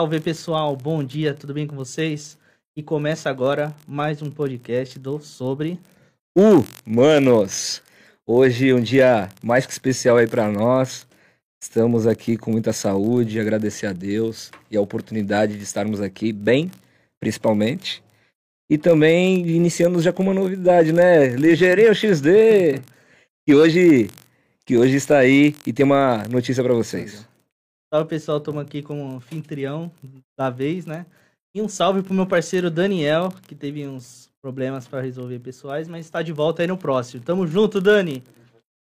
Salve pessoal, bom dia, tudo bem com vocês? E começa agora mais um podcast do sobre Humanos. Hoje um dia mais que especial aí para nós. Estamos aqui com muita saúde, agradecer a Deus e a oportunidade de estarmos aqui bem, principalmente. E também iniciando já com uma novidade, né? Ligeirinho XD, que hoje que hoje está aí e tem uma notícia para vocês. Salve pessoal, estamos aqui como anfitrião da vez, né? E um salve pro meu parceiro Daniel, que teve uns problemas para resolver pessoais, mas está de volta aí no próximo. Tamo junto, Dani!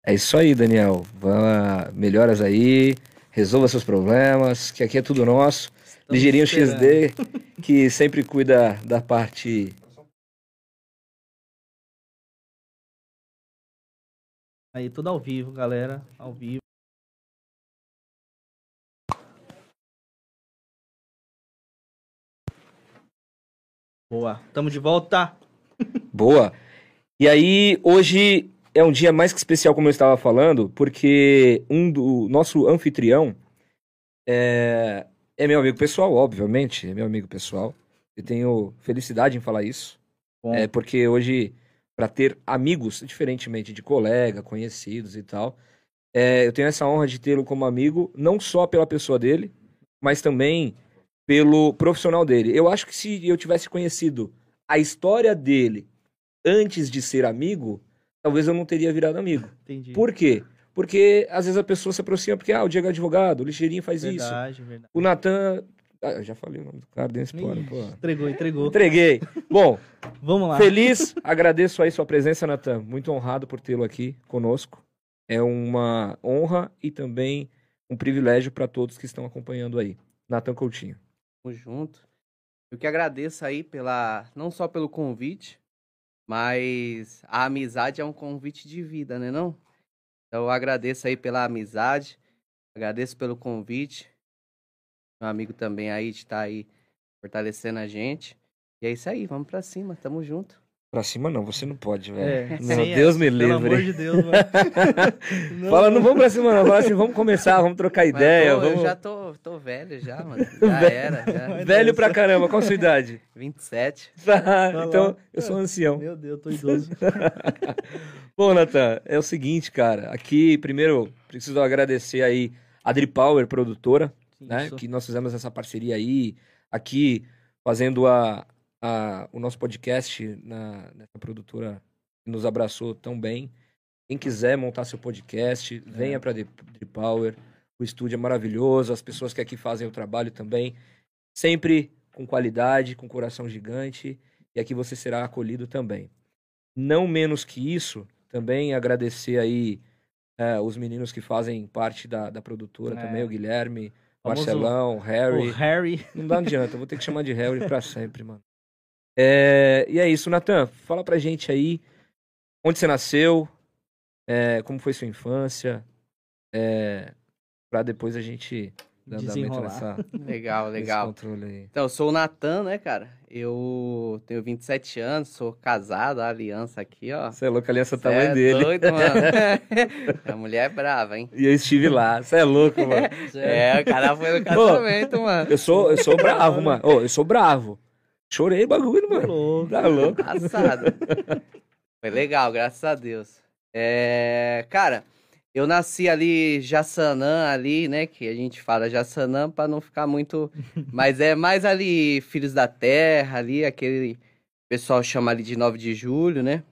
É isso aí, Daniel. Vá, melhoras aí, resolva seus problemas, que aqui é tudo nosso. Estamos Ligeirinho esperando. XD, que sempre cuida da parte. Aí, tudo ao vivo, galera, ao vivo. Boa, tamo de volta. Boa. E aí, hoje é um dia mais que especial, como eu estava falando, porque um do nosso anfitrião é, é meu amigo pessoal, obviamente, é meu amigo pessoal. Eu tenho felicidade em falar isso. Bom, É porque hoje, para ter amigos, diferentemente de colega, conhecidos e tal, é, eu tenho essa honra de tê-lo como amigo, não só pela pessoa dele, mas também pelo profissional dele. Eu acho que se eu tivesse conhecido a história dele antes de ser amigo, talvez eu não teria virado amigo. entendi. Por quê? Porque às vezes a pessoa se aproxima porque, ah, o Diego é advogado, o Lixeirinho faz isso. verdade, verdade. O Natan. Ah, eu já falei o nome do cara, spoiler, Ih, pô. Entregou, entregou. Entreguei. Bom, Vamos lá. Feliz, agradeço aí sua presença, Natan. Muito honrado por tê-lo aqui conosco. É uma honra e também um privilégio para todos que estão acompanhando aí. Natan Coutinho. Tamo junto. Eu que agradeço aí pela, não só pelo convite, mas a amizade é um convite de vida, né não? Então eu agradeço aí pela amizade, agradeço pelo convite. Meu amigo também aí de estar aí fortalecendo a gente. E é isso aí, vamos pra cima, tamo junto. Pra cima não, você não pode, É, velho. sem Meu Deus essa, me Pelo amor livre. de Deus, mano. Fala, não vamos pra cima não. Fala assim, vamos começar, vamos trocar ideia. tô- vamos... Eu já tô, tô velho já, mano. Já era, já. Velho pra caramba, qual a sua idade? 27. então, lá. eu sou ancião. Meu Deus, tô idoso. Bom, Natan, é o seguinte, cara. Aqui, primeiro, preciso agradecer aí a Dri Power, produtora, né? Isso. Que nós fizemos essa parceria aí, aqui fazendo a, a- o nosso podcast na, nessa produtora que nos abraçou tão bem. Quem quiser montar seu podcast, venha para Dri Power. O estúdio é maravilhoso, as pessoas que aqui fazem o trabalho também, sempre com qualidade, com coração gigante, e aqui você será acolhido também. Não menos que isso, também agradecer aí é, os meninos que fazem parte da, da produtora É. também, o Guilherme, Famoso- Marcelão, Harry. O Harry. Não dá adianta, eu vou ter que chamar de Harry pra sempre, mano. É, e é isso, Natan, fala pra gente aí onde você nasceu, é, como foi sua infância, é, pra depois a gente dar andamento nessa, Legal, legal. controle aí. Então, eu sou o Natan, né, cara? Eu tenho 27 anos, sou casado, a aliança aqui, ó. Você é louco, a aliança Cê tamanho é dele. doido, mano. a mulher é brava, hein? E eu estive lá, você é louco, mano. É, o cara foi no casamento, mano. Eu sou, eu sou bravo, mano. Ô, eu sou bravo. Chorei bagulho, mano. louco. Tá louco? Assado. Foi legal, graças a Deus. É, cara, eu nasci ali, Jaçanã, ali, né? Que a gente fala Jaçanã pra não ficar muito. Mas é mais ali, Filhos da Terra, ali, aquele. O pessoal chama ali de 9 de julho, né?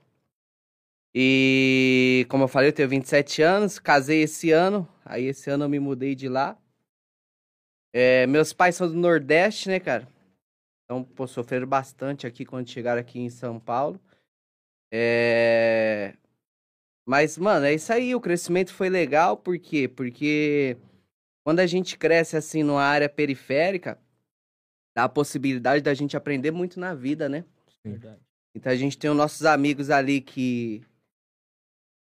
E como eu falei, eu tenho 27 anos, casei esse ano. Aí esse ano eu me mudei de lá. É, meus pais são do Nordeste, né, cara? Então, pô, sofreram bastante aqui quando chegaram aqui em São Paulo. É... Mas, mano, é isso aí. O crescimento foi legal, por quê? Porque quando a gente cresce assim numa área periférica, dá a possibilidade da gente aprender muito na vida, né? Verdade. Então a gente tem os nossos amigos ali que,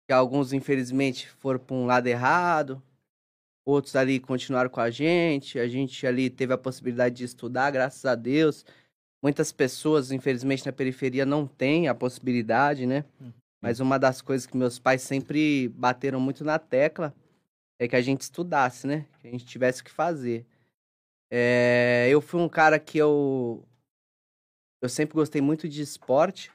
que alguns infelizmente foram para um lado errado, outros ali continuaram com a gente, a gente ali teve a possibilidade de estudar, graças a Deus. Muitas pessoas, infelizmente, na periferia não têm a possibilidade, né? Hum. Mas uma das coisas que meus pais sempre bateram muito na tecla é que a gente estudasse, né? Que a gente tivesse o que fazer. É, eu fui um cara que eu. Eu sempre gostei muito de esporte.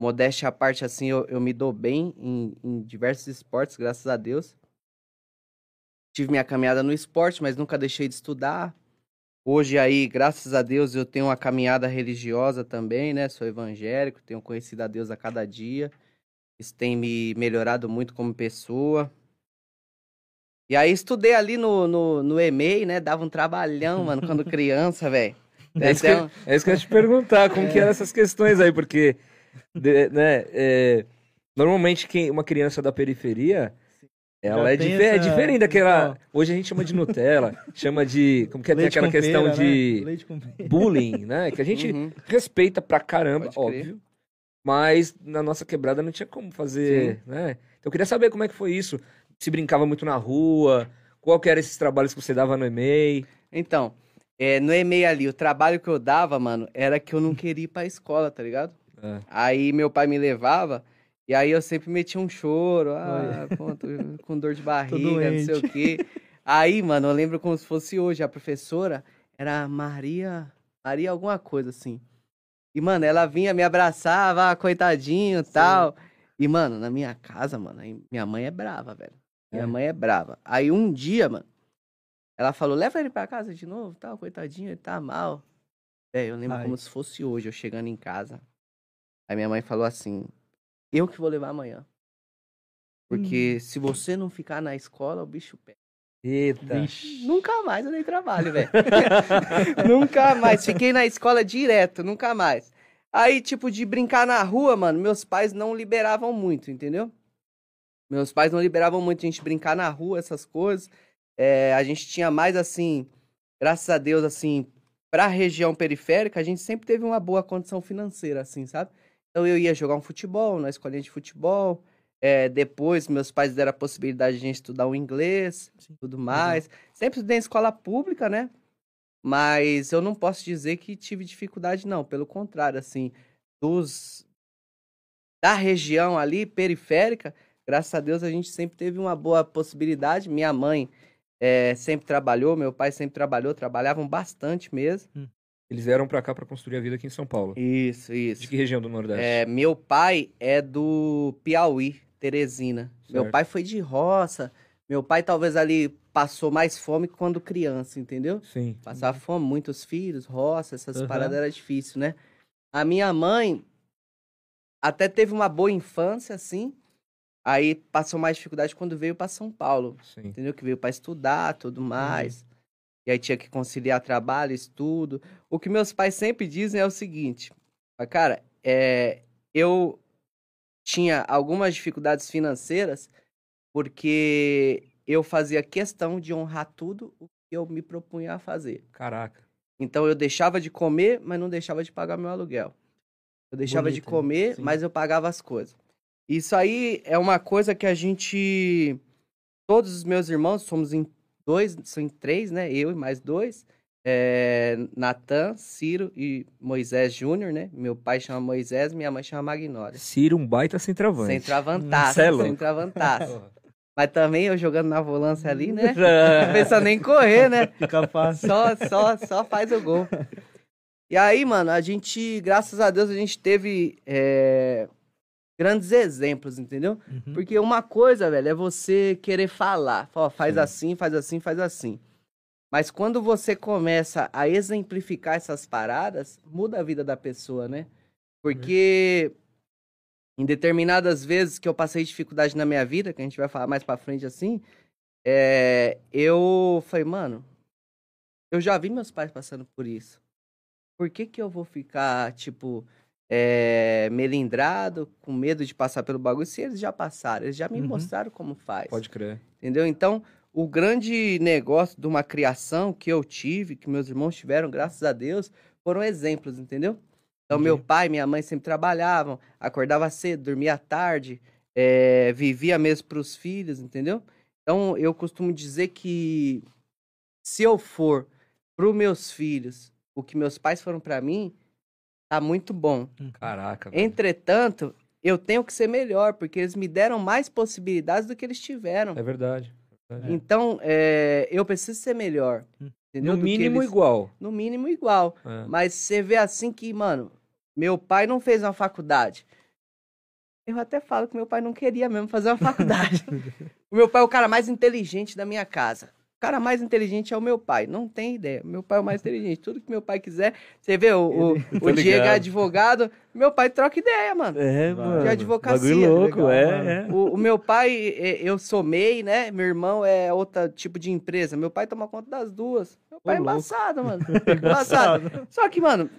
Modéstia à parte, assim, eu, eu me dou bem em, em diversos esportes, graças a Deus. Tive minha caminhada no esporte, mas nunca deixei de estudar. Hoje aí, graças a Deus, eu tenho uma caminhada religiosa também, né? Sou evangélico, tenho conhecido a Deus a cada dia. Isso tem me melhorado muito como pessoa. E aí estudei ali no, no, no EMEI, né? Dava um trabalhão, mano, quando criança, velho. É isso, que, eu- é isso que eu ia te perguntar, como que eram essas questões aí, porque, de- né, é, normalmente quem, uma criança da periferia, ela é, dife- é essa- diferente daquela, Ó. hoje a gente chama de Nutella, chama de, como que é, tem aquela questão pera, de né? Bullying, né, que a gente Uhum. respeita pra caramba, óbvio, mas na nossa quebrada não tinha como fazer, né, então eu queria saber como é que foi isso, se brincava muito na rua, qual que eram esses trabalhos que você dava no e-mail, Então, é, no EMEI ali, o trabalho que eu dava, mano, era que eu não queria ir pra escola, tá ligado? É. Aí meu pai me levava, e aí eu sempre metia um choro, ah, pô, tô com dor de barriga, não sei o quê. Aí, mano, eu lembro como se fosse hoje, a professora era Maria, Maria alguma coisa assim. E, mano, ela vinha, me abraçava, ah, coitadinho e tal. E, mano, na minha casa, mano, minha mãe é brava, velho. Minha É. mãe é brava. Aí um dia, mano, ela falou, leva ele pra casa de novo, tal, coitadinho, ele tá mal. Velho, eu lembro Ai. como se fosse hoje, eu chegando em casa. Aí minha mãe falou assim, eu que vou levar amanhã. Porque se você não ficar na escola, o bicho pega. eita, Vixe. Nunca mais eu dei trabalho, velho. nunca mais. Fiquei na escola direto, nunca mais. Aí, tipo, de brincar na rua, mano, meus pais não liberavam muito, entendeu? Meus pais não liberavam muito a gente brincar na rua, essas coisas. É, a gente tinha mais, assim, graças a Deus, assim, pra região periférica, a gente sempre teve uma boa condição financeira, assim, sabe? Então eu ia jogar um futebol, na escolinha de futebol. É, depois, meus pais deram a possibilidade de a gente estudar o inglês, Sim. tudo mais. Sempre estudei em escola pública, né? Mas eu não posso dizer que tive dificuldade, não. Pelo contrário, assim, dos da região ali, periférica, graças a Deus a gente sempre teve uma boa possibilidade. Minha mãe eh, sempre trabalhou, meu pai sempre trabalhou, trabalhavam bastante mesmo. Eles vieram pra cá pra construir a vida aqui em São Paulo. Isso, De isso. que região do Nordeste? É, meu pai é do Piauí, Teresina. Meu Certo. pai foi de roça. Meu pai talvez ali passou mais fome quando criança, entendeu? Sim. Passava fome, muitos filhos, roça, essas Aham. paradas era difícil, né? A minha mãe até teve uma boa infância, assim. Aí passou mais dificuldade quando veio para São Paulo, Sim. entendeu? Que veio para estudar, tudo mais. E aí tinha que conciliar trabalho, estudo. O que meus pais sempre dizem é o seguinte, "Ah, cara, é, eu tinha algumas dificuldades financeiras porque eu fazia questão de honrar tudo o que eu me propunha a fazer. Caraca. Então eu deixava de comer, mas não deixava de pagar meu aluguel. Eu deixava de Bonito, hein? comer, Sim. mas eu pagava as coisas. Isso aí é uma coisa que a gente. Todos os meus irmãos, somos em dois, são em três, né? Eu e mais dois. É, Natan, Ciro e Moisés Júnior, né? Meu pai chama Moisés, minha mãe chama Magnólia. Ciro, um baita centroavante. Cê é. Mas também eu jogando na volância ali, né? Não Já. precisa nem correr, né? Fica fácil. Só, só, só faz o gol. E aí, mano, a gente, graças a Deus, a gente teve é, grandes exemplos, entendeu? Uhum. Porque uma coisa, velho, é você querer falar. Ó, faz Sim. assim, faz assim, faz assim. Mas quando você começa a exemplificar essas paradas, muda a vida da pessoa, né? Porque em determinadas vezes que eu passei dificuldade na minha vida, que a gente vai falar mais pra frente assim, é, eu falei, mano, eu já vi meus pais passando por isso. Por que que eu vou ficar, tipo, é, melindrado, com medo de passar pelo bagulho, se eles já passaram? Eles já me Uhum. mostraram como faz. Pode crer. Entendeu? Então, o grande negócio de uma criação que eu tive, que meus irmãos tiveram, graças a Deus, foram exemplos, entendeu? Então, meu pai e minha mãe sempre trabalhavam, acordava cedo, dormia tarde, eh, vivia mesmo para os filhos, entendeu? Então, eu costumo dizer que se eu for para os meus filhos o que meus pais foram para mim, tá muito bom. Caraca. velho. Entretanto, eu tenho que ser melhor, porque eles me deram mais possibilidades do que eles tiveram. É verdade. Então, é, eu preciso ser melhor. Hum. Entendeu? No mínimo eles- igual. No mínimo igual. É. Mas você vê assim que, mano, meu pai não fez uma faculdade. Eu até falo que meu pai não queria mesmo fazer uma faculdade. o meu pai é o cara mais inteligente da minha casa. O cara mais inteligente é o meu pai. Não tem ideia. Meu pai é o mais inteligente. Tudo que meu pai quiser. Você vê, o, o, o Diego é advogado. Meu pai troca ideia, mano. É, Vai. mano. De advocacia. Bagulho louco, Legal, é, mano. é. O, o meu pai, é, eu sou MEI, né? Meu irmão é outro tipo de empresa. Meu pai toma conta das duas. Meu pai é louco. embaçado, mano. embaçado. Só que, mano,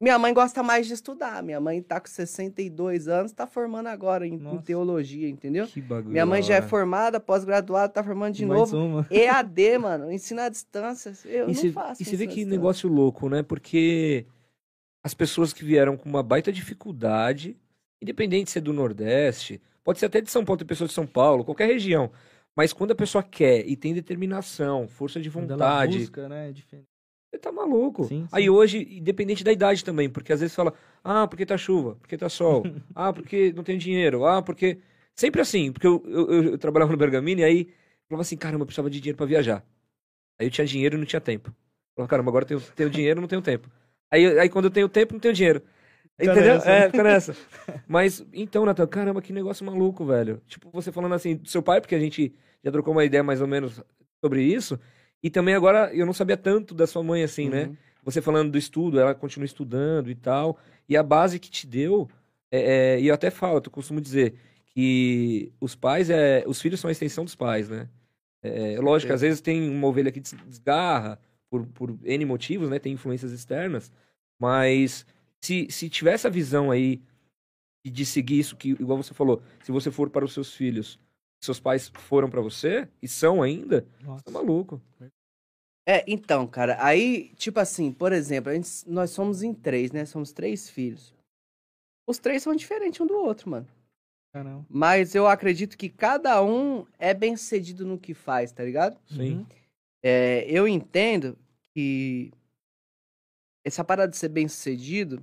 minha mãe gosta mais de estudar. Minha mãe tá com 62 anos, tá formando agora em, em teologia, entendeu? Que bagulho. Minha mãe já é formada, pós-graduada, tá formando de Mais novo. uma. EAD, mano, ensino à distância. Eu E não você faço e você vê que distância. negócio louco, né? Porque as pessoas que vieram com uma baita dificuldade, independente de ser do Nordeste, pode ser até de São Paulo, tem pessoas de São Paulo, qualquer região. Mas quando a pessoa quer e tem determinação, força de vontade, busca, né? É diferente. Você tá maluco. Sim, sim. Aí hoje, independente da idade também, porque às vezes fala, ah, porque tá chuva, porque tá sol, ah, porque não tem dinheiro, ah, porque. Sempre assim, porque eu, eu, eu- eu trabalhava no Bergamini e aí eu falava assim, caramba, eu precisava de dinheiro pra viajar. Aí eu tinha dinheiro e não tinha tempo. Eu falava, caramba, agora eu tenho, tenho dinheiro e não tenho tempo. Aí, aí quando eu tenho tempo, não tenho dinheiro. Fica Entendeu? nessa. É, fica nessa. Mas, então, Natan, caramba, que negócio maluco, velho. Tipo, você falando assim do seu pai, porque a gente já trocou uma ideia mais ou menos sobre isso. E também agora, eu não sabia tanto da sua mãe assim, né? Uhum. Você falando do estudo, ela continua estudando e tal. E a base que te deu, é, é, e eu até falo, eu costumo dizer que os pais, é, os filhos são a extensão dos pais, né? É, lógico, É. às vezes tem uma ovelha que des- desgarra por, por N motivos, né? Tem influências externas. Mas se, se tiver essa visão aí de seguir isso, que, igual você falou, se você for para os seus filhos, seus pais foram para você, e são ainda, Nossa. tá maluco. É, então, cara, aí, tipo assim, por exemplo, a gente, nós somos em três, né? Somos três filhos. Os três são diferentes um do outro, mano. Caramba. Mas eu acredito que cada um é bem sucedido no que faz, tá ligado? Sim. Uhum. É, eu entendo que essa parada de ser bem sucedido,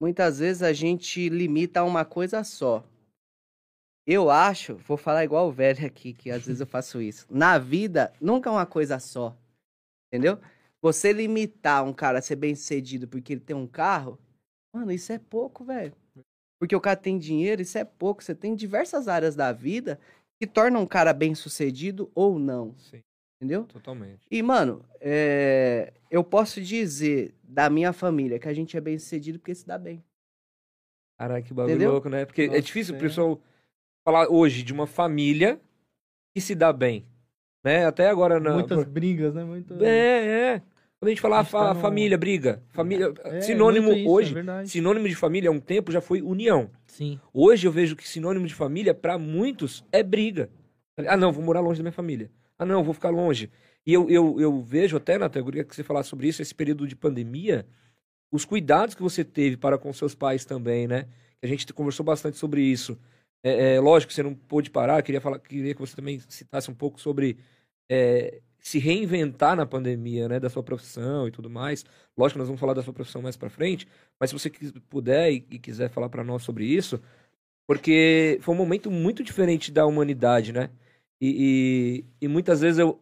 muitas vezes a gente limita a uma coisa só. Eu acho, vou falar igual o velho aqui, que às vezes eu faço isso. Na vida, nunca é uma coisa só. Entendeu? Você limitar um cara a ser bem sucedido porque ele tem um carro, mano, isso é pouco, velho. Porque o cara tem dinheiro, isso é pouco. Você tem diversas áreas da vida que tornam um cara bem sucedido ou não. Sim, Entendeu? totalmente. E, mano, é, eu posso dizer da minha família que a gente é bem sucedido porque se dá bem. Caraca, que bagulho Entendeu? louco, né? Porque é Nossa, difícil o é. Falar hoje de uma família que se dá bem. Né? Até agora não. Muitas brigas, né? Muito... É, é. Quando a gente fala A gente tá fa- no- família, briga. Família, É, sinônimo muito isso, é hoje, verdade. sinônimo de família há um tempo já foi união. Sim. Hoje eu vejo que sinônimo de família, pra muitos, é briga. Ah, não, vou morar longe da minha família. Ah, não, vou ficar longe. E eu, eu, eu vejo até, Natan, eu queria que você falasse sobre isso, esse período de pandemia, os cuidados que você teve para com seus pais também, né? A gente conversou bastante sobre isso. É, é, lógico você não pôde parar, queria, falar, queria que você também citasse um pouco sobre é, se reinventar na pandemia, né? Da sua profissão e tudo mais. Lógico nós vamos falar da sua profissão mais pra frente, mas se você puder e, e quiser falar para nós sobre isso, porque foi um momento muito diferente da humanidade, né? E, e, e muitas vezes eu,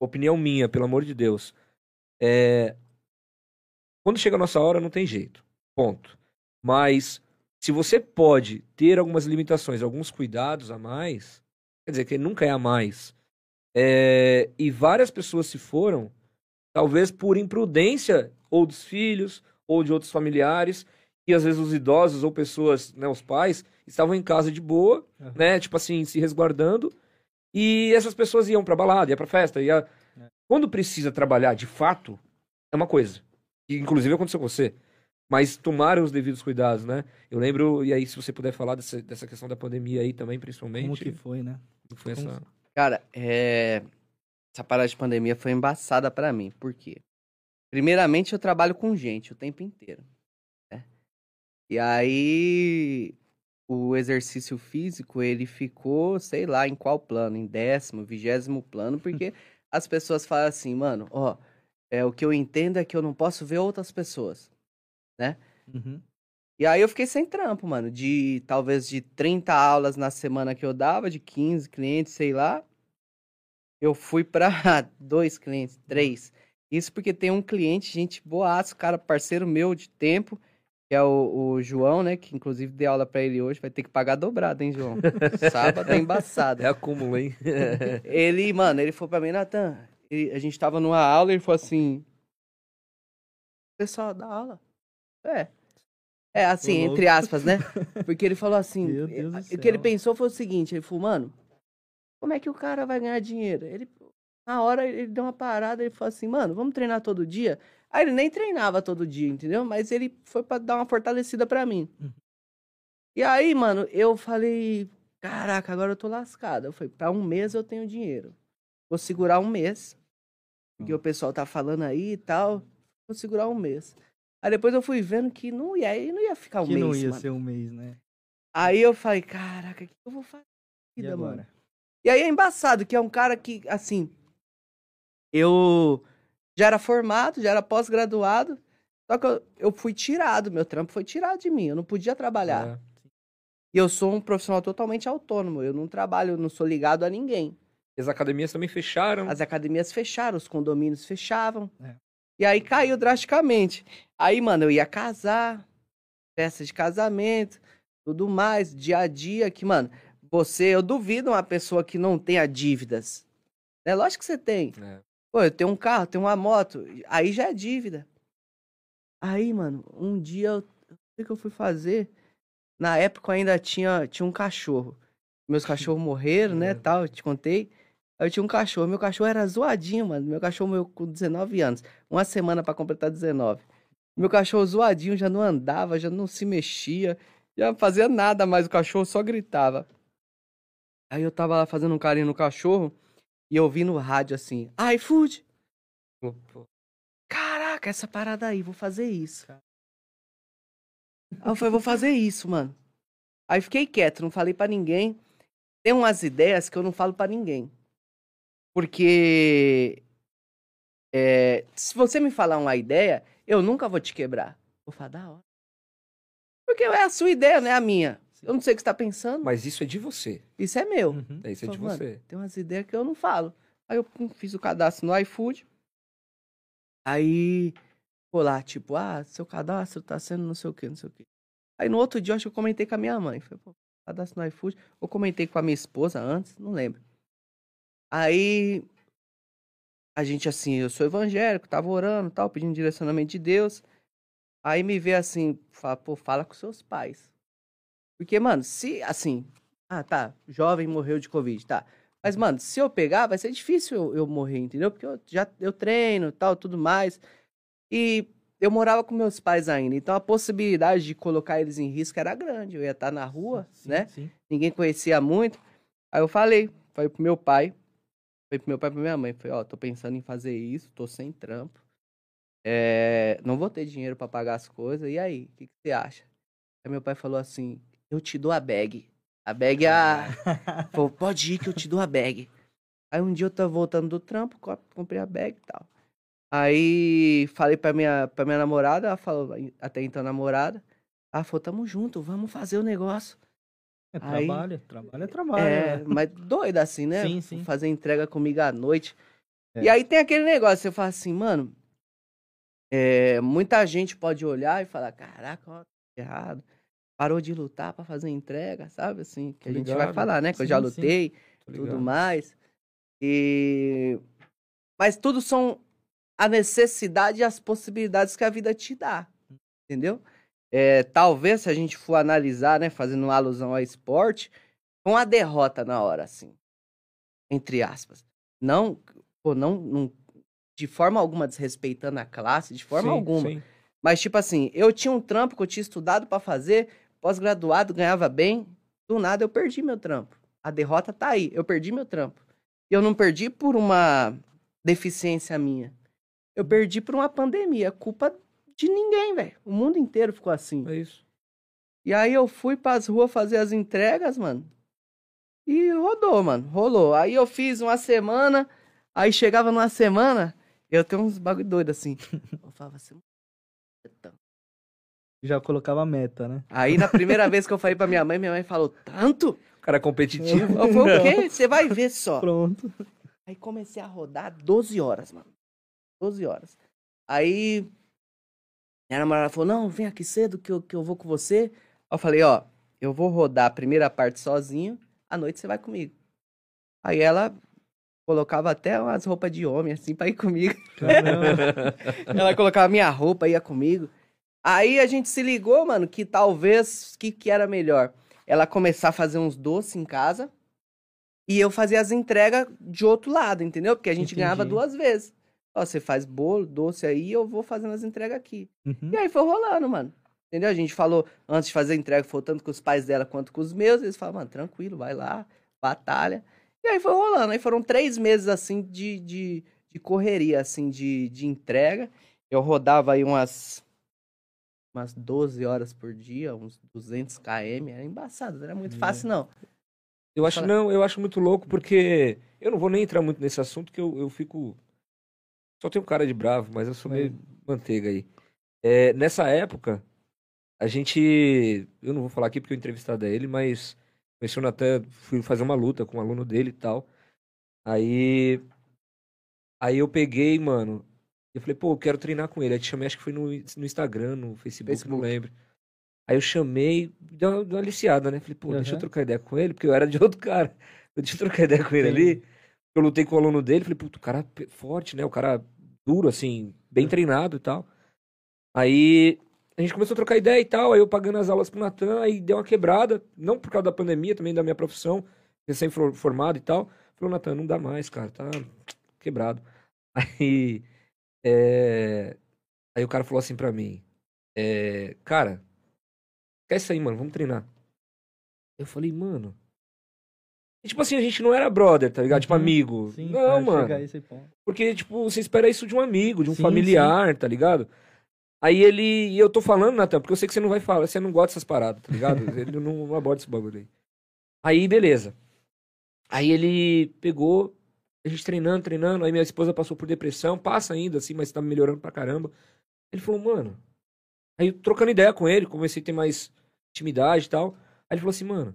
opinião minha, pelo amor de Deus, é quando chega a nossa hora não tem jeito, ponto. Mas se você pode ter algumas limitações, alguns cuidados a mais, quer dizer que nunca é a mais. É, e várias pessoas se foram, talvez por imprudência ou dos filhos ou de outros familiares, e às vezes os idosos ou pessoas, né, os pais, estavam em casa de boa, Aham. né, tipo assim, se resguardando, e essas pessoas iam pra balada, ia pra festa, ia... É. Quando precisa trabalhar de fato, é uma coisa. E, inclusive aconteceu com você. Mas tomaram os devidos cuidados, né? Eu lembro, e aí se você puder falar dessa, dessa questão da pandemia aí também, principalmente. Como que foi, né? como foi como- essa... Cara, é... essa parada de pandemia foi embaçada pra mim. Por quê? Primeiramente, eu trabalho com gente o tempo inteiro. né? E aí, o exercício físico, ele ficou, sei lá, em qual plano? Em décimo, vigésimo plano, porque as pessoas falam assim, mano, ó, é, o que eu entendo é que eu não posso ver outras pessoas. Uhum. E aí eu fiquei sem trampo, mano. De talvez de 30 aulas na semana que eu dava, de 15 clientes, sei lá. eu fui pra dois clientes, três. Isso porque tem um cliente, gente boaço, cara, parceiro meu de tempo, que é o, o João, né? Que inclusive dei aula pra ele hoje, vai ter que pagar dobrado, hein, João? Sábado é embaçado. É acúmulo, hein? Ele, mano, ele falou pra mim, Natan, a gente tava numa aula e ele falou assim. Pessoal da aula. É. É, assim, entre aspas, né? Porque ele falou assim. Eh, O que ele pensou foi o seguinte: ele falou, mano, como é que o cara vai ganhar dinheiro? Ele, na hora, ele deu uma parada e falou assim, mano, vamos treinar todo dia? Aí ele nem treinava todo dia, entendeu? Mas ele foi pra dar uma fortalecida pra mim. Uhum. E aí, mano, eu falei, caraca, agora eu tô lascado. Eu falei, pra um mês eu tenho dinheiro. Vou segurar um mês. Porque o pessoal tá falando aí e tal. Vou segurar um mês. Aí depois eu fui vendo que não ia, aí não ia ficar um que mês, não ia mano. ser um mês, né? Aí eu falei, caraca, o que eu vou fazer? E Vida, mano. agora? E aí é embaçado, que é um cara que, assim, eu já era formado, já era pós-graduado, só que eu, eu fui tirado, meu trampo foi tirado de mim, eu não podia trabalhar. É. E eu sou um profissional totalmente autônomo, eu não trabalho, eu não sou ligado a ninguém. As academias também fecharam. As academias fecharam, os condomínios fechavam. É. E aí caiu drasticamente. Aí, mano, eu ia casar, festa de casamento, tudo mais, dia a dia, que, mano, você, eu duvido uma pessoa que não tenha dívidas. É lógico que você tem. É. Pô, eu tenho um carro, tenho uma moto, aí já é dívida. Aí, mano, um dia eu, o que que eu fui fazer? Na época eu ainda tinha, tinha um cachorro. Meus cachorros morreram, né, É. tal, eu te contei. Aí eu tinha um cachorro, meu cachorro era zoadinho, mano. Meu cachorro morreu com 19 anos, uma semana pra completar 19. Meu cachorro zoadinho já não andava, já não se mexia, já não fazia nada mais, o cachorro só gritava. Aí eu tava lá fazendo um carinho no cachorro e eu vi no rádio assim, iFood, Caraca, essa parada aí, vou fazer isso. Aí eu falei, vou fazer isso, mano. Aí fiquei quieto, não falei pra ninguém. Tem umas ideias que eu não falo pra ninguém. Porque é, se você me falar uma ideia, eu nunca vou te quebrar. Vou falar da hora. Porque é a sua ideia, não é a minha. Eu não sei o que você tá pensando. Mas isso é de você. Isso é meu. Uhum. É, Isso é de mano, você. Tem umas ideias que eu não falo. Aí eu pum, fiz o cadastro no iFood. Aí, pô lá, tipo, ah, seu cadastro tá sendo não sei o que, não sei o que. Aí no outro dia eu acho que eu comentei com a minha mãe. Falei, pô, cadastro no iFood. Ou comentei com a minha esposa antes, não lembro. Aí, a gente assim, eu sou evangélico, tava orando tal, pedindo direcionamento de Deus. Aí me vê assim, fala, pô, fala com seus pais. Porque, mano, se, assim, ah, tá, jovem morreu de Covid, tá. Mas, mano, se eu pegar, vai ser difícil eu, eu morrer, entendeu? Porque eu já eu treino tal, tudo mais. E eu morava com meus pais ainda, então a possibilidade de colocar eles em risco era grande. Eu ia estar na rua, Sim, né? Sim. Ninguém conhecia muito. Aí eu falei, falei pro meu pai, falei pro meu pai e pra minha mãe, falei, ó, tô pensando em fazer isso, tô sem trampo. É, não vou ter dinheiro pra pagar as coisas, e aí, o que, que você acha? Aí meu pai falou assim, eu te dou a bag. A bag é a... Falou, pode ir que eu te dou a bag. Aí um dia eu tava voltando do trampo, co- comprei a bag e tal. Aí falei pra minha, pra minha namorada, ela falou, até então namorada, ela falou, tamo junto, vamos fazer o negócio. É Aí- trabalho, trabalho é trabalho. É, né? mas doida assim, né? Sim, sim. Fazer entrega comigo à noite. É. E aí tem aquele negócio, você fala assim, mano, é, muita gente pode olhar e falar, caraca, ó, tá errado. Parou de lutar pra fazer entrega, sabe? Assim, que a Tô gente vai falar, né? Que eu Sim, já sim. lutei, tudo mais. E... Mas tudo são a necessidade e as possibilidades que a vida te dá, entendeu? É, talvez, se a gente for analisar, né, fazendo uma alusão ao esporte, com a derrota na hora, assim, entre aspas. Não, pô, não, não de forma alguma desrespeitando a classe, de forma Sim, alguma. sim. Mas, tipo assim, eu tinha um trampo que eu tinha estudado pra fazer, pós-graduado, ganhava bem. Do nada eu perdi meu trampo. A derrota tá aí, eu perdi meu trampo. E eu não perdi por uma deficiência minha. Eu perdi por uma pandemia. Culpa de ninguém, velho. O mundo inteiro ficou assim. É isso. E aí eu fui pras ruas fazer as entregas, mano. E rodou, mano. Rolou. Aí eu fiz uma semana. Aí chegava numa semana, eu tenho uns bagulho doido assim. Eu falava assim. "Eita, Já colocava a meta, né? Aí na primeira vez que eu falei pra minha mãe, minha mãe falou, tanto? O cara é competitivo. Eu falei, o quê? Você vai ver só. Pronto. Aí comecei a rodar 12 horas, mano. 12 horas. Aí minha namorada falou: Não, vem aqui cedo que eu, que eu vou com você. Eu falei: Ó, eu vou rodar a primeira parte sozinho, à noite você vai comigo. Aí ela colocava até umas roupas de homem, assim, pra ir comigo. Ela colocava minha roupa, ia comigo. Aí a gente se ligou, mano, que talvez, que, que era melhor? Ela começar a fazer uns doces em casa e eu fazer as entregas de outro lado, entendeu? Porque a gente ganhava Entendi. duas vezes. Ó, você faz bolo, doce aí, eu vou fazendo as entregas aqui. Uhum. E aí foi rolando, mano. Entendeu? A gente falou, antes de fazer a entrega, foi tanto com os pais dela quanto com os meus. Eles falaram, mano, tranquilo, vai lá, batalha. E aí foi rolando. Aí foram três meses, assim, de, de, de correria, assim, de, de entrega. Eu rodava aí umas, umas 12 horas por dia, uns 200 km. Era embaçado, não era muito É. fácil, não. Eu acho, não, eu acho muito louco porque eu não vou nem entrar muito nesse assunto que eu, eu fico. Só tenho cara de bravo, mas eu sou É. meio manteiga aí. É, nessa época, a gente. Eu não vou falar aqui porque eu entrevistado a ele, mas conheci o Natan, fui fazer uma luta com um aluno dele e tal. Aí. Aí eu peguei, mano. Eu falei, pô, eu quero treinar com ele. Aí te chamei, acho que foi no, no Instagram, no Facebook, não Facebook. lembro. Aí eu chamei, deu uma, deu uma aliciada, né? Falei, pô, deixa eu trocar ideia com ele, porque eu era de outro cara. Eu deixa eu trocar ideia com ele Sim. ali. Eu lutei com o aluno dele, falei, puto, o cara pe- forte, né? O cara duro, assim, bem treinado e tal. Aí a gente começou a trocar ideia e tal, aí eu pagando as aulas pro Natan, aí deu uma quebrada, não por causa da pandemia, também da minha profissão, recém-formado e tal. Falou, Natan, não dá mais, cara, tá quebrado. Aí, é... aí o cara falou assim pra mim, é... cara, quer isso aí, mano, vamos treinar. Eu falei, mano... E, tipo assim, a gente não era brother, tá ligado? Tipo, Uhum. amigo. Sim, não, mano. Porque, tipo, você espera isso de um amigo, de um Sim, familiar, tá ligado? Aí ele. E eu tô falando, Natan, porque eu sei que você não vai falar, você não gosta dessas paradas, tá ligado? ele não, não aborda esse bagulho aí. Aí, beleza. Aí ele pegou, a gente treinando, treinando, aí minha esposa passou por depressão, passa ainda, assim, mas tá melhorando pra caramba. Ele falou, mano. Aí trocando ideia com ele, comecei a ter mais intimidade e tal. Aí ele falou assim, mano,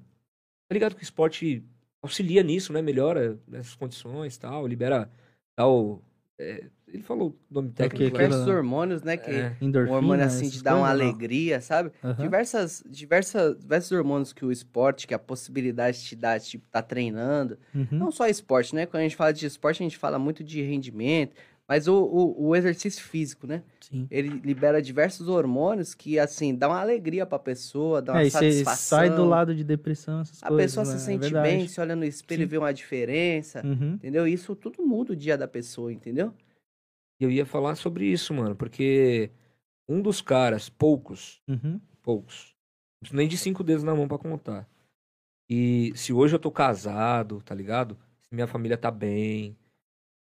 tá ligado que o esporte auxilia nisso, né? Melhora nessas condições e tal, libera tal. é, ele falou o nome técnico. que lá. aquilo- Diversos hormônios, né? Que É. um hormônio assim de dar uma não? alegria, sabe? Aham. Diversas, diversas, diversos hormônios que o esporte, que a possibilidade te dá, tipo, tá treinando. Uhum. Não só esporte, né? Quando a gente fala de esporte, a gente fala muito de rendimento, mas o, o, o exercício físico, né? Sim. Ele libera diversos hormônios que, assim, dá uma alegria pra pessoa, dá uma É, e você satisfação. sai do lado de depressão, essas A coisas. pessoa se né? É sente verdade. bem, se olha no espelho e vê uma diferença, Uhum. entendeu? Isso tudo muda o dia da pessoa, entendeu? Eu ia falar sobre isso, mano, porque um dos caras, poucos, Uhum. poucos, nem de cinco dedos na mão pra contar. E se hoje eu tô casado, tá ligado? Se minha família tá bem,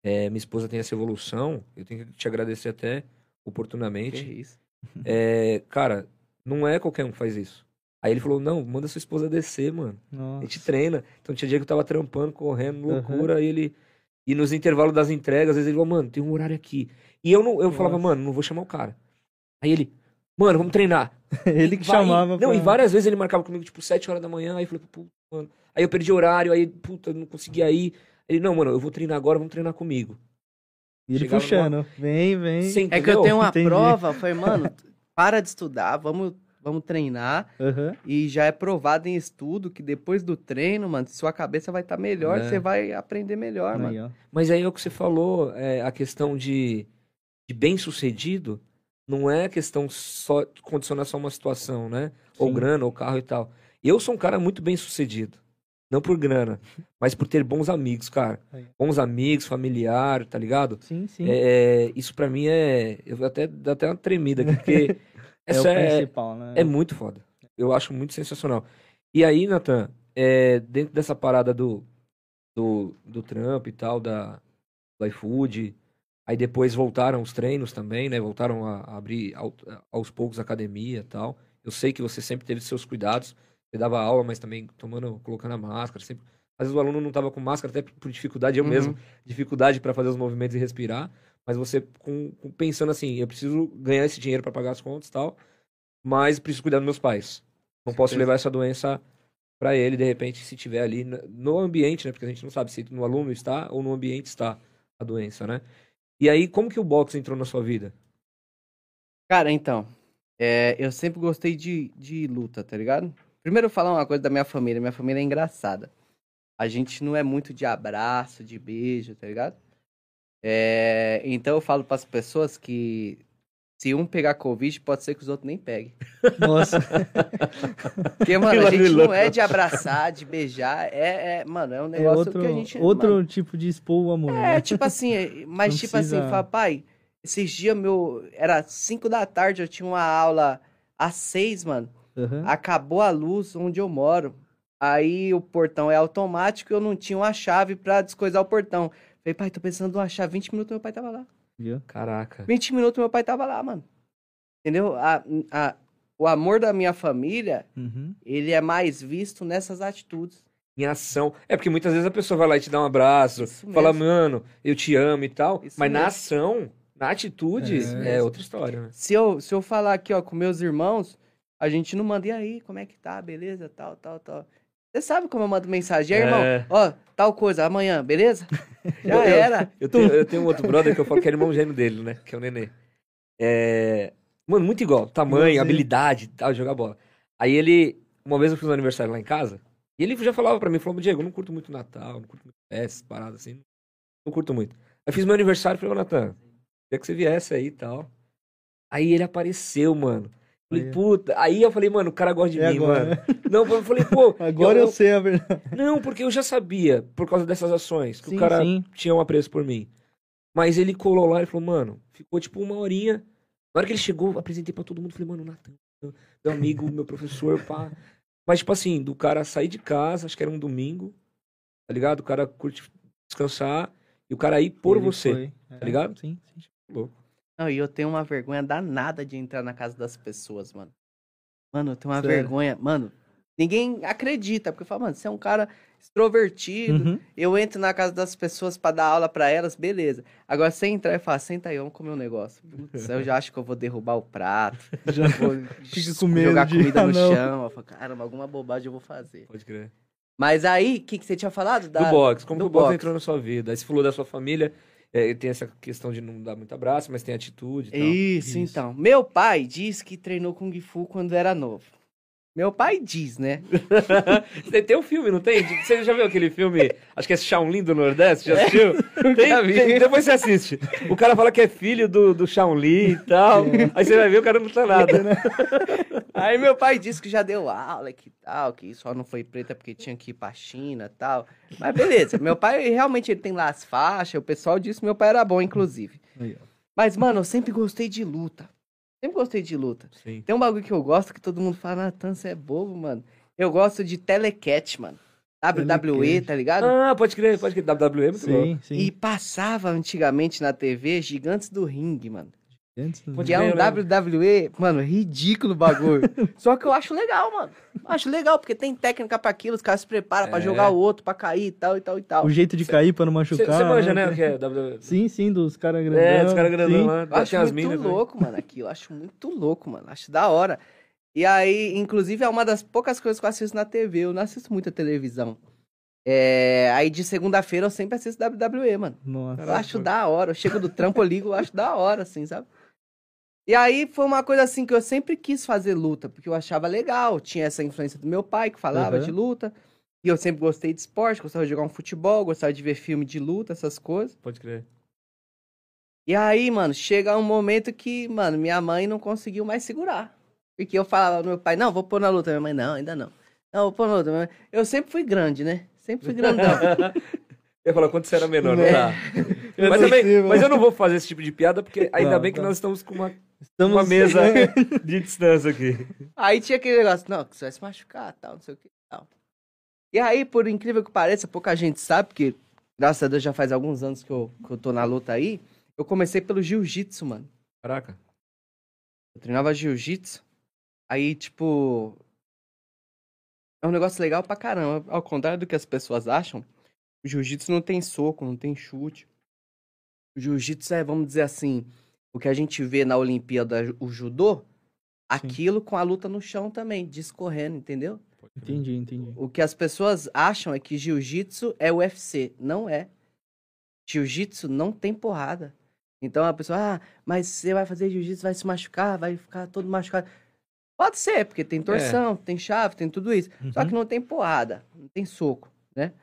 é, minha esposa tem essa evolução, eu tenho que te agradecer até Que oportunamente. isso. É, cara, não é qualquer um que faz isso. Aí ele falou, não, manda sua esposa descer, mano. A Nossa. gente treina. Então tinha dia que eu tava trampando, correndo, loucura, e ele. E nos intervalos das entregas, às vezes ele falou, mano, tem um horário aqui. E eu não, eu falava, Nossa. mano, não vou chamar o cara. Aí ele, mano, vamos treinar. Ele que Vai- chamava. Não, pra- e várias vezes ele marcava comigo, tipo, 7 horas da manhã, aí eu falei, puta, mano. Aí eu perdi horário, aí, puta, não conseguia ir. Ele, não, mano, eu vou treinar agora, vamos treinar comigo. E ele chegava puxando. Vem, vem. Você É que eu tenho uma Entendi. prova, eu falei, mano, para de estudar, vamos, vamos treinar. Aham. E já é provado em estudo que depois do treino, mano, sua cabeça vai estar melhor, É. você vai aprender melhor, mano. Aí, ó. Mas aí é o que você falou, é, a questão de, de bem-sucedido não é questão só condicionar só uma situação, né? Ou Sim. grana, ou carro e tal. Eu sou um cara muito bem-sucedido. Não por grana, mas por ter bons amigos, cara. Bons amigos, familiar, tá ligado? Sim, sim. É, isso pra mim é. Eu até dar até uma tremida aqui, porque É o é, principal, né? é muito foda. Eu acho muito sensacional. E aí, Nathan, é, dentro dessa parada do, do, do Trump e tal, da, do iFood, aí depois voltaram os treinos também, né? Voltaram a, a abrir ao- aos poucos a academia e tal. Eu sei que você sempre teve seus cuidados. Você dava aula, mas também tomando, colocando a máscara. Sempre... Às vezes o aluno não tava com máscara, até por dificuldade, eu Uhum. mesmo, dificuldade para fazer os movimentos e respirar. Mas você com, com- pensando assim, eu preciso ganhar esse dinheiro para pagar as contas e tal, mas preciso cuidar dos meus pais. Não posso Certeza. levar essa doença pra ele, de repente, se tiver ali no- no ambiente, né? Porque a gente não sabe se no aluno está ou no ambiente está a doença, né? E aí, como que o boxe entrou na sua vida? Cara, então, é, eu sempre gostei de, de luta, tá ligado? Primeiro eu vou falar uma coisa da minha família. Minha família é engraçada. A gente não é muito de abraço, de beijo, tá ligado? É, então eu falo pras pessoas que se um pegar Covid, pode ser que os outros nem peguem. Nossa. Porque, mano, a gente não é de abraçar, de beijar. É, é mano, é um É negócio outro, que a gente. outro mano, tipo de expor o amor. É, né? tipo assim, é, mas Não tipo precisa- assim, fala, pai, esses dias meu. Era 5 da tarde, eu tinha uma aula às 6, mano. Aham. Acabou a luz onde eu moro. Aí o portão é automático e eu não tinha uma chave pra descoisar o portão. Falei, pai, tô precisando de uma chave. 20 minutos meu pai tava lá. Viu? Caraca. 20 minutos meu pai tava lá, mano. Entendeu? A, a, o amor da minha família, Uhum. ele é mais visto nessas atitudes. Em ação. É porque muitas vezes a pessoa vai lá e te dá um abraço, Isso fala, mesmo. mano, eu te amo e tal. Isso mas na mesmo. ação, na atitude, é, mesmo. outra história, né? Se eu, se eu falar aqui, ó, com meus irmãos, a gente não manda, e aí, como é que tá? Beleza? Tal, tal, tal. Você sabe como eu mando mensagem? E aí, irmão, É. ó, tal coisa, amanhã, beleza? Já Eu- eu- era. Eu tenho, eu tenho um outro brother que eu falo que é irmão gêmeo dele, né? Que é o Nenê. É... Mano, muito igual. Tamanho, Igualzinho. habilidade e tal, jogar bola. Aí ele... Uma vez eu fiz um aniversário lá em casa. E ele já falava pra mim, falou, Diego, eu não curto muito Natal, não curto muito festas, paradas assim. Não curto muito. Aí fiz meu aniversário e falei, ô Natan, queria que você viesse aí e tal. Aí ele apareceu, mano. Falei, Aí. puta. Aí eu falei, mano, o cara gosta de É mim, agora, mano. Não, eu falei, pô. Agora eu, sei a verdade. Não, porque eu já sabia, por causa dessas ações, que Sim, o cara sim. tinha um apreço por mim. Mas ele colou lá e falou, mano, ficou tipo uma horinha. Na hora que ele chegou, eu apresentei pra todo mundo, falei, mano, Natan, meu amigo, meu professor, pá. Mas, tipo assim, do cara sair de casa, acho que era um domingo, tá ligado? O cara curte descansar e o cara ir por Ele você. foi. É, tá ligado? Sim, sim. Louco. Não, e eu tenho uma vergonha danada de entrar na casa das pessoas, mano. Mano, eu tenho uma Sério? vergonha. Mano, ninguém acredita, porque fala, mano, você é um cara extrovertido. Uhum. Eu entro na casa das pessoas pra dar aula pra elas, beleza. Agora, você entrar e falar, senta aí, vamos comer um negócio. Putz, eu já acho que eu vou derrubar o prato. Já Vou jogar de- comida Ah, no não. chão. Eu falo, caramba, alguma bobagem eu vou fazer. Pode crer. Mas aí, o que, que você tinha falado? Da- do boxe, como do que o boxe boxe. entrou na sua vida? Aí você falou da sua família, é, tem essa questão de não dar muito abraço, mas tem atitude e tal. Isso, Isso. então. Meu pai diz que treinou Kung Fu quando era novo. Meu pai diz, né? Tem, um filme, não tem? Você já viu aquele filme? Acho que é Shaolin do Nordeste, já assistiu? Tem, vi. tem- depois você assiste. O cara fala que é filho do, do Shaolin e tal. Aí você vai ver, o cara não tá nada. Aí meu pai disse que já deu aula, que tal, que só não foi preta porque tinha que ir pra China e tal. Mas beleza, meu pai realmente ele tem lá as faixas, o pessoal disse que meu pai era bom, inclusive. Mas, mano, eu sempre gostei de luta. Sempre gostei de luta. Sim. Tem um bagulho que eu gosto que todo mundo fala, Natan, você é bobo, mano. Eu gosto de telecat, mano. WWE, tá ligado? Ah, pode crer, pode crer. WWE é muito. Sim, sim. E passava antigamente na TV Gigantes do Ringue, mano. Que é um lembro. WWE, mano, ridículo o bagulho. Só que eu acho legal, mano. Acho legal, porque tem técnica pra aquilo, os caras se preparam pra É. jogar o outro, pra cair e tal e tal e tal. O jeito de cair pra não machucar. você manja, né? o que é WWE? Sim, sim, dos caras grandão. É, dos caras grandão sim. lá. Eu acho muito minas. né? louco, mano, aquilo. Eu acho muito louco, mano. Acho da hora. E aí, inclusive, é uma das poucas coisas que eu assisto na TV. Eu não assisto muita televisão. É... Aí, de segunda-feira, eu sempre assisto WWE, mano. Nossa. Eu acho da hora. Eu chego do trampo, eu ligo, eu acho da hora, assim, sabe? E aí foi uma coisa assim que eu sempre quis fazer luta, porque eu achava legal. Tinha essa influência do meu pai que falava Uhum. de luta. E eu sempre gostei de esporte, gostava de jogar um futebol, gostava de ver filme de luta, essas coisas. Pode crer. E aí, mano, chega um momento que, mano, minha mãe não conseguiu mais segurar. Porque eu falava no meu pai, não, vou pôr na luta. Minha mãe, não, ainda não. Não, vou pôr na luta. Eu sempre fui grande, né? Sempre fui grandão. Eu ia falar quando você era menor, não É. tá? Mas, não também, mas eu não vou fazer esse tipo de piada, porque ainda Não, bem que tá. nós estamos com uma, Estamos... uma mesa de distância aqui. Aí tinha aquele negócio, não, que você vai se machucar, tal, não sei o que, tal. E aí, por incrível que pareça, pouca gente sabe, porque graças a Deus já faz alguns anos que eu, que eu tô na luta aí, eu comecei pelo jiu-jitsu, mano. Caraca. Eu treinava jiu-jitsu, aí, tipo... É um negócio legal pra caramba. Ao contrário do que as pessoas acham, o jiu-jitsu não tem soco, não tem chute. O jiu-jitsu é, vamos dizer assim, o que a gente vê na Olimpíada, o judô, aquilo com a luta no chão também, discorrendo, entendeu? Entendi, entendi. O que as pessoas acham é que jiu-jitsu é UFC. Não é. Jiu-jitsu não tem porrada. Então a pessoa, ah, mas você vai fazer jiu-jitsu, vai se machucar, vai ficar todo machucado. Pode ser, porque tem torção, tem chave, tem tudo isso. Só Uhum. que não tem porrada, não tem soco, né?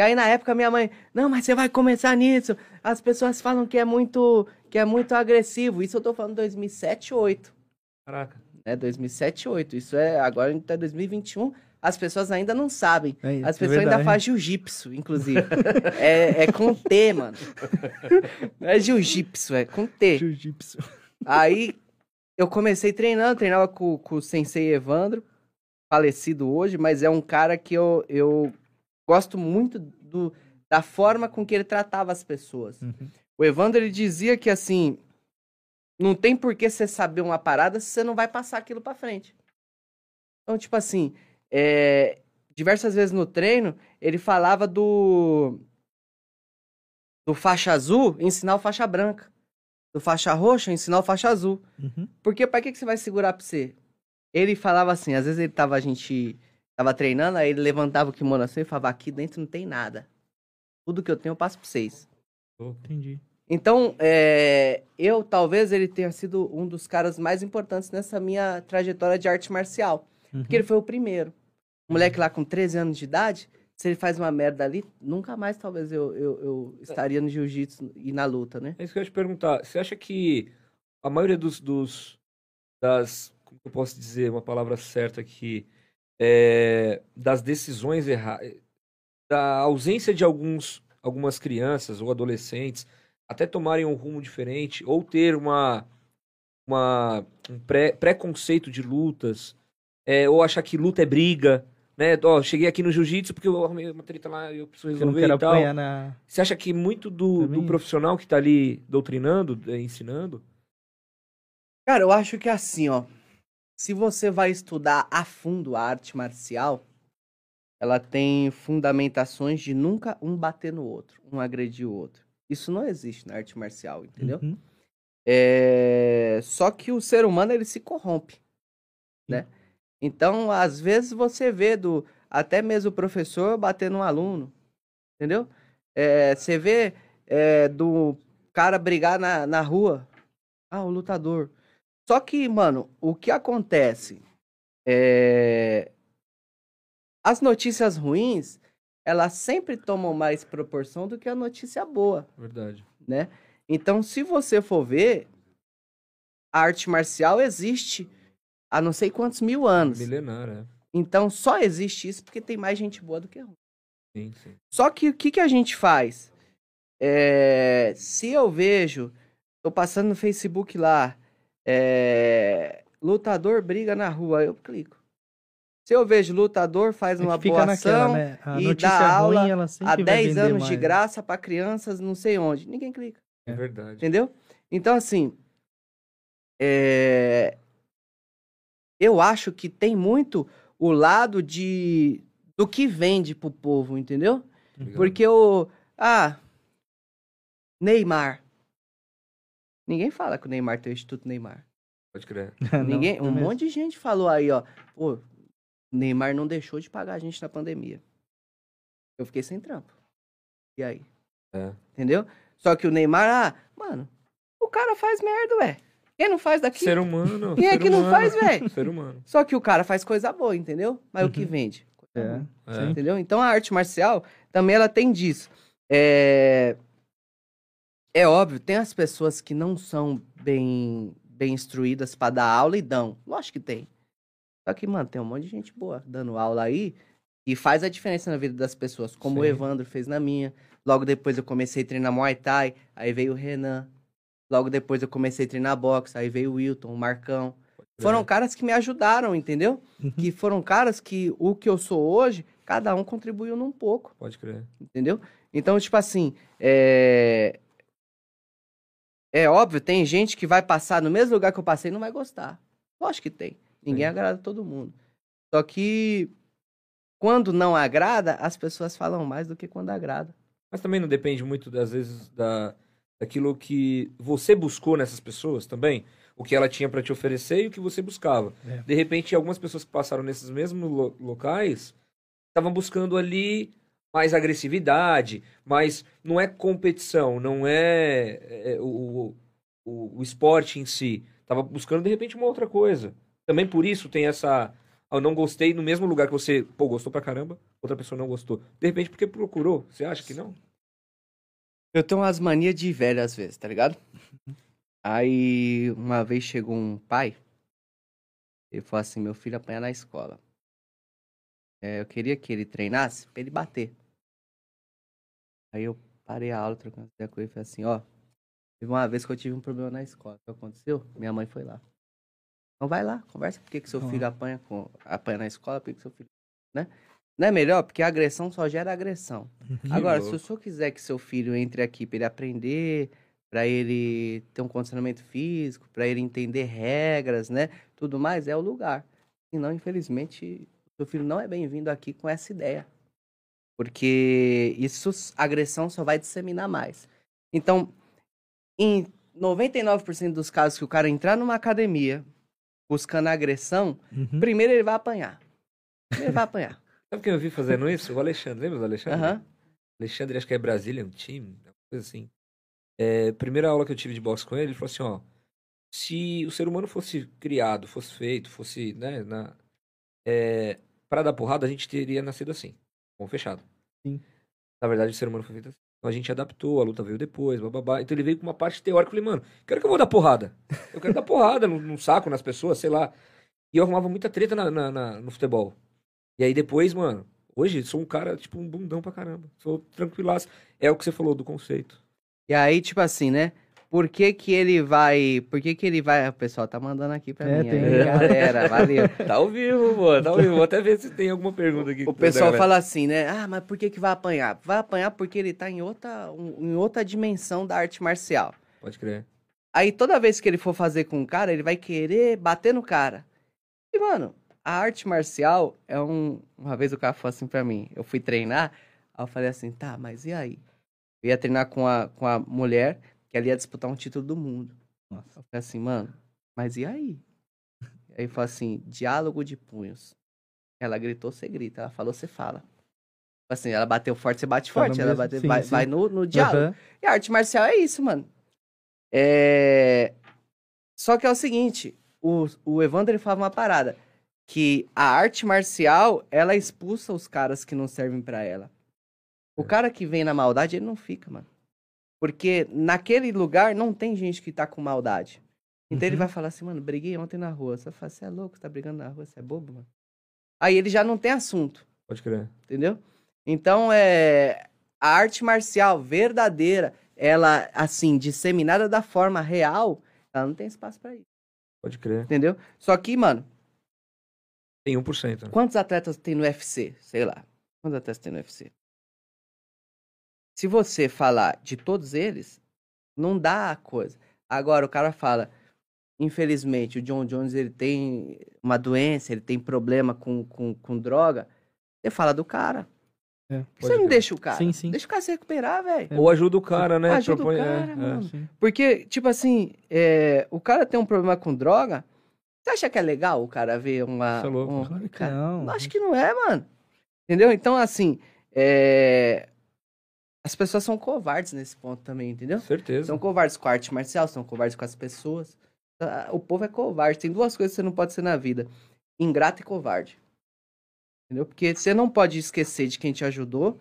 E aí na época minha mãe, não, mas você vai começar nisso. As pessoas falam que é muito, que é muito agressivo. Isso eu tô falando 2007, 2008 Caraca. né? 2007, 2008. Isso é agora a gente tá em 2021. As pessoas ainda não sabem. É, As é pessoas ainda verdade. fazem jiu-jitsu, inclusive. é, é com T, mano. Não é jiu-jitsu, é com T. Jiu-jitsu. Aí eu comecei treinando, treinava com, com o sensei Evandro, falecido hoje, mas é um cara que eu, eu gosto muito do, da forma com que ele tratava as pessoas. Uhum. O Evandro ele dizia que assim, não tem por que você saber uma parada se você não vai passar aquilo pra frente. Então, tipo assim, é, diversas vezes no treino, ele falava do do faixa azul ensinar o faixa branca. Do faixa roxa ensinar o faixa azul. Uhum. Porque pra que, que você vai segurar pra você? Ele falava assim, às vezes ele tava, a gente tava treinando, aí ele levantava o kimono assim e falava, aqui dentro não tem nada. Tudo que eu tenho eu passo pra vocês. Entendi. Então, é, eu talvez ele tenha sido um dos caras mais importantes nessa minha trajetória de arte marcial. Uhum. Porque ele foi o primeiro. O moleque lá com 13 anos de idade, se ele faz uma merda ali, nunca mais talvez eu, eu, eu estaria no jiu-jitsu e na luta, né? É isso que eu ia te perguntar. Você acha que a maioria dos, dos das, como eu posso dizer uma palavra certa aqui, é, das decisões erradas, da ausência de alguns, algumas crianças ou adolescentes até tomarem um rumo diferente ou ter uma, uma um pré, preconceito de lutas, é, ou achar que luta é briga, né? Ó, cheguei aqui no jiu-jitsu porque eu arrumei uma treta lá e eu preciso Eu resolver quero e tal. na... Você acha que muito do, do profissional que tá ali doutrinando, eh, ensinando, Cara, eu acho que é assim, ó. Se você vai estudar a fundo a arte marcial, ela tem fundamentações de nunca um bater no outro, um agredir o outro. Isso não existe na arte marcial, entendeu? Uhum. É... Só que o ser humano ele se corrompe, né? Então, às vezes você vê do até mesmo o professor bater no aluno, entendeu? É, você vê é, do cara brigar na, na rua, ah, o lutador. Só que, mano, o que acontece é as notícias ruins, elas sempre tomam mais proporção do que a notícia boa verdade. né? Então, se você for ver, a arte marcial existe há não sei quantos mil anos. Milenar, é. Então, só existe isso porque tem mais gente boa do que ruim. Sim, sim. Só que o que, que a gente faz? É, se eu vejo, tô passando no Facebook lá, é, lutador briga na rua, eu clico. Se eu vejo lutador faz É uma boa naquela, ação, né? E dá aula ruim, há vai 10 vender anos de mais. graça para crianças, não sei onde, ninguém clica. É É. verdade. Entendeu? Então, assim, é, eu acho que tem muito o lado de do que vende pro povo, entendeu? Obrigado. Porque o. Ah, Neymar. Ninguém fala que o Neymar tem o Instituto Neymar. Pode crer. Não, Ninguém, é um mesmo. monte de gente falou aí, ó. Pô, o Neymar não deixou de pagar a gente na pandemia. Eu fiquei sem trampo. E aí? É. Entendeu? Só que o Neymar, ah, mano, o cara faz merda, ué. Quem não faz daqui? Ser humano. Quem é ser que não humano, faz, velho? Ser humano. Só que o cara faz coisa boa, entendeu? Mas o que Uhum. vende? É, É. Entendeu? Então a arte marcial também ela tem disso. É... é óbvio, tem as pessoas que não são bem, bem instruídas pra dar aula e dão. Lógico que tem. Só que, mano, tem um monte de gente boa dando aula aí e faz a diferença na vida das pessoas, como o Sim. Evandro fez na minha. Logo depois eu comecei a treinar Muay Thai, aí veio o Renan. Logo depois eu comecei a treinar boxe, aí veio o Wilton, o Marcão. Foram caras que me ajudaram, entendeu? Uhum. Que foram caras que o que eu sou hoje, cada um contribuiu num pouco, Pode crer. entendeu? Então, tipo assim, é... É óbvio, tem gente que vai passar no mesmo lugar que eu passei e não vai gostar. Lógico que tem. Ninguém Sim. agrada todo mundo. Só que quando não agrada, as pessoas falam mais do que quando agrada. Mas também não depende muito, às vezes, da, daquilo que você buscou nessas pessoas também? o que ela tinha pra te oferecer e o que você buscava. É. De repente, algumas pessoas que passaram nesses mesmos lo- locais estavam buscando ali mais agressividade, mas não é competição, não é, é, o, o, o esporte em si. Tava buscando, de repente, uma outra coisa. Também por isso tem essa. "Ah, Eu não gostei no mesmo lugar que você, pô, gostou pra caramba, outra pessoa não gostou. De repente, porque procurou. Você acha que não? Eu tenho umas manias de velho às vezes, tá ligado? Aí, uma vez chegou um pai, ele falou assim, meu filho apanha na escola. É, eu queria que ele treinasse pra ele bater. Aí eu parei a aula, trocando ideia com ele e falei assim, ó, teve uma vez que eu tive um problema na escola. O que aconteceu? Minha mãe foi lá. Então vai lá, conversa por que, que seu filho apanha, com, apanha na escola, por que, que seu filho... Né? Não é melhor? Porque a agressão só gera agressão. Agora, se louco. o senhor quiser que seu filho entre aqui para ele aprender, para ele ter um condicionamento físico, para ele entender regras, né? Tudo mais, é o lugar. Senão, infelizmente, seu filho não é bem-vindo aqui com essa ideia. Porque isso, a agressão só vai disseminar mais. Então, em 99% dos casos que o cara entrar numa academia buscando agressão, Uhum. primeiro ele vai apanhar. Primeiro ele vai apanhar. Sabe quem eu vi fazendo isso? O Alexandre. Lembra do Alexandre? Aham. Alexandre, acho que é Brasília, um time, uma coisa assim. É, primeira aula que eu tive de boxe com ele, ele falou assim, ó, se o ser humano fosse criado, fosse feito, fosse, né, na, é, para dar porrada, a gente teria nascido assim, com fechado. Sim. Na verdade, o ser humano foi feito assim. Então a gente adaptou, a luta veio depois, bababá. Então ele veio com uma parte teórica, eu falei, mano, quero que eu vou dar porrada. Eu quero dar porrada no, no saco, nas pessoas, sei lá. E eu arrumava muita treta na, na- na- no futebol. E aí depois, mano, hoje sou um cara, tipo, um bundão pra caramba. Sou tranquilaço. É o que você falou do conceito. E aí, tipo assim, né? Por que que ele vai... Por que que ele vai... O pessoal tá mandando aqui pra É, mim. tem. Aí, galera, valeu. Tá ao vivo, mano. Tá ao vivo. Vou até ver se tem alguma pergunta aqui. O pessoal fala assim, né? Ah, mas por que que vai apanhar? Vai apanhar porque ele tá em outra, um- em outra dimensão da arte marcial. Pode crer. Aí toda vez que ele for fazer com o cara, ele vai querer bater no cara. E, mano, a arte marcial é um. Uma vez o cara falou assim pra mim, eu fui treinar, aí eu falei assim, tá, mas e aí? Eu ia treinar com a, com a mulher que ela ia disputar um título do mundo. Nossa. Eu falei assim, mano, mas e aí? Aí falou assim, diálogo de punhos. Ela gritou, você grita. Ela falou, você fala. Assim, ela bateu forte, você bate Fala forte. Ela mesmo. bate, Sim, vai, sim. vai no, no diálogo. Aham. E a arte marcial é isso, mano. É... Só que é o seguinte, o, o Evandro ele falava uma parada, que a arte marcial, ela expulsa os caras que não servem pra ela. O cara que vem na maldade, ele não fica, mano. Porque naquele lugar não tem gente que tá com maldade. Então ele Uhum. vai falar assim, mano, briguei ontem na rua. Você fala, você é louco, você tá brigando na rua, você é bobo, mano. Aí ele já não tem assunto Pode crer. entendeu? Então, é a arte marcial verdadeira, ela assim, disseminada da forma real, ela não tem espaço pra isso, Pode crer. entendeu? Só que, mano, Tem 1%. Né? quantos atletas tem no UFC? Sei lá. Quantos atletas tem no UFC? Se você falar de todos eles, não dá a coisa. Agora o cara fala, infelizmente, o John Jones ele tem uma doença, ele tem problema com, com, com droga. Você fala do cara. É. Por que você não crer. deixa o cara? Sim, sim. Deixa o cara se recuperar, velho. Ou ajuda o cara, né? Ajuda o Propõe- é, cara, é. mano. Porque, tipo assim, é, o cara tem um problema com droga. Você acha que é legal o cara ver uma. Você é louco. um- Claro que cara, não. Acho que não é, mano. Entendeu? Então, assim, é, as pessoas são covardes nesse ponto também, entendeu? Certeza. São covardes com a arte marcial, são covardes com as pessoas. Ah, O povo é covarde. Tem duas coisas que você não pode ser na vida: ingrato e covarde. Entendeu? Porque você não pode esquecer de quem te ajudou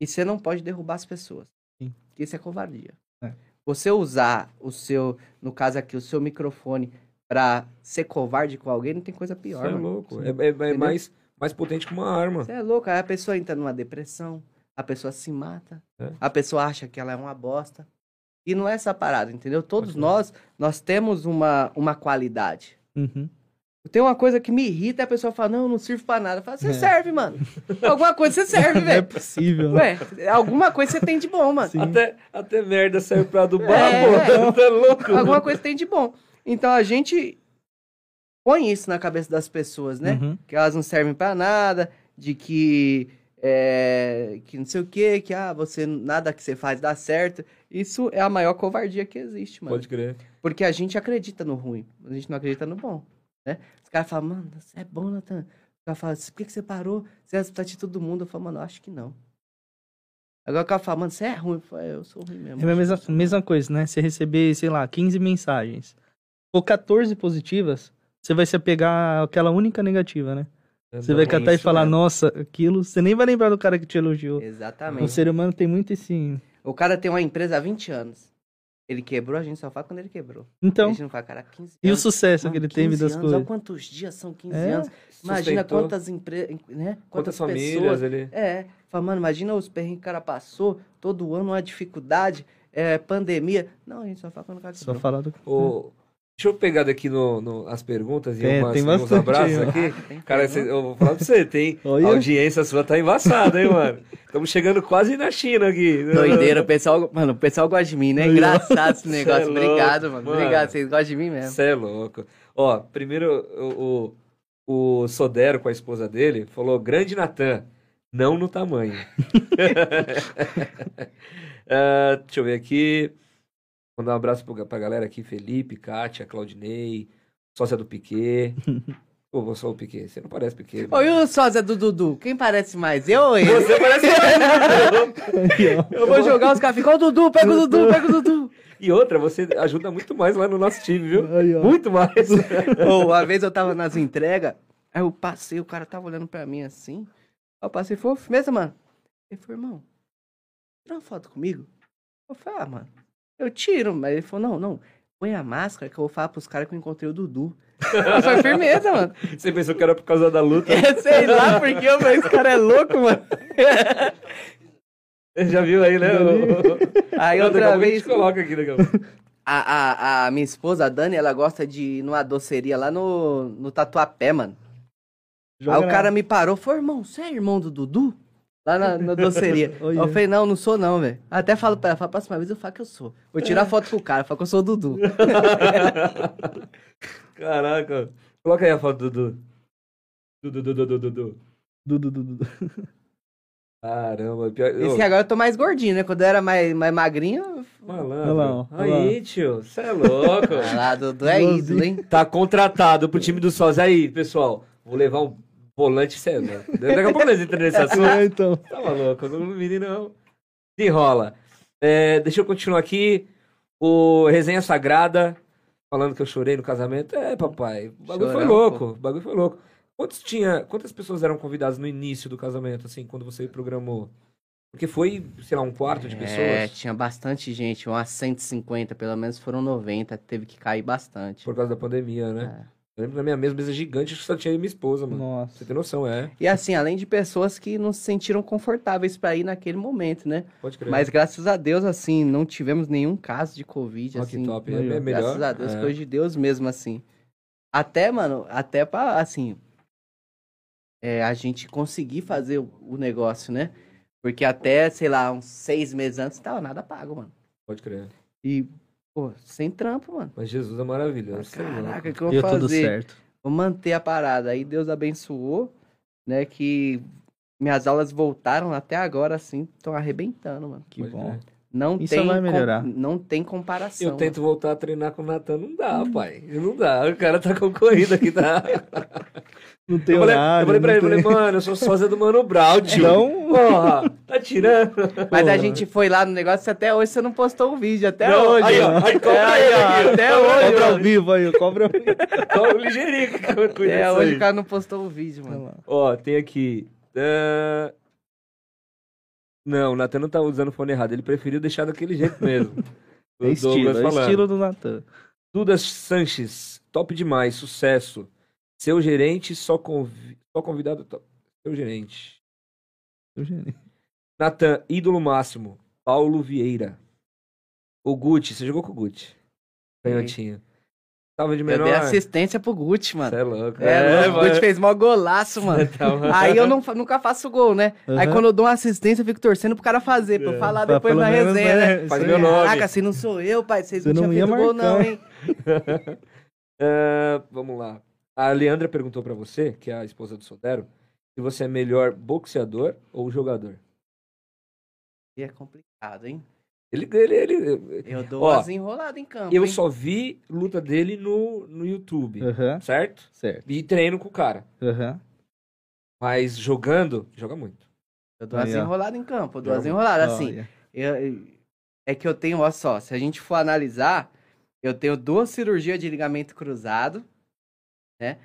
e você não pode derrubar as pessoas. Sim. Isso é covardia. É. Você usar o seu, no caso aqui, o seu microfone pra ser covarde com alguém, não tem coisa pior. Você é louco. É, é- é mais, mais potente que uma arma. Você é louco. Aí a pessoa entra numa depressão, a pessoa se mata, É. a pessoa acha que ela é uma bosta. E não é essa parada, entendeu? Todos Pode nós, nós temos uma, uma qualidade. Uhum. Tem uma coisa que me irrita, a pessoa fala, não, eu não sirvo pra nada. Eu falo, você É. serve, mano. Alguma coisa você serve, é velho. possível. né? Ué, alguma coisa você tem de bom, mano. Sim. Até, até merda saiu pra adubar, É, pô. Tá louco? Alguma coisa tem de bom. Então a gente põe isso na cabeça das pessoas, né? Uhum. que elas não servem pra nada, de que é, que não sei o que, que ah, você nada que você faz dá certo. Isso é a maior covardia que existe, mano. Pode crer. Porque a gente acredita no ruim, a gente não acredita no bom, né? Os caras falam, mano, você é bom, Natan. O cara fala, por que, que você parou? Você é de todo mundo. Eu falo, mano, eu acho que não. Agora o cara fala, mano, você é ruim. Eu falo, é, eu sou ruim mesmo. É a mesma, mesma coisa, né? Você receber, sei lá, 15 mensagens. Ou 14 positivas, você vai se apegar àquela única negativa, né? Você vai É catar e falar, nossa, aquilo. Você nem vai lembrar do cara que te elogiou. Exatamente. O ser humano tem muito esse. O cara tem uma empresa há 20 anos. Ele quebrou, a gente só fala quando ele quebrou. Então, a gente não fala, cara, 15 e o sucesso Mano, que ele teve 15 das anos, coisas. Olha quantos dias são 15 É. anos. Imagina Sustentou. quantas empresas, né? Quantas Quantas, famílias ele. É, fala, mano, imagina os perrengues que o cara passou, todo ano uma dificuldade, é, pandemia. Não, a gente só fala quando o cara Só quebrou. falar do. Ô, deixa eu pegar daqui no, no- as perguntas e Tem- umas, tem uns abraços aí, ó. aqui. Ah, Cara, cê- eu vou falar pra você, tem. Olha. A audiência sua tá embaçada, hein, mano? Estamos chegando quase na China aqui. Doideira, o pessoal, mano, o pessoal gosta de mim, né? Engraçado esse Cê é negócio. louco, Obrigado, mano. mano. Obrigado, vocês gostam de mim mesmo. Você é louco. Ó, primeiro o, o, o Sodero com a esposa dele falou: grande Natan, não no tamanho. Ah, deixa eu ver aqui. Mandar um abraço pra, pra galera aqui: Felipe, Kátia, Claudinei, sócia do Piquet. Pô, vou só o Piquet. Você não parece Piquet. Ô, e o sósia do Dudu? Quem parece mais? Eu ou ele? Você parece ó. Eu vou jogar, os caras ficam, ó o Dudu, pega o Dudu, pega o Dudu. E outra, você ajuda muito mais lá no nosso time, viu? Aí. Muito mais. Ô, uma vez eu tava nas entregas, aí eu passei, o cara tava olhando pra mim assim. Aí eu passei, foi firmeza, mano. Ele falou, irmão, tira uma foto comigo? Eu falei, ah, mano, eu tiro. Mas ele falou, não, não, põe a máscara que eu vou falar pros caras que eu encontrei o Dudu. Eu falei, firmeza, mano. Você pensou que era por causa da luta? Sei lá porque falei, esse cara é louco, mano. Já viu aí, né? Aí outra pouco a vez, gente coloca aqui daqui a a, a, minha esposa, a Dani, ela gosta de ir numa doceria lá no, no Tatuapé, mano. Joga Aí o cara me parou, falou, irmão, você é irmão do Dudu? Lá na, na doceria. Olha. eu falei, não, não sou não, velho. Até falo pra ela, fala, próxima vez eu falo que eu sou. Vou tirar foto com o cara, falo que eu sou o Dudu. Caraca. Coloca aí a foto do Dudu. Dudu, Dudu, Dudu, Dudu. Dudu, Dudu, Dudu. Caramba. Pior... Esse agora eu tô mais gordinho, né? Quando eu era mais, mais magrinho, Olha Malandro. olha Aí, tio. Você é louco. ah lá, Dudu é ídolo, hein? tá contratado pro time do Sós. Aí, pessoal. Vou levar um volante sério. Daqui a pouco nós entramos nesse assunto. É, então. Tá maluco, não me não. Desenrola. É, deixa eu continuar aqui. O Resenha Sagrada, falando que eu chorei no casamento. É, papai, o bagulho foi louco. O bagulho foi louco. Quantos tinha, quantas pessoas eram convidadas no início do casamento, assim, quando você programou? Porque foi, sei lá, um quarto de É, pessoas tinha bastante gente, umas 150, pelo menos foram 90, teve que cair bastante. por causa da pandemia, né? É. Eu lembro na minha mesa, mesa gigante, que só tinha eu e minha esposa, mano. Nossa. Você tem noção, é? E assim, além de pessoas que não se sentiram confortáveis pra ir naquele momento, né? Pode crer. Mas graças a Deus, assim, não tivemos nenhum caso de Covid, Ó, que assim. top. ó. É melhor. Graças a Deus, é. coisa de Deus mesmo, assim. Até, mano, até pra, assim, é, a gente conseguir fazer o, o negócio, né? Porque até, sei lá, uns seis meses antes, tava nada pago, mano. Pode crer. E, pô, sem trampo, mano. Mas Jesus é maravilhoso. Caraca, o que eu Deu vou tudo fazer? certo. Vou manter a parada. Aí Deus abençoou, né? Que minhas aulas voltaram até agora, assim, estão arrebentando, mano. Que Pode bom. crer. Não Isso tem vai com- melhorar. não tem comparação. Eu tento voltar a treinar com o Natan, não dá, pai. Não dá. O cara tá concorrido aqui, tá? Não tem Eu falei, horário. eu falei pra ele, não falei, tem- mano, eu sou sósia do Mano Brown, tio. Então- Porra, tá tirando. Mas a gente foi lá no negócio e até hoje você não postou o vídeo. Até Não, hoje. aí, ó, aí cobra É, aí, ó, aqui, ó. Até Cobra hoje. Cobra ao vivo aí, cobra ao vivo. O ligeirinho É, hoje aí. o cara não postou o vídeo, mano. Ó, tem aqui. ah, Não, o Natan não tá usando o fone errado. Ele preferiu deixar daquele jeito mesmo. O É estilo, é estilo do Natan. Duda Sanches, top demais, sucesso. Seu gerente, só, convi... só convidado top. Seu gerente. Eugênio. Natan, ídolo máximo. Paulo Vieira. O Gucci, você jogou com o Gucci? Canhotinho. Tava de Eu menor. dei assistência pro Gucci, mano. Você é louco. É, louco, o Gucci mano. fez mó golaço, mano. Tava- Aí eu não, nunca faço gol, né? Aí Aham. quando eu dou uma assistência, eu fico torcendo pro cara fazer, pra eu É, falar Pra depois na resenha, né? Faz Isso meu aí. nome. Caraca, se não sou eu, pai, vocês Você não não tinham feito gol, não, hein? Ah, vamos lá. A Leandra perguntou pra você, que é a esposa do Sodero, se você é melhor boxeador ou jogador. E é complicado, hein? Ele, ele, ele, Eu dou Ó, umas enroladas em campo, eu hein? só vi luta dele no, no YouTube, Aham, certo? certo. E treino com o cara. Aham. Mas jogando, joga muito. Eu dou ó. enroladas em campo, eu dou Joga. enroladas, assim. Eu- é que eu tenho, olha só, se a gente for analisar, eu tenho duas cirurgias de ligamento cruzado, né?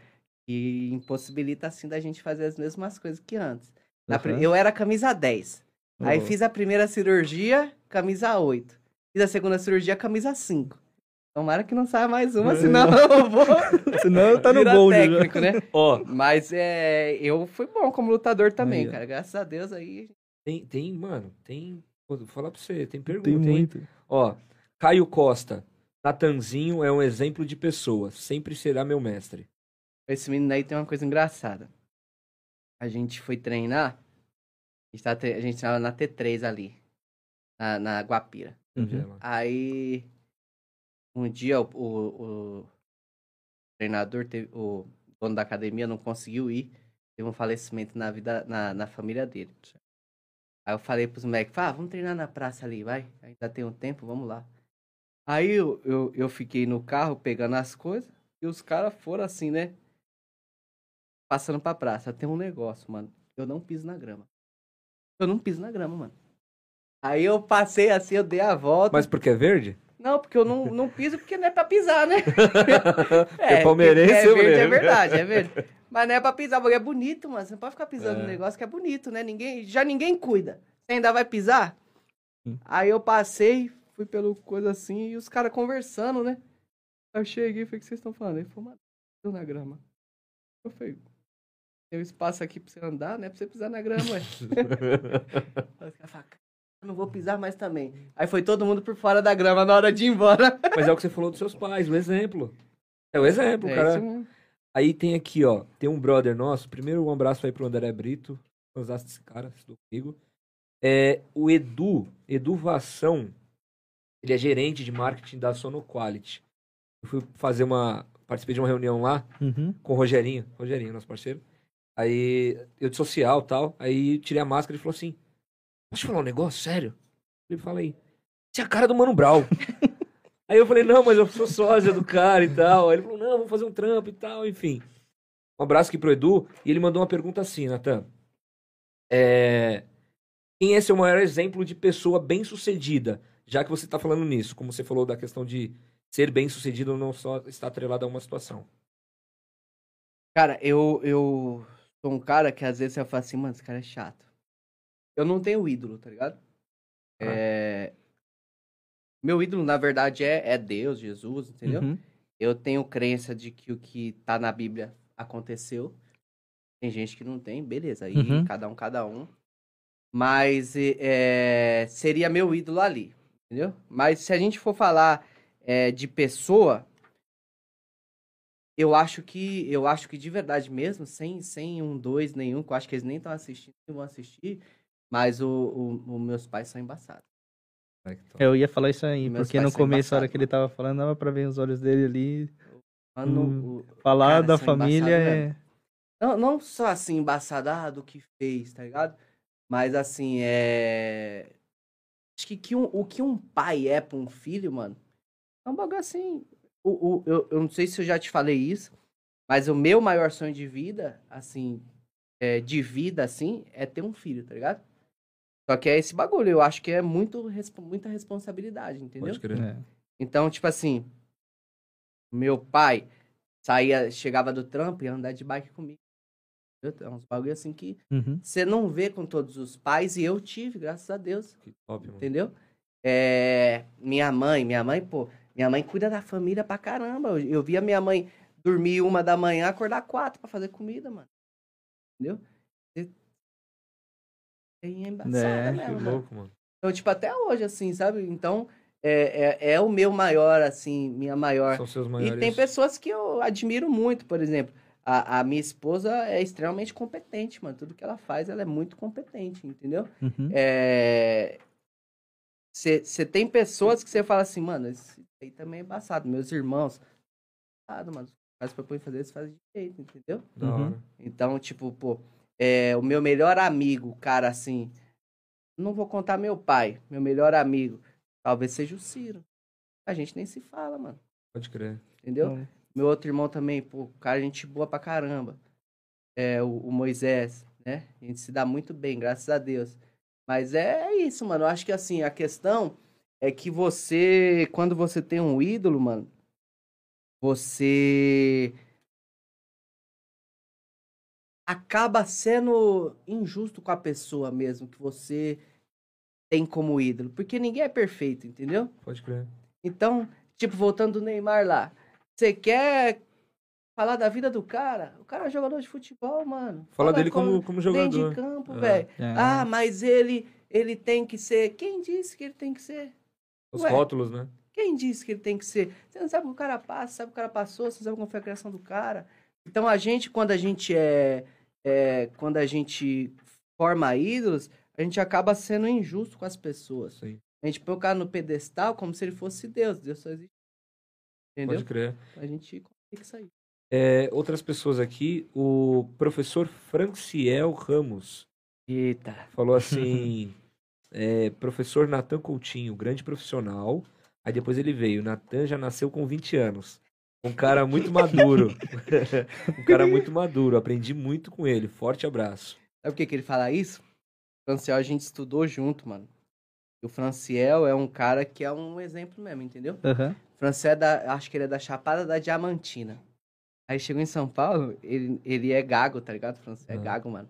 E impossibilita, assim, da gente fazer as mesmas coisas que antes. Aham. Eu era camisa 10. Aí fiz a primeira cirurgia, camisa 8. Fiz a segunda cirurgia, camisa 5. Tomara que não saia mais uma, senão eu vou Senão tá no gol, né? técnico, né? Ó, Mas é, eu fui bom como lutador também, Aí, cara. Graças a Deus aí. tem, tem, mano, tem. Vou falar pra você, tem pergunta, Tem hein? muito. Ó, Caio Costa. Natanzinho é um exemplo de pessoa. Sempre será meu mestre. Esse menino aí tem uma coisa engraçada. A gente foi treinar. A gente, tava a gente treinava na T3 ali. Na, na Guapira. Uhum. Aí. Um dia o, o, o treinador, teve, o dono da academia, não conseguiu ir. Teve um falecimento na vida, na, na família dele. Aí eu falei pros moleques, ah, vamos treinar na praça ali, vai. Ainda tem um tempo, vamos lá. Aí eu, eu, eu fiquei no carro pegando as coisas e os caras foram assim, né? Passando pra praça. Tem um negócio, mano. Eu não piso na grama. Eu não piso na grama, mano. Aí eu passei assim, eu dei a volta. Mas porque é verde? Não, porque eu não, não piso porque não é pra pisar, né? É palmeirense, é eu verde, é lembro. verdade, é verde. Mas não é pra pisar, porque é bonito, mano. Você não pode ficar pisando É. no negócio que é bonito, né? Ninguém, já ninguém cuida. Você ainda vai pisar? Sim. Aí eu passei, fui pelo coisa assim, e os caras conversando, né? Aí eu cheguei e falei, o que vocês estão falando? Ele falou, mano, na grama. Eu falei, tem um espaço aqui pra você andar, né? Pra você pisar na grama, ué. Os caras falaram, "Cara, eu não vou pisar mais também. Aí foi todo mundo por fora da grama na hora de ir embora. Mas é o que você falou dos seus pais, o exemplo. É o exemplo, É cara. Aí tem aqui, ó, tem um brother nosso. Primeiro, um abraço aí pro André Brito. Usaste esse cara, estudou comigo. É, o Edu, Edu Vação, ele é gerente de marketing da Sonoquality. Eu fui fazer uma. Participei de uma reunião lá Uhum. com o Rogerinho. Rogerinho, nosso parceiro. Aí, eu de social e tal. Aí tirei a máscara e ele falou assim: Posso falar um negócio sério? Ele falou aí, você é a cara do Mano Brown. aí eu falei, não, mas eu sou sósia do cara e tal. Aí ele falou, não, vamos fazer um trampo e tal, enfim. Um abraço aqui pro Edu. E ele mandou uma pergunta assim, Natan. É... Quem é seu maior exemplo de pessoa bem-sucedida? Já que você tá falando nisso, como você falou da questão de ser bem-sucedido não só estar atrelado a uma situação. Cara, eu, eu sou um cara que às vezes eu falo assim, mano, esse cara é chato. Eu não tenho ídolo, tá ligado? Ah. É... Meu ídolo, na verdade, é, é Deus, Jesus, entendeu? Uhum. Eu tenho crença de que o que tá na Bíblia aconteceu. Tem gente que não tem, beleza. Aí Uhum. cada um, cada um. Mas é, seria meu ídolo ali, entendeu? Mas se a gente for falar é, de pessoa, eu acho que eu acho que de verdade mesmo, sem, sem um dois nenhum, que eu acho que eles nem estão assistindo, nem vão assistir, mas o, o, o meus pais são embaçados. Eu ia falar isso aí, Meus porque no começo, a hora que ele tava falando, dava pra ver os olhos dele ali. Mano, Hum. o- Falar Cara, da família é. Não, não só assim, embaçado, ah, do que fez, tá ligado? Mas assim, é. Acho que, que um- o que um pai é pra um filho, mano, é um bagulho assim. O, o, eu, eu não sei se eu já te falei isso, mas o meu maior sonho de vida, assim, é, de vida, assim, é ter um filho, tá ligado? Só que é esse bagulho, eu acho que é muito, muita responsabilidade, entendeu? Pode crer. é. Então, tipo assim, meu pai saía, chegava do trampo e ia andar de bike comigo. É uns bagulho assim que Uhum. você não vê com todos os pais e eu tive, graças a Deus, Que top, mano. entendeu? É, minha mãe, minha mãe, pô, minha mãe cuida da família pra caramba. Eu, eu via minha mãe dormir uma da manhã, acordar quatro pra fazer comida, mano. Entendeu? E- É embaçada É, Que mesmo, mano. louco, mano. Então, tipo, até hoje, assim, sabe? Então, é, é, é o meu maior, assim, minha maior. São seus E maiores. tem pessoas que eu admiro muito, por exemplo. A, a minha esposa é extremamente competente, mano. Tudo que ela faz, ela é muito competente, entendeu? Uhum. É... Você tem pessoas que você fala assim, mano, esse aí também é embaçado. Meus irmãos, embaçado, mano. Faz pra poder fazer, eles fazem de jeito, entendeu? Uhum. Então, tipo, pô, é, o meu melhor amigo, cara, assim. Não vou contar meu pai, meu melhor amigo. Talvez seja o Ciro. A gente nem se fala, mano. Pode crer. Entendeu? Meu outro irmão também, pô, cara, gente boa pra caramba. É, o, o Moisés, né? A gente se dá muito bem, graças a Deus. Mas é isso, mano. Eu acho que assim, a questão é que você, quando você tem um ídolo, mano, você acaba sendo injusto com a pessoa mesmo que você tem como ídolo. Porque ninguém é perfeito, entendeu? Pode crer. Então, tipo, voltando do Neymar lá. Você quer falar da vida do cara? O cara é jogador de futebol, mano. Fala dele como, como dentro jogador. de campo, É. velho. é, Ah, mas ele, ele tem que ser. Quem disse que ele tem que ser? Os Ué. rótulos, né? Quem disse que ele tem que ser? Você não sabe o que o cara passa, sabe o que o cara passou, você não sabe como foi a criação do cara. Então a gente, quando a gente é, é- quando a gente forma ídolos, a gente acaba sendo injusto com as pessoas. Sim. A gente põe o cara no pedestal como se ele fosse Deus. Deus só existe. Entendeu? Pode crer. A gente tem que sair. É, outras pessoas aqui, o professor Franciel Ramos Eita. falou assim: é, professor Natan Coutinho, grande profissional. Aí depois ele veio. Natan já nasceu com 20 anos. Um cara muito maduro. um cara muito maduro. Aprendi muito com ele. Forte abraço. Sabe por que, que ele fala isso? O Franciel a gente estudou junto, mano. E o Franciel é um cara que é um exemplo mesmo, entendeu? aham. O Franciel é da. Acho que ele é da Chapada da Diamantina. Aí chegou em São Paulo, ele, ele é gago, tá ligado? O Franciel é gago, mano.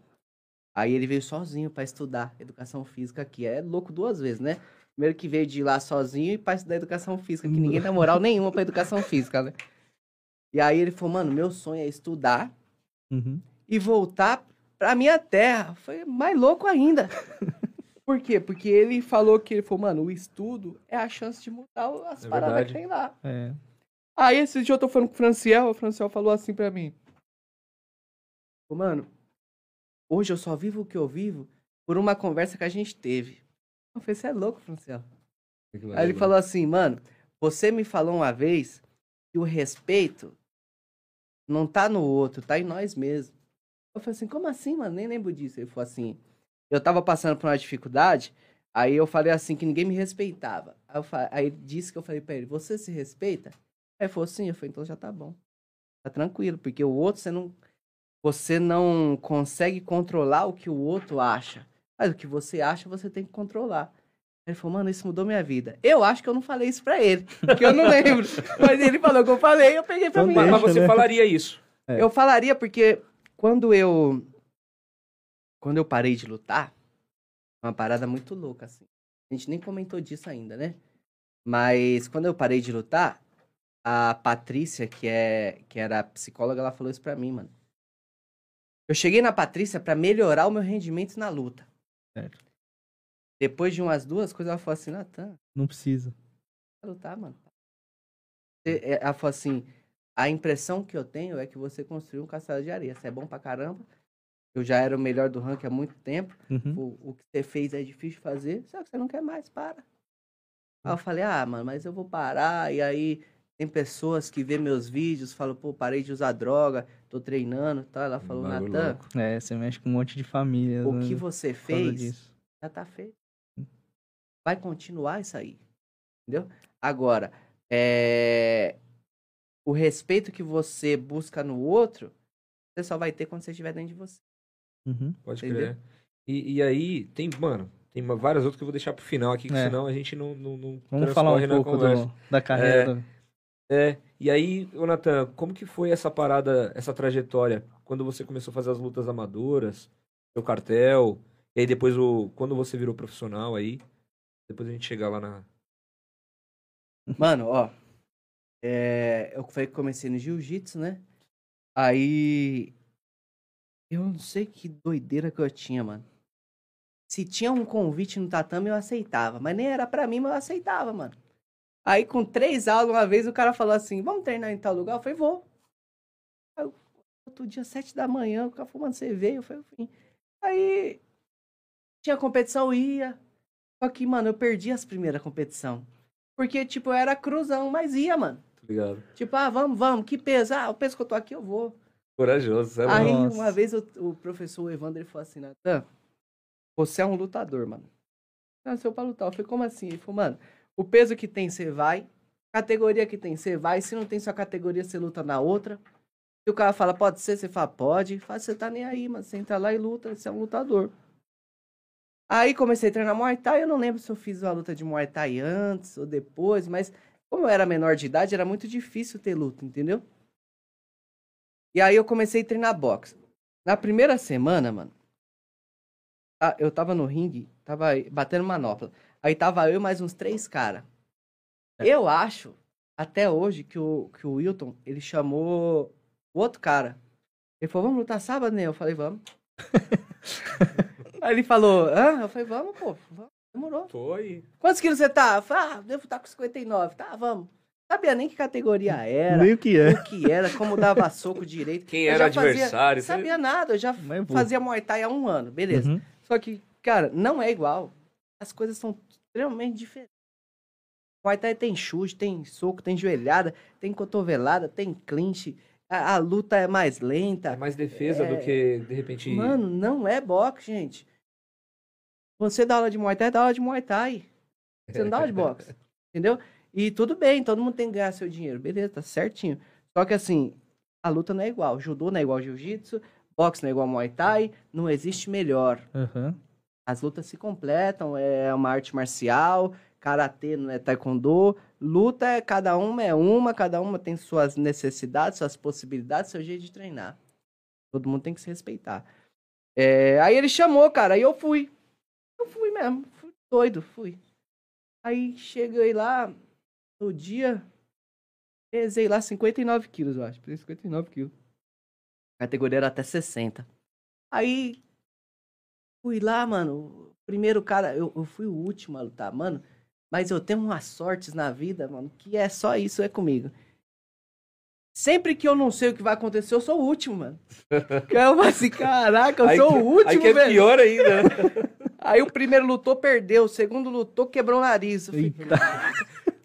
Aí ele veio sozinho pra estudar educação física aqui. É louco duas vezes, né? Primeiro que veio de lá sozinho e pra estudar educação física, que ninguém dá moral nenhuma pra educação física, né? E aí ele falou, mano, meu sonho é estudar Uhum. e voltar pra minha terra. Foi mais louco ainda. Por quê? Porque ele falou que ele falou, mano, o estudo é a chance de mudar as É paradas verdade. que tem lá. É. Aí esse dia eu tô falando com o Franciel, o Franciel falou assim pra mim. Mano, hoje eu só vivo o que eu vivo por uma conversa que a gente teve. Eu falei, você é louco, Franciel. Aí ele falou assim, mano, você me falou uma vez que o respeito não tá no outro, tá em nós mesmos. Eu falei assim, como assim, mano? Nem lembro disso. Ele falou assim, eu tava passando por uma dificuldade, aí eu falei assim que ninguém me respeitava. Aí, eu fa- aí disse que eu falei pra ele, você se respeita? Aí ele falou sim, eu falei, então já tá bom. Tá tranquilo, porque o outro você não você não consegue controlar o que o outro acha. Mas o que você acha, você tem que controlar. Ele falou, mano, isso mudou minha vida. Eu acho que eu não falei isso pra ele, porque eu não lembro. Mas ele falou que eu falei, eu peguei pra Então mim. Mas, mas Deixa, você né? falaria isso. É. Eu falaria porque quando eu quando eu parei de lutar, uma parada muito louca assim. A gente nem comentou disso ainda, né? Mas quando eu parei de lutar, a Patrícia, que é que era psicóloga, ela falou isso pra mim, mano. Eu cheguei na Patrícia pra melhorar o meu rendimento na luta. Certo. Depois de umas duas coisas, ela falou assim, Natan, Não precisa. pra lutar, mano. É, Ela falou assim: a impressão que eu tenho é que você construiu um castelo de areia. Você é bom pra caramba. Eu já era o melhor do ranking há muito tempo. Uhum. O, o que você fez é difícil de fazer, só que você não quer mais, para. Aí eu falei, ah, mano, mas eu vou parar. E aí tem pessoas que vê meus vídeos, falam, pô, parei de usar droga, tô treinando e tal. Ela falou, Natan. É, você mexe com um monte de família. o né, que você fez já tá feito. Vai continuar isso aí. Entendeu? Agora, é... o respeito que você busca no outro, você só vai ter quando você estiver dentro de você. Uhum. Pode Entendeu? crer. E, e aí, tem, mano, tem várias outras que eu vou deixar pro final aqui, que É. senão a gente não, não, não Vamos falar um na pouco conversa. do- da carreira. do- É, e aí, ô Natan, como que foi essa parada, essa trajetória? Quando você começou a fazer as lutas amadoras, seu cartel, e aí depois o. Quando você virou profissional aí, depois a gente chegar lá na. Mano, ó. é, Eu falei que comecei no jiu-jitsu, né? Aí. Eu não sei que doideira que eu tinha, mano. Se tinha um convite no tatame, eu aceitava. Mas nem era pra mim, mas eu aceitava, mano. Aí, com três aulas, uma vez, o cara falou assim: Vamos treinar em tal lugar? Eu falei: Vou. Aí, outro dia, sete da manhã, o cara falou: Mano, você veio? Eu falei: vim. Aí. Tinha competição, ia. Só que, mano, eu perdi as primeiras competições. Porque, tipo, eu era cruzão, mas ia, mano. Ligado? Tipo, ah, vamos, vamos, que peso? Ah, o peso que eu tô aqui, eu vou. Corajoso, você é Aí. Nossa. uma vez, o, o professor Evandro ele falou assim, Natan, você é um lutador, mano. Nasceu pra lutar. Eu falei, como assim? Ele falou, mano, o peso que tem, você vai. Categoria que tem, você vai. Se não tem sua categoria, você luta na outra. Se o cara fala, pode ser, você fala, pode. Fala, você tá nem aí, mano. Você entra lá e luta, você é um lutador. Aí comecei a treinar Muay Thai. Eu não lembro se eu fiz uma luta de Muay Thai antes ou depois, mas como eu era menor de idade, era muito difícil ter luta, entendeu? E aí eu comecei a treinar boxe. Na primeira semana, mano, eu tava no ringue, tava batendo manopla. Aí tava eu e mais uns três caras. Eu acho, até hoje, que o, que o Wilton, ele chamou o outro cara. Ele falou, vamos lutar sábado, né? Eu falei, vamos. aí ele falou, hã? Eu falei, vamos, pô. Vamos. Demorou. Tô aí. Quantos quilos você tá? Eu falei, ah, devo estar com 59. Tá, vamos. Sabia nem que categoria era, Nem o que é. o que era, como dava soco direito. Quem Eu era fazia- adversário? você- Sabia nada, eu já Mas vou. fazia Muay Thai há um ano, beleza. Uhum. Só que, cara, não é igual. As coisas são extremamente diferentes. Muay Thai tem chute, tem soco, tem joelhada, tem cotovelada, tem clinch. A, a luta é mais lenta. É mais defesa É. do que, de repente... Mano, não é boxe, gente. Você dá aula de Muay Thai, dá aula de Muay Thai. Você não dá aula de boxe. Entendeu? E tudo bem, todo mundo tem que ganhar seu dinheiro. Beleza, tá certinho. Só que assim, a luta não é igual. Judô não é igual jiu-jitsu, boxe não é igual Muay Thai, não existe melhor. Aham. As lutas se completam, é uma arte marcial, karatê não é taekwondo, luta é cada uma é uma, cada uma tem suas necessidades, suas possibilidades, seu jeito de treinar. Todo mundo tem que se respeitar. É, aí ele chamou, cara, aí eu fui. Eu fui mesmo, fui doido, fui. Aí cheguei lá, no dia, pesei lá 59 quilos, eu acho, pesei 59 quilos. A categoria era até 60. Aí Fui lá, mano. Primeiro cara, eu, eu fui o último a lutar, mano. Mas eu tenho umas sortes na vida, mano, que é só isso, é comigo. Sempre que eu não sei o que vai acontecer, eu sou o último, mano. Eu assim, caraca, eu Aí sou o último, Aí que é velho. pior ainda. né? Aí o primeiro lutou, perdeu. O segundo lutou, quebrou o nariz. Eu falei,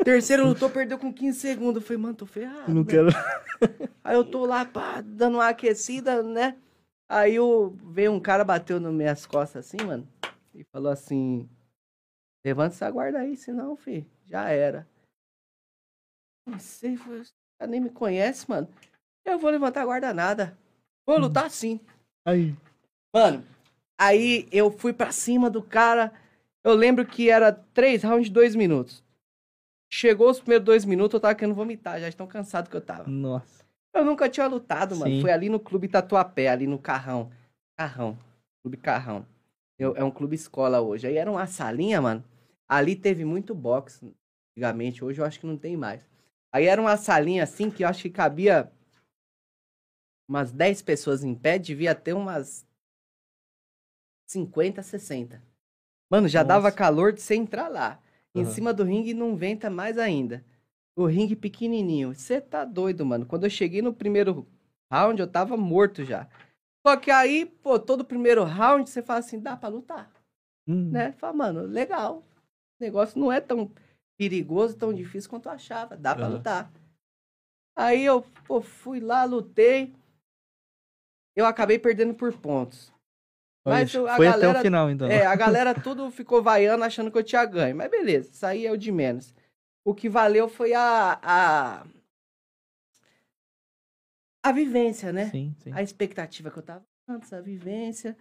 Terceiro lutou, perdeu com 15 segundos. Eu falei, mano, tô ferrado. não velho. quero. Aí eu tô lá, pá, dando uma aquecida, né? Aí o, veio um cara, bateu nas minhas costas assim, mano, e falou assim: Levanta essa guarda aí, senão, fi, já era. Não sei, foi, cara nem me conhece, mano. Eu vou levantar a guarda nada. Vou lutar sim. Aí. Mano, aí eu fui pra cima do cara. Eu lembro que era três rounds de dois minutos. Chegou os primeiros dois minutos, eu tava querendo vomitar, já estão cansado que eu tava. Nossa. Eu nunca tinha lutado, mano. Sim. Foi ali no Clube Tatuapé, ali no Carrão. Carrão. Clube Carrão. Eu- é um clube escola hoje. Aí era uma salinha, mano. Ali teve muito boxe antigamente. Hoje eu acho que não tem mais. Aí era uma salinha assim que eu acho que cabia umas 10 pessoas em pé. Devia ter umas 50, 60. Mano, já dava Nossa. calor de você entrar lá. Em Aham. cima do ringue não venta mais ainda. O ringue pequenininho. Você tá doido, mano. Quando eu cheguei no primeiro round, eu tava morto já. Só que aí, pô, todo primeiro round, você fala assim, dá pra lutar, Hum. né? Fala, mano, legal. O negócio não é tão perigoso, tão difícil quanto eu achava. Dá pra lutar. Aí eu, pô, fui lá, lutei. Eu acabei perdendo por pontos. Mas Foi até galera- o final, então. É, a galera tudo ficou vaiando achando que eu tinha ganho. Mas beleza, isso aí é o de menos. O que valeu foi a. A, a vivência, né? Sim, sim. A expectativa que eu tava antes, a vivência.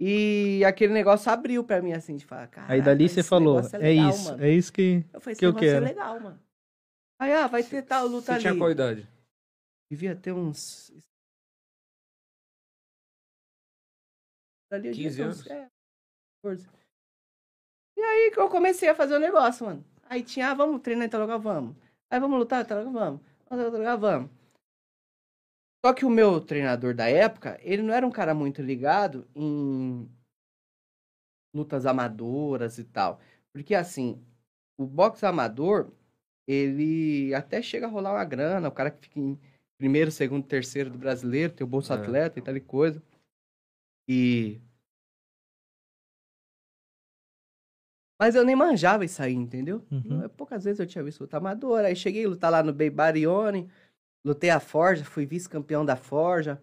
E aquele negócio abriu pra mim, assim, de falar, cara. Aí dali você falou, é, isso, Mano. é isso que... Eu falei, esse que eu negócio é quero. legal, mano. Aí, ah, vai ter tal luta Você ali. tinha qual idade? Devia ter uns. Ali eu devia 15 ter uns- anos? É, 14. E aí que eu comecei a fazer o negócio, mano. Aí tinha, ah, vamos treinar em tal lugar, vamos. Aí vamos lutar, em tal lugar, vamos. Vamos em tal lugar, vamos. Só que o meu treinador da época, ele não era um cara muito ligado em lutas amadoras e tal. Porque assim, o boxe amador, ele até chega a rolar uma grana, o cara que fica em primeiro, segundo, terceiro do brasileiro, tem o Bolsa É. Atleta e tal e coisa. E. Mas eu nem manjava isso aí, entendeu? Uhum. Eu- Poucas vezes eu tinha visto luta amadora. Aí cheguei a lutar lá no Bay Barione, lutei a Forja, fui vice-campeão da Forja.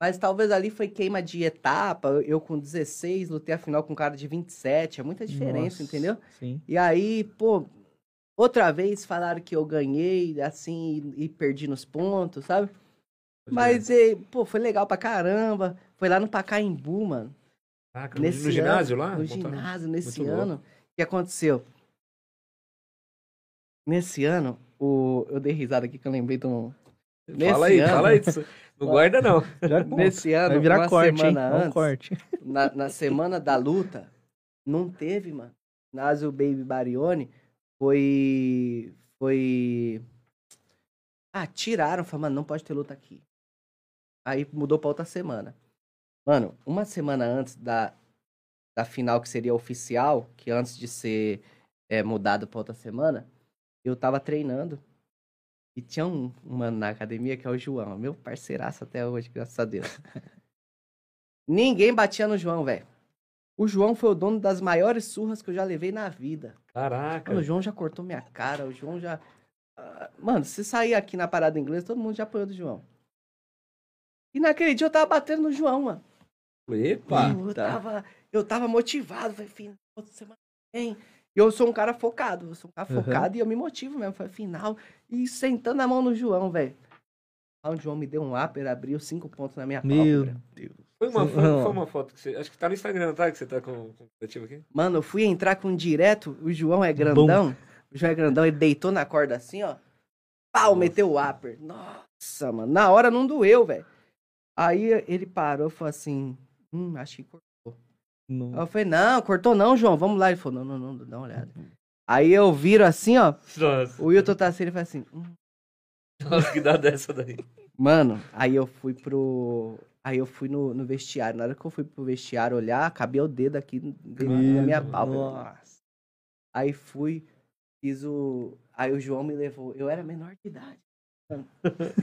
Mas talvez ali foi queima de etapa. Eu- Eu com 16 lutei a final com um cara de 27. É muita diferença, Nossa, entendeu? Sim. E aí, pô, outra vez falaram que eu ganhei, assim, e, e perdi nos pontos, sabe? Mas, eh, pô, foi legal pra caramba. Foi lá no Pacaembu, mano. Caraca, no, Nesse no ginásio ano, lá? No ginásio, nesse Muito ano. O que aconteceu? Nesse ano, o... eu dei risada aqui que eu lembrei de um. Nesse Fala aí, ano- fala isso. Não guarda, não. Nesse ano, Vai virar uma corte, hein? semana o antes, corte. na, na semana da luta, não teve, mano. Ginásio Baby Barione foi. Foi. Ah, tiraram, falaram, mano, não pode ter luta aqui. Aí mudou pra outra semana. Mano, uma semana antes da, da final que seria oficial, que antes de ser é, mudado pra outra semana, eu tava treinando. E tinha um, um mano na academia que é o João, meu parceiraço até hoje, graças a Deus. Ninguém batia no João, velho. O João foi o dono das maiores surras que eu já levei na vida. Caraca. Mano, o João já cortou minha cara, o João já. Ah, Mano, se sair aqui na parada inglesa, todo mundo já apanhou do João. E naquele dia eu tava batendo no João, mano. Epa. eu, tava, eu tava motivado, falei, final, outra semana vem. E eu sou um cara focado, eu sou um cara Uhum. focado e eu me motivo mesmo. Falei, final. E sentando a mão no João, velho. Aí o João me deu um upper, abriu cinco pontos na minha Meu pálpebra. Foi uma, Sim. foi, foi uma foto que você. Acho que tá no Instagram, tá? Que você tá com, com o coletivo aqui. Mano, eu fui entrar com um direto, o João é grandão. O João é grandão, ele deitou na corda assim, ó. Pau, Nossa. meteu o upper. Nossa, mano. Na hora não doeu, velho. Aí ele parou e falou assim: Hum, acho que cortou. Aí Não. eu falei: Não, cortou não, João, vamos lá. Ele falou: Não, não, não, dá uma olhada. Aí eu viro assim, ó. Nossa. O Wilton tá assim, ele fala assim: "Hum." Nossa, que dá dessa daí. Mano, aí eu fui pro. Aí eu fui no, no vestiário. Na hora que eu fui pro vestiário olhar, acabei o dedo aqui dentro da minha pálpebra. Nossa. Aí fui, fiz o. Aí o João me levou. Eu era menor de idade.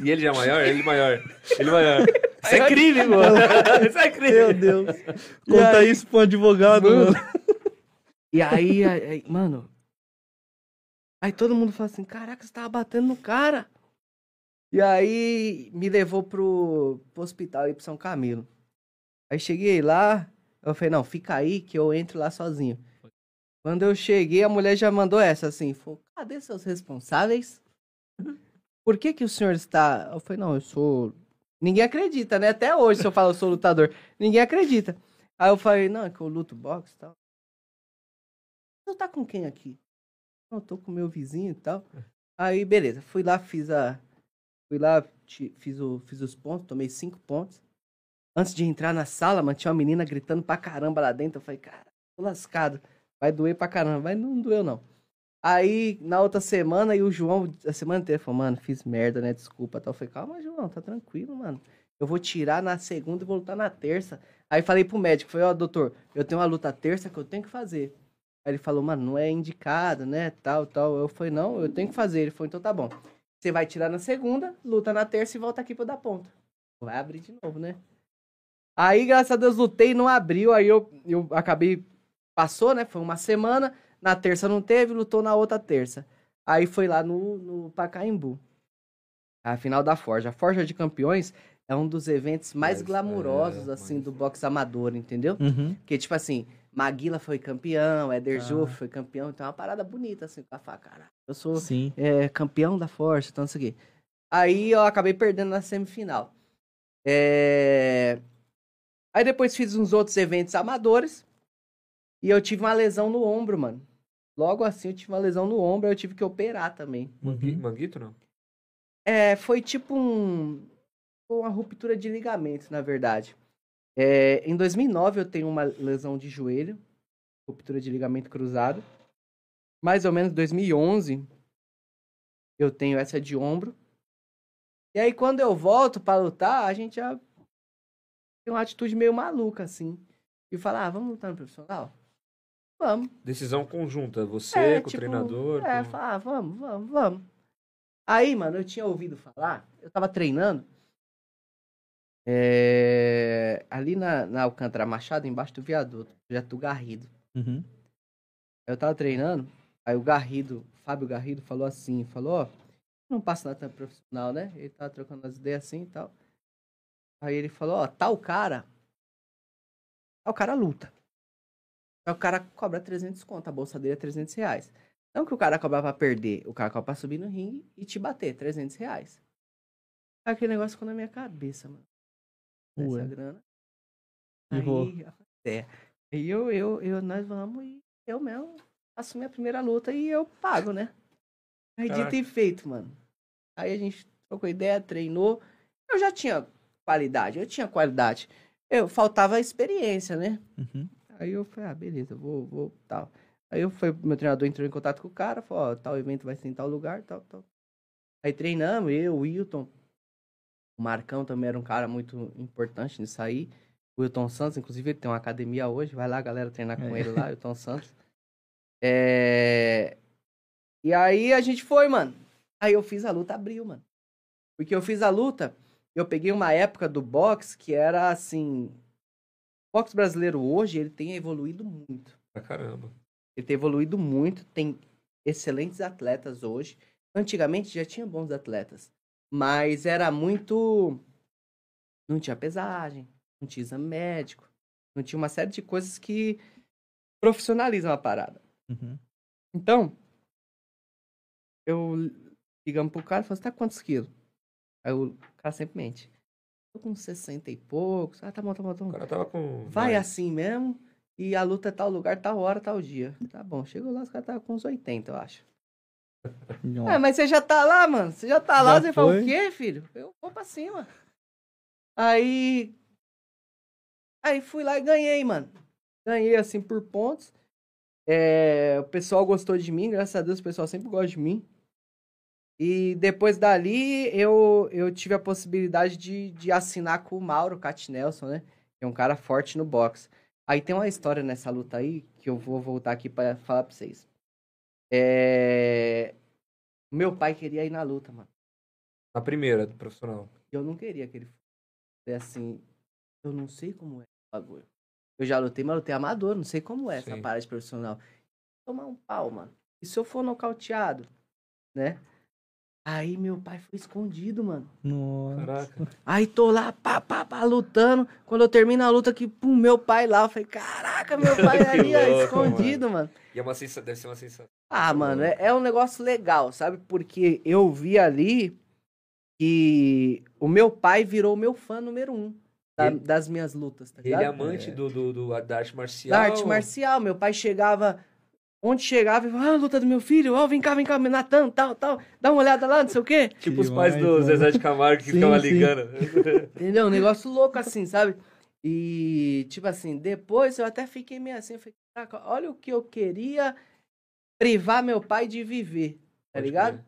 E ele já é maior? Ele maior. Ele maior. Isso é crime, mano. Isso é crime. Meu Deus. Conta aí- isso pro advogado, Mano. mano. E aí, aí- aí, mano. Aí todo mundo fala assim: caraca, você tava batendo no cara. E aí me levou pro, pro hospital aí pro São Camilo. Aí cheguei lá, eu falei: não, fica aí que eu entro lá sozinho. Quando eu cheguei, a mulher já mandou essa assim: falou, cadê seus responsáveis? Por que que o senhor está. Eu falei: não, eu sou. Ninguém acredita, né? Até hoje, se eu falo eu sou lutador, ninguém acredita. Aí eu falei: não, é que eu luto boxe e tal. Você tá com quem aqui? Não, tô com meu vizinho e tal. Aí, beleza. Fui lá, fiz a. Fui lá, fiz, o, fiz os pontos, tomei cinco pontos. Antes de entrar na sala, mano, tinha uma menina gritando pra caramba lá dentro. Eu falei, cara, tô lascado. Vai doer pra caramba. Mas não doeu, não. Aí, na outra semana, e o João, a semana inteira, falou, mano, fiz merda, né? Desculpa. Tal. Eu falei, calma, João, tá tranquilo, mano. Eu vou tirar na segunda e vou lutar na terça. Aí falei pro médico, falei, ó, doutor, eu tenho uma luta terça que eu tenho que fazer. Aí ele falou, mano, não é indicado, né? Tal, tal. Eu falei, não, eu tenho que fazer. Ele falou, então tá bom. Você vai tirar na segunda, luta na terça e volta aqui pra dar ponta. Vai abrir de novo, né? Aí, graças a Deus, lutei não abriu. Aí eu, eu acabei. Passou, né? Foi uma semana. Na terça não teve, lutou na outra terça. Aí foi lá no, no Pacaembu. A final da Forja. A Forja de Campeões é um dos eventos mais Mais- glamurosos, é, assim, mais- do boxe amador, entendeu? Uhum. Porque, tipo assim, Maguila foi campeão, Éder Ah. Joffre foi campeão, então é uma parada bonita, assim, com a faca, cara. Eu sou Sim. é, campeão da Força, então não sei o quê. Aí eu acabei perdendo na semifinal. É... Aí depois fiz uns outros eventos amadores e eu tive uma lesão no ombro, mano. Logo assim eu tive uma lesão no ombro, eu tive que operar também. Mangui- Uhum. Manguito, não? É, foi tipo um, uma ruptura de ligamentos, na verdade. É, em 2009 eu tenho uma lesão de joelho, ruptura de ligamento cruzado. Mais ou menos em 2011 eu tenho essa de ombro. E aí quando eu volto pra lutar, a gente já tem uma atitude meio maluca assim, e fala: "Ah, vamos lutar no profissional?" Vamos. Decisão conjunta. Você É, com tipo, o treinador. É, com- falar, ah, vamos, vamos, vamos. Aí, mano, eu tinha ouvido falar, eu tava treinando. é, ali na, na Alcântara Machado, embaixo do viaduto, projeto do Garrido. Uhum. Eu tava treinando, aí o Garrido, Fábio Garrido, falou assim, falou, ó, não passa nada tão profissional, né? Ele tava trocando as ideias assim e tal. Aí ele falou, ó, tal cara. Tal cara luta. Aí o cara cobra 300 conto, a bolsa dele é 300 reais. Não que o cara cobra pra perder, o cara cobra pra subir no ringue e te bater, 300 reais. Aquele negócio ficou na minha cabeça, mano. Essa Ué. grana. E vou. Aí, é. Aí eu, eu, eu, nós vamos e eu mesmo assumi a primeira luta e eu pago, né? Aí dito Caraca. e feito, mano. Aí a gente trocou ideia, treinou. Eu já tinha qualidade, eu tinha qualidade. Eu faltava experiência, né? Uhum. Aí eu falei, ah, beleza, vou, vou, tal. Aí eu fui, meu treinador entrou em contato com o cara, falou, ó, tal evento vai ser em tal lugar, tal, tal. Aí treinamos, eu, o Wilton, o Marcão também era um cara muito importante nisso aí. O Wilton Santos, inclusive, ele tem uma academia hoje, vai lá, galera, treinar com É. ele lá, Wilton Santos. É... E aí a gente foi, mano. Aí eu fiz a luta, abriu, mano. Porque eu fiz a luta, eu peguei uma época do boxe que era assim. O boxe brasileiro hoje, ele tem evoluído muito. Pra caramba. Ele tem evoluído muito, tem excelentes atletas hoje. Antigamente já tinha bons atletas, mas era muito. Não tinha pesagem, não tinha exame médico, não tinha uma série de coisas que profissionalizam a parada. Uhum. Então, eu ligamos pro cara e você tá quantos quilos? Aí o cara sempre mente. Tô com 60 e poucos. Ah, tá bom, tá bom, tá O bom. cara tava com. Vai assim mesmo. E a luta é tal lugar, tal hora, tal dia. Tá bom, chegou lá, os caras estavam com uns 80, eu acho. É, mas você já tá lá, mano. Você já tá lá, Já você fala, foi? o quê, filho? Eu vou pra cima. Aí. Aí fui lá e ganhei, mano. Ganhei assim por pontos. É, o pessoal gostou de mim, graças a Deus o pessoal sempre gosta de mim. E depois dali eu, eu tive a possibilidade de, de assinar com o Mauro Cat Nelson, né? Que é um cara forte no boxe. Aí tem uma história nessa luta aí que eu vou voltar aqui pra falar pra vocês. É... Meu pai queria ir na luta, mano. Na primeira, do profissional. Eu não queria que ele fosse. Falei assim, eu não sei como é o bagulho. Eu já lutei, mas lutei amador, não sei como é essa Sim. parada de profissional. Tomar um pau, mano. E se eu for nocauteado, né? Aí meu pai foi escondido, mano. Nossa. Caraca. Aí tô lá, pá, pá, pá, lutando. Quando eu termino a luta, que pum, meu pai lá. Eu falei, caraca, meu pai ali, louco, escondido, mano. E é uma sensa... deve ser uma sensação. Ah, mano, é, é um negócio legal, sabe? Porque eu vi ali que o meu pai virou meu fã número um da- Ele- das minhas lutas, tá Ele ligado? é amante do, do, do- da arte marcial. Da arte marcial. Meu pai chegava, onde chegava, e falava, ah, luta do meu filho, ó, vem cá, vem cá, Natan, tal, tal, dá uma olhada lá, não sei o quê. Tipo Que os pais do mano. Zezé de Camargo que Sim, ficava sim. ligando. Entendeu? Um negócio louco assim, sabe? E, tipo assim, depois eu até fiquei meio assim, eu falei, caraca, olha o que eu queria privar meu pai de viver, tá Pode ligado? crer.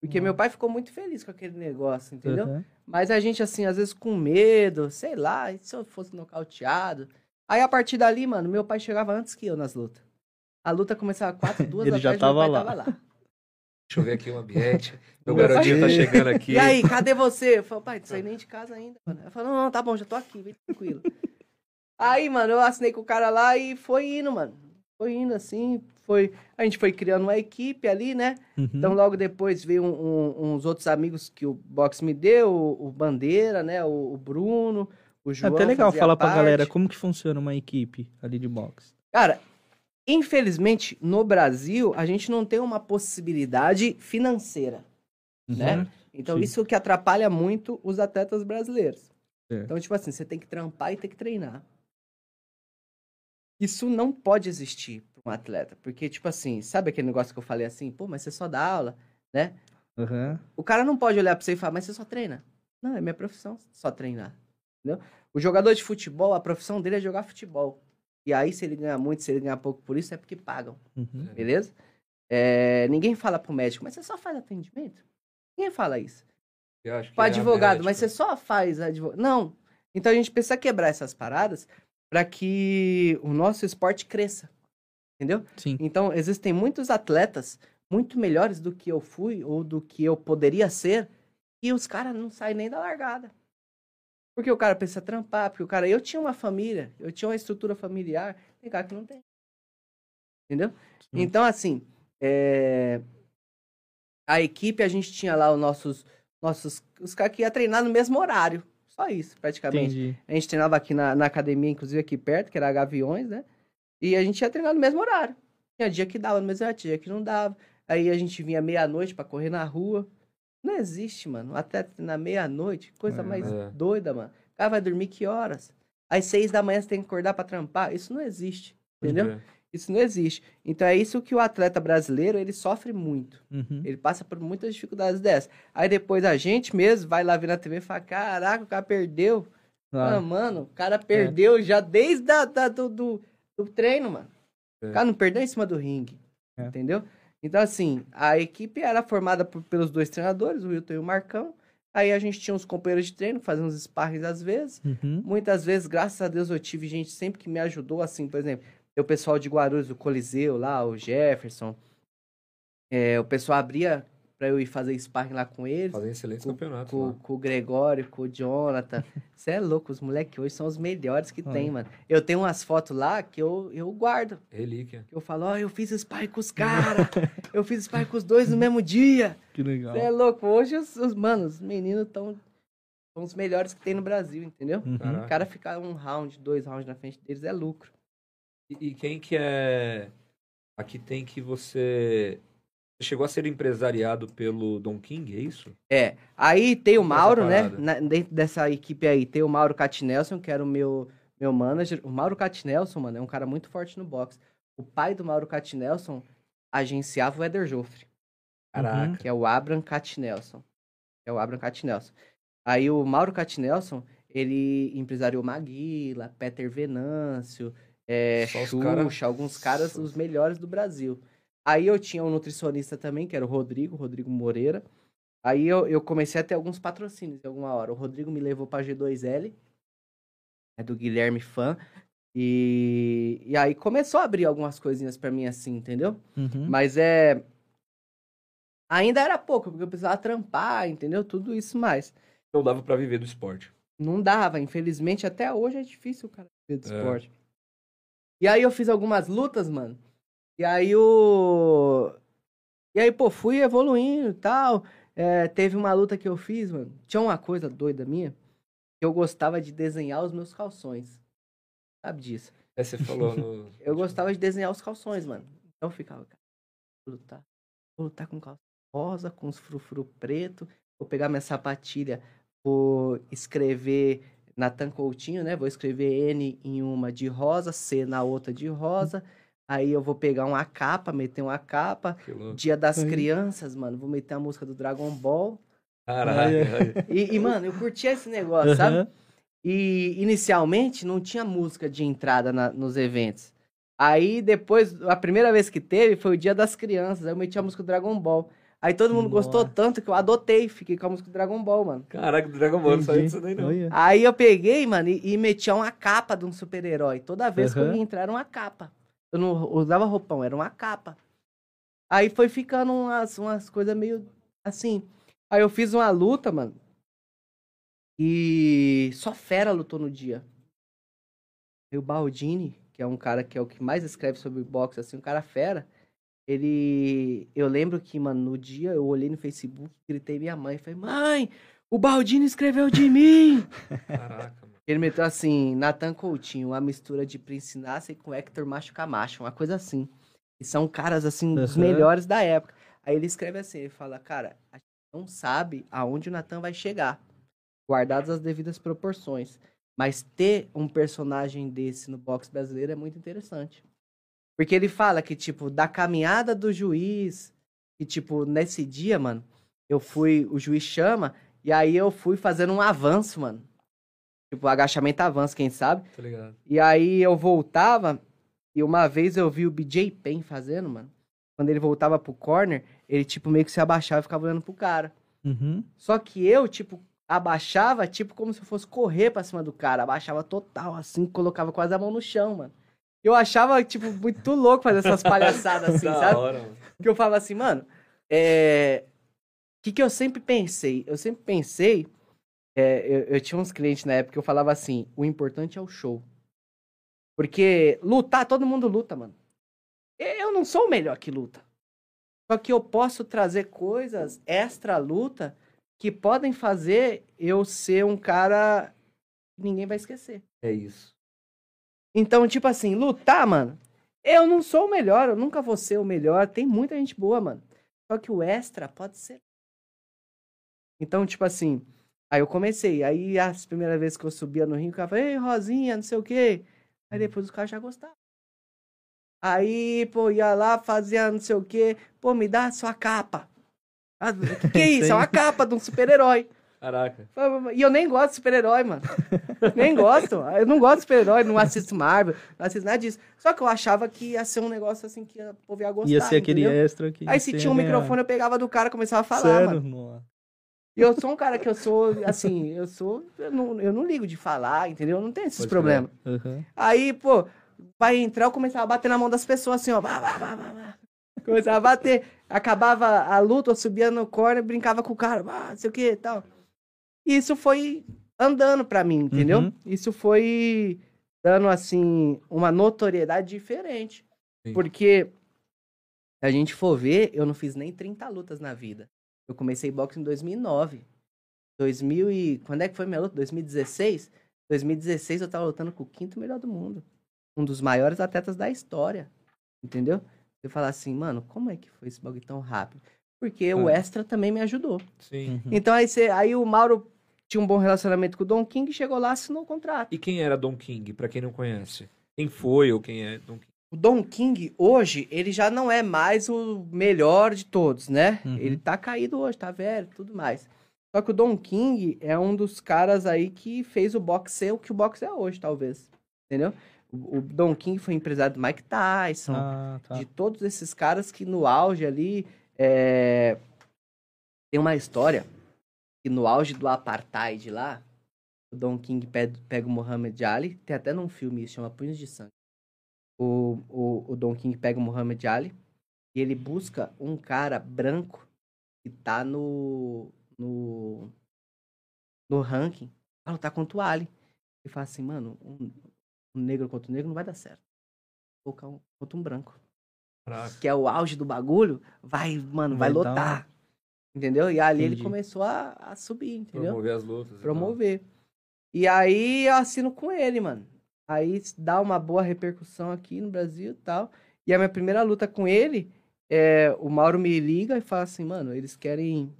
Porque meu pai ficou muito feliz com aquele negócio, entendeu? Uhum. Mas a gente, assim, às vezes com medo, sei lá, e se eu fosse nocauteado. Aí a partir dali, mano, meu pai chegava antes que eu nas lutas. A luta começava quatro, duas Ele da já tarde, meu tava pai lá. tava lá. Deixa eu ver aqui o ambiente. Meu Meu garotinho tá chegando aqui. E aí, cadê você? Eu falei, pai, não saí nem de casa ainda, mano. Eu não, não, tá bom, já tô aqui, vem tranquilo. aí, mano, eu assinei com o cara lá e foi indo, mano. Foi indo assim, foi... A gente foi criando uma equipe ali, né? Uhum. Então, logo depois veio um- um- uns outros amigos que o box me deu, o, o Bandeira, né? O, o Bruno, o É João. até legal falar pra parte. galera como que funciona uma equipe ali de boxe. Cara, infelizmente, no Brasil, a gente não tem uma possibilidade financeira, né? Uhum. Então, Sim. isso que atrapalha muito os atletas brasileiros. É. Então, tipo assim, você tem que trampar e tem que treinar. Isso não pode existir para um atleta. Porque, tipo assim, sabe aquele negócio que eu falei assim? Pô, mas você só dá aula, né? Uhum. O cara não pode olhar pra você e falar, mas você só treina. Não, é minha profissão só treinar. Entendeu? O jogador de futebol, a profissão dele é jogar futebol. E aí, se ele ganhar muito, se ele ganhar pouco por isso, é porque pagam. Uhum. Beleza? É, ninguém fala pro médico, mas você só faz atendimento? Ninguém fala isso. Eu acho que Pro é advogado, mas médico. você só faz advogado. Não. Então a gente precisa quebrar essas paradas para que o nosso esporte cresça. Entendeu? Sim. Então, existem muitos atletas muito melhores do que eu fui ou do que eu poderia ser e os caras não saem nem da largada. Porque o cara precisa trampar, porque o cara... Eu tinha uma família, eu tinha uma estrutura familiar, tem cara que não tem. Entendeu? Sim. Então, assim, é, a equipe, a gente tinha lá os nossos... nossos os caras que iam treinar no mesmo horário. só isso, praticamente. Entendi. A gente treinava aqui na, na academia, inclusive aqui perto, que era Gaviões, né? E a gente ia treinar no mesmo horário. Tinha dia que dava no mesmo horário, tinha dia que não dava. Aí a gente vinha meia-noite pra correr na rua. Não existe, mano. Até na meia-noite, coisa É, mais é. doida, mano. O cara vai dormir que horas? Às seis da manhã você tem que acordar pra trampar. Isso não existe, entendeu? É. Isso não existe. Então é isso que o atleta brasileiro, ele sofre muito. Uhum. Ele passa por muitas dificuldades dessas. Aí depois a gente mesmo vai lá ver na TV e fala, caraca, o cara perdeu. Ah, Ah, mano, o cara perdeu já desde a, da, do, do, do treino, mano. É. O cara não perdeu em cima do ringue. É. Entendeu? Então, assim, a equipe era formada por- pelos dois treinadores, o Wilton e o Marcão. Aí a gente tinha uns companheiros de treino, fazendo uns sparrings às vezes. uhum. Muitas vezes, graças a Deus, eu tive gente sempre que me ajudou, assim, por exemplo, o pessoal de Guarulhos, o Coliseu lá, o Jefferson. É, o pessoal abria pra eu ir fazer sparring lá com eles. Fazem excelentes Com- campeonatos Com, com o Gregório, com o Jonathan. Você é louco, os moleques hoje são os melhores que Olha. tem, mano. Eu tenho umas fotos lá que eu, eu guardo. Relíquia. Que eu falo, ó, eu fiz sparring com os caras. eu fiz sparring com os dois no mesmo dia. Que legal. Você é louco. Hoje, os, os mano, os meninos estão são os melhores que tem no Brasil, entendeu? Uhum. O cara ficar um round, dois rounds na frente deles é lucro. E, e quem que é. Aqui tem que você. Chegou a ser empresariado pelo Don King, é isso? É, aí tem o é Mauro, né? Na- dentro dessa equipe aí, tem o Mauro Catinelson, que era o meu, meu manager. O Mauro Catinelson, mano, é um cara muito forte no boxe. O pai do Mauro Catinelson agenciava o Eder Joffre, Caraca. que é o Abram Catinelson. É o Abram Catinelson. Aí o Mauro Catinelson, ele empresariou Maguila, Peter Venâncio, é, Xuxa, cara- alguns caras, os melhores do Brasil. Aí eu tinha um nutricionista também, que era o Rodrigo, Rodrigo Moreira. Aí eu, eu comecei a ter alguns patrocínios em alguma hora. O Rodrigo me levou pra G2L, é do Guilherme Fã. E, e aí começou a abrir algumas coisinhas pra mim assim, entendeu? Uhum. Mas é. Ainda era pouco, porque eu precisava trampar, entendeu? Tudo isso mais. Não dava pra viver do esporte. Não dava, infelizmente, até hoje é difícil o cara ver do É. esporte. E aí eu fiz algumas lutas, mano. E aí o. E aí, pô, fui evoluindo e tal. É, teve uma luta que eu fiz, mano. Tinha uma coisa doida minha. Que eu gostava de desenhar os meus calções. Sabe disso? É, você falou no. Eu gostava de desenhar os calções, mano. Então eu ficava, cara, vou lutar. Vou lutar com calça rosa, com os frufru preto. Vou pegar minha sapatilha, vou escrever Natan Coutinho, né? Vou escrever N em uma de rosa, C na outra de rosa. Aí eu vou pegar uma capa, meter uma capa. Dia das Aí. Crianças, mano. Vou meter a música do Dragon Ball. Caraca. E, e, mano, eu curtia esse negócio, sabe? Aham. E inicialmente não tinha música de entrada na- nos eventos. Aí depois, a primeira vez que teve foi o Dia das Crianças. Aí eu meti a música do Dragon Ball. Aí todo mundo gostou Nossa. tanto que eu adotei, fiquei com a música do Dragon Ball, mano. Caraca, do Dragon Ball, não Entendi. disso daí não. Aí eu peguei, mano, e, e metia uma capa de um super-herói. Toda vez que eu ia entrar uma capa. Eu não usava roupão, era uma capa. Aí foi ficando umas, umas coisas meio assim. Aí eu fiz uma luta, mano. E só fera lutou no dia. E o Baldini, que é um cara que é o que mais escreve sobre boxe, assim, um cara fera. Ele. Eu lembro que, mano, no dia eu olhei no Facebook, gritei minha mãe, falei, mãe, o Baldini escreveu de mim! Caraca. Ele meteu assim, Nathan Coutinho, uma mistura de Prince Nasser com Hector Macho Camacho, uma coisa assim. E são caras, assim, dos melhores da época. Aí ele escreve assim, ele fala, cara, a gente não sabe aonde o Nathan vai chegar, guardadas as devidas proporções. Mas ter um personagem desse no boxe brasileiro é muito interessante. Porque ele fala que, tipo, da caminhada do juiz, que, tipo, nesse dia, mano, eu fui, o juiz chama, e aí eu fui fazendo um avanço, mano. Tipo, agachamento avanço, quem sabe? Tá ligado? E aí eu voltava, e uma vez eu vi o BJ Penn fazendo, mano. Quando ele voltava pro corner, ele, tipo, meio que se abaixava e ficava olhando pro cara. Uhum. Só que eu, tipo, abaixava, tipo, como se eu fosse correr pra cima do cara. Abaixava total, assim, colocava quase a mão no chão, mano. Eu achava, tipo, muito louco fazer essas palhaçadas assim, da sabe? hora, mano. Porque eu falava assim, mano, é... O que, que eu sempre pensei? Eu sempre pensei... é, eu, eu tinha uns clientes na época que eu falava assim, o importante é o show. Porque lutar, todo mundo luta, mano. Eu não sou o melhor que luta. Só que eu posso trazer coisas extra luta que podem fazer eu ser um cara que ninguém vai esquecer. É isso. Então, tipo assim, lutar, mano. Eu não sou o melhor, eu nunca vou ser o melhor. Tem muita gente boa, mano. Só que o extra pode ser. Então, tipo assim, aí eu comecei. Aí as primeiras vezes que eu subia no ringue, o cara falava, ei, Rosinha, não sei o quê. Aí depois os caras já gostavam. Aí, pô, ia lá, fazia não sei o quê. Pô, me dá a sua capa. Ah, O que, que é isso? É uma capa de um super-herói. Caraca. E eu nem gosto de super-herói, mano. nem gosto. Eu não gosto de super-herói, não assisto Marvel, não assisto nada disso. Só que eu achava que ia ser um negócio assim que o povo ia gostar. Ia ser aquele entendeu? extra que. Aí se tinha um ganhar. microfone, eu pegava do cara e começava a falar, Sério? mano. Nossa. E eu sou um cara que eu sou, assim, eu sou. Eu não, eu não ligo de falar, entendeu? Eu não tenho esses problemas. Aham. Aí, pô, vai entrar, eu começava a bater na mão das pessoas assim, ó. Vá, vá, vá, vá, vá. Começava a bater. Acabava a luta, eu subia no corner, brincava com o cara, ah, não sei o que e tal. E isso foi andando pra mim, entendeu? Uhum. Isso foi dando, assim, uma notoriedade diferente. Sim. Porque, se a gente for ver, eu não fiz nem 30 lutas na vida. Eu comecei boxe em 2009. 2000 e... Quando é que foi minha luta? 2016? 2016 eu tava lutando com o quinto melhor do mundo. Um dos maiores atletas da história. Entendeu? Você fala assim, mano, como é que foi esse bagulho tão rápido? Porque o Ah. extra também me ajudou. Sim. Uhum. Então aí, você, aí o Mauro tinha um bom relacionamento com o Don King, chegou lá, assinou o contrato. E quem era Don King, pra quem não conhece? Quem foi ou quem é Don King? O Don King, hoje, ele já não é mais o melhor de todos, né? Uhum. Ele tá caído hoje, tá velho, tudo mais. Só que o Don King é um dos caras aí que fez o boxe ser o que o boxe é hoje, talvez. Entendeu? O, o Don King foi empresário do Mike Tyson, Ah, tá. de todos esses caras que no auge ali. é, Tem uma história que no auge do apartheid lá, o Don King pega, o Muhammad Ali, tem até num filme isso, chama Punhos de Sangue. O, o, o Don King pega o Muhammad Ali e ele busca um cara branco que tá no. no. no ranking pra lutar contra o Ali. Ele fala assim, mano, um, um negro contra um negro não vai dar certo. Vou colocar um contra um branco Caraca. que é o auge do bagulho, vai, mano, vai, Vai dar lotar. Entendeu? E ali ele Entendi. começou a, a subir, entendeu? Promover as lutas. e tal. Promover. E aí eu assino com ele, mano. Aí dá uma boa repercussão aqui no Brasil e tal. E a minha primeira luta com ele, é, o Mauro me liga e fala assim, mano, eles querem.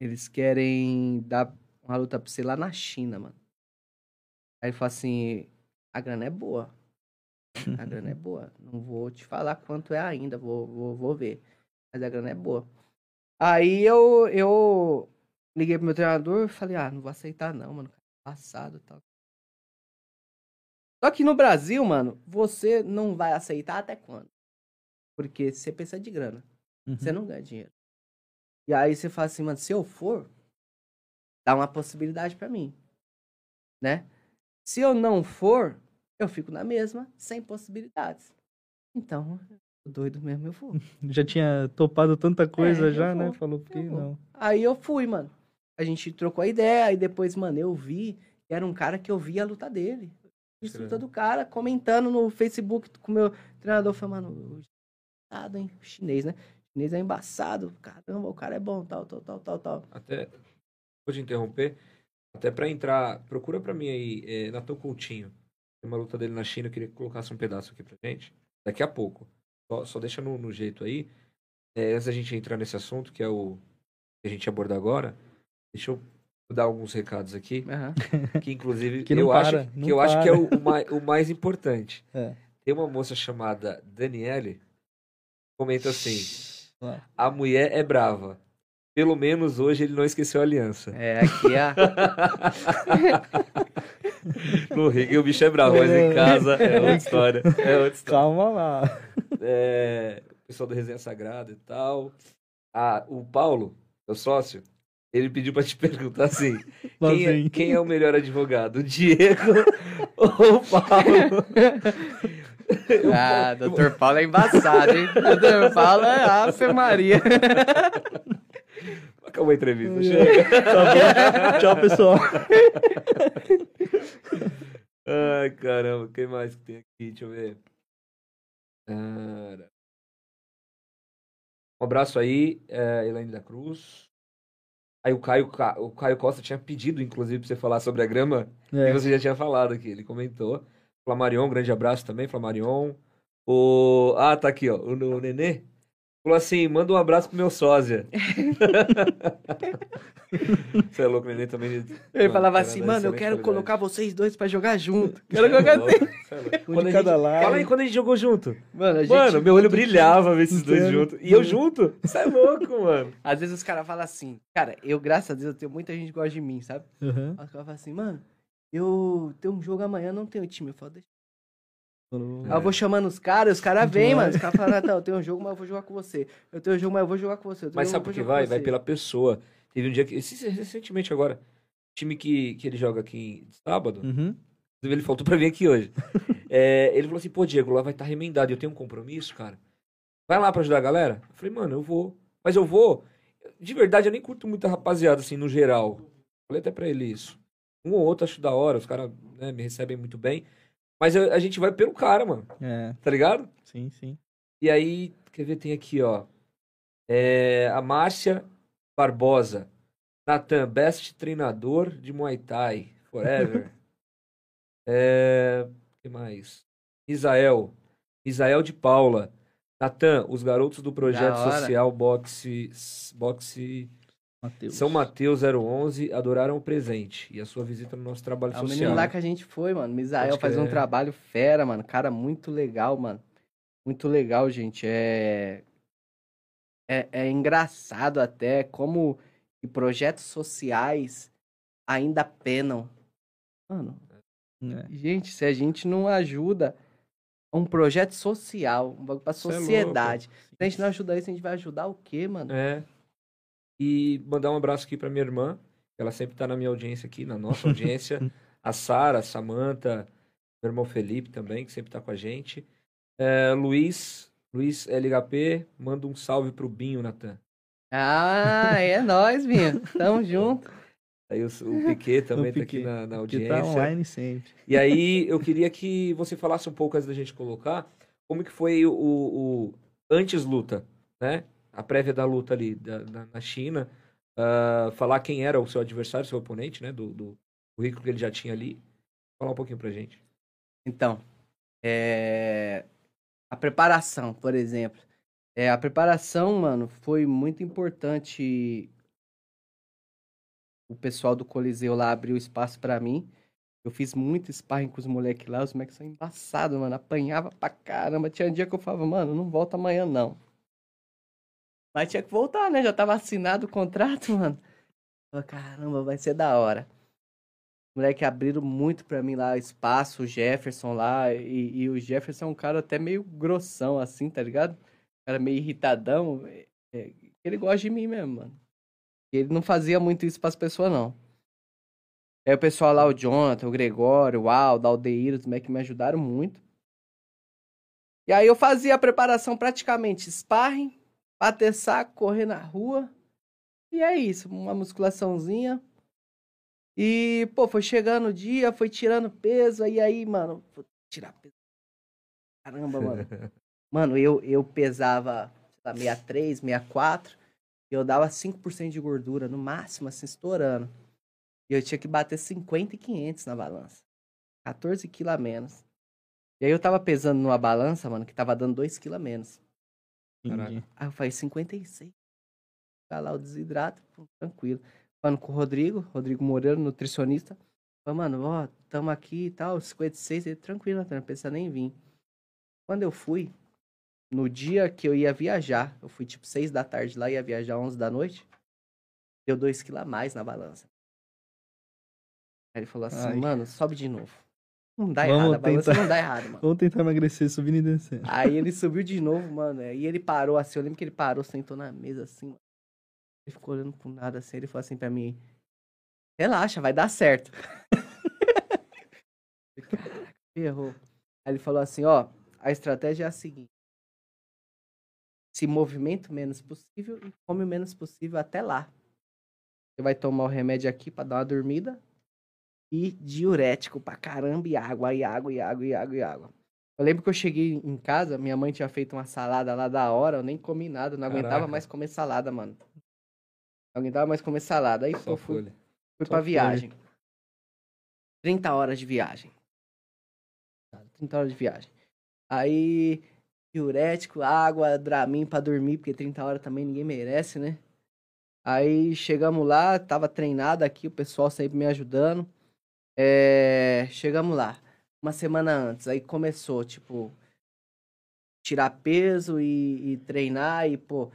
Eles querem dar uma luta pra você lá na China, mano. Aí ele fala assim, a grana é boa. A grana é boa. Não vou te falar quanto é ainda, vou, vou, vou ver. Mas a grana é boa. Aí eu, eu liguei pro meu treinador e falei, ah, não vou aceitar não, mano. Passado e tal. Só que no Brasil, mano, você não vai aceitar até quando? Porque você precisa de grana. Uhum. Você não ganha dinheiro. E aí você fala assim, mano, se eu for, dá uma possibilidade pra mim. Né? Se eu não for, eu fico na mesma, sem possibilidades. Então, doido mesmo, eu vou. Já tinha topado tanta coisa É, já, né? vou, Falou que não. Aí eu fui, mano. A gente trocou a ideia, aí depois, mano, eu vi, que era um cara que eu via a luta dele. Caramba. do cara, comentando no Facebook com o meu treinador, falando, mano, embaçado, hein? Chinês, né? Chinês é embaçado, caramba, o cara é bom, tal, tal, tal, tal, tal. Até, vou te interromper, até pra entrar, procura pra mim aí, é, Natan Coutinho. Tem uma luta dele na China, eu queria que colocasse um pedaço aqui pra gente. Daqui a pouco. Só, só deixa no, no jeito aí. É, antes da gente entrar nesse assunto, que é o que a gente aborda agora, deixa eu dar alguns recados aqui, Aham. que inclusive Que eu, para, acho, que, eu acho que é o, o mais, o mais importante. É. Tem uma moça chamada Daniele, comenta assim, a mulher é brava. Pelo menos hoje ele não esqueceu a aliança. É, aqui é. No ringue o bicho é bravo, mas em casa é outra história. É outra história. Calma lá. É, o pessoal do Resenha Sagrada e tal. Ah, o Paulo, meu sócio, ele pediu pra te perguntar assim: quem é, quem é o melhor advogado? O Diego ou o Paulo? Ah, doutor Paulo é embaçado, hein? Doutor Paulo é Ave Maria. Acabou a entrevista, chega. Tá bom. Tchau, pessoal. Ai, caramba, quem mais que tem aqui? Deixa eu ver. Cara. Um abraço aí, é, Elaine da Cruz. Aí o Caio, Ca- o Caio Costa tinha pedido, inclusive, pra você falar sobre a grama. É. E você já tinha falado aqui, ele comentou. Flamarion, um grande abraço também, Flamarion. O... Ah, tá aqui, ó. O, o Nenê falou assim: manda um abraço pro meu sósia. Você é louco, o Nenê também. Ele Mano, falava assim, mano, eu quero qualidade. colocar vocês dois pra jogar junto. Quero colocar assim. Um Quando de cada gente- lado. Fala aí quando a gente jogou junto. Mano, a gente... Mano, meu olho brilhava ver esses dois juntos. E eu junto? Você é louco, mano. Às vezes os caras falam assim, cara, eu, graças a Deus, eu tenho muita gente que gosta de mim, sabe? Aí Os caras falam assim, mano, eu tenho um jogo amanhã, não tenho time. Eu falo, deixa. Aí eu vou chamando os caras, os caras Muito vêm, mano. Os caras falam, Natal, eu tenho um jogo, mas eu vou jogar com você. Eu tenho um jogo, mas eu vou jogar com você. Mas um sabe jogo, por que vai? Vai pela pessoa. Teve um dia que. Recentemente agora. Time que, que ele joga aqui sábado. Uhum. Inclusive, ele faltou pra vir aqui hoje. É, ele falou assim, pô, Diego, lá vai estar remendado. e Eu tenho um compromisso, cara. Vai lá pra ajudar a galera? Eu falei, mano, eu vou. Mas eu vou. De verdade, eu nem curto muita rapaziada, assim, no geral. Falei até pra ele isso. Um ou outro acho da hora, os caras né, me recebem muito bem. Mas eu- a gente vai pelo cara, mano. É, Tá ligado? sim, sim. E aí, quer ver, tem aqui, ó. É, a Márcia Barbosa. Natan, best treinador de Muay Thai. Forever. é, que mais? Isael. Isael de Paula. Natan, os garotos do projeto social Boxe, Boxe Matheus. São Mateus 011 adoraram o presente e a sua visita no nosso trabalho É o menino social. lá que a gente foi, mano. Misael faz um trabalho fera, mano. Cara, muito legal, mano. Muito legal, gente. É. É, é engraçado até como que projetos sociais ainda penam. Mano, É. gente, se a gente não ajuda um projeto social, um bagulho pra é sociedade. se a gente não ajudar isso, a gente vai ajudar o quê, mano? É. E mandar um abraço aqui pra minha irmã, que ela sempre tá na minha audiência aqui, na nossa audiência. a Sara, a Samanta, meu irmão Felipe também, que sempre tá com a gente. É, Luiz, Luiz LHP, manda um salve pro Binho, Natan. Ah, é nóis, minha. Tamo junto. Aí o, o Piquet também tá aqui na, na tá audiência. online sempre. E aí, eu queria que você falasse um pouco antes da gente colocar, como que foi o, o antes luta, né? A prévia da luta ali da- na, na China, ah, falar quem era o seu adversário, seu oponente, né? Do, do currículo que ele já tinha ali. Falar um pouquinho pra gente. Então, é, a preparação, por exemplo. É, a preparação, mano, foi muito importante. O pessoal do Coliseu lá abriu espaço pra mim. Eu fiz muito sparring com os moleques lá. Os moleques são embaçados, mano. Apanhava pra caramba. Tinha um dia que eu falava, mano, não volta amanhã, não. Mas tinha que voltar, né? Já tava assinado o contrato, mano. Falei, caramba, vai ser da hora. Os moleques abriram muito pra mim lá espaço, o Jefferson lá. E, e o Jefferson é um cara até meio grossão, assim, tá ligado? Cara meio irritadão. é, é, ele gosta de mim mesmo, mano. Ele não fazia muito isso pras pessoas, não. Aí o pessoal lá, o Jonathan, o Gregório, o Aldo, o Aldeir, os moleques me ajudaram muito. E aí eu fazia a preparação praticamente sparring, bater saco, correr na rua. E é isso, uma musculaçãozinha. E, pô, foi chegando o dia, foi tirando peso, aí aí, mano, vou tirar peso. Caramba, mano. Mano, eu, eu pesava, sei lá, 63, 64, e eu dava 5% de gordura, no máximo, assim, estourando. E eu tinha que bater 50 e 500 na balança. 14 quilos a menos. E aí eu tava pesando numa balança, mano, que tava dando 2 quilos a menos. Entendi. Aí eu falei, 56. Ficar lá o desidrato, tranquilo. Falando com o Rodrigo, Rodrigo Moreira, nutricionista. Falei, mano, ó, tamo aqui e tal, 56, ele, tranquilo, não precisa nem vir. Quando eu fui, no dia que eu ia viajar, eu fui tipo 6 da tarde lá, ia viajar 11 da noite, deu 2 quilos a mais na balança. Aí ele falou assim, Ai. mano, sobe de novo. Não dá Vamos errado, a balança tentar. não dá errado, mano. Vamos tentar emagrecer subindo e descendo. Aí ele subiu de novo, mano. E ele parou assim. Eu lembro que ele parou, sentou na mesa assim. mano. Ele ficou olhando pro nada assim. Ele falou assim pra mim: Relaxa, vai dar certo. Caraca, ferrou. Aí ele falou assim: Ó, a estratégia é a seguinte: se movimenta o menos possível e come o menos possível até lá. Você vai tomar o remédio aqui pra dar uma dormida. E diurético pra caramba, e água, e água, e água, e água, e água. Eu lembro que eu cheguei em casa, minha mãe tinha feito uma salada lá da hora, eu nem comi nada, não aguentava Caraca. mais comer salada, mano. Não aguentava mais comer salada. Aí, Só pô, fui, folha. fui Só pra folha. viagem. 30 horas de viagem. 30 horas de viagem. Aí, diurético, água, Dramin pra dormir, porque 30 horas também ninguém merece, né? Aí chegamos lá, tava treinado aqui, o pessoal sempre me ajudando. É, chegamos lá, uma semana antes, aí começou, tipo, tirar peso e, e treinar, e, pô,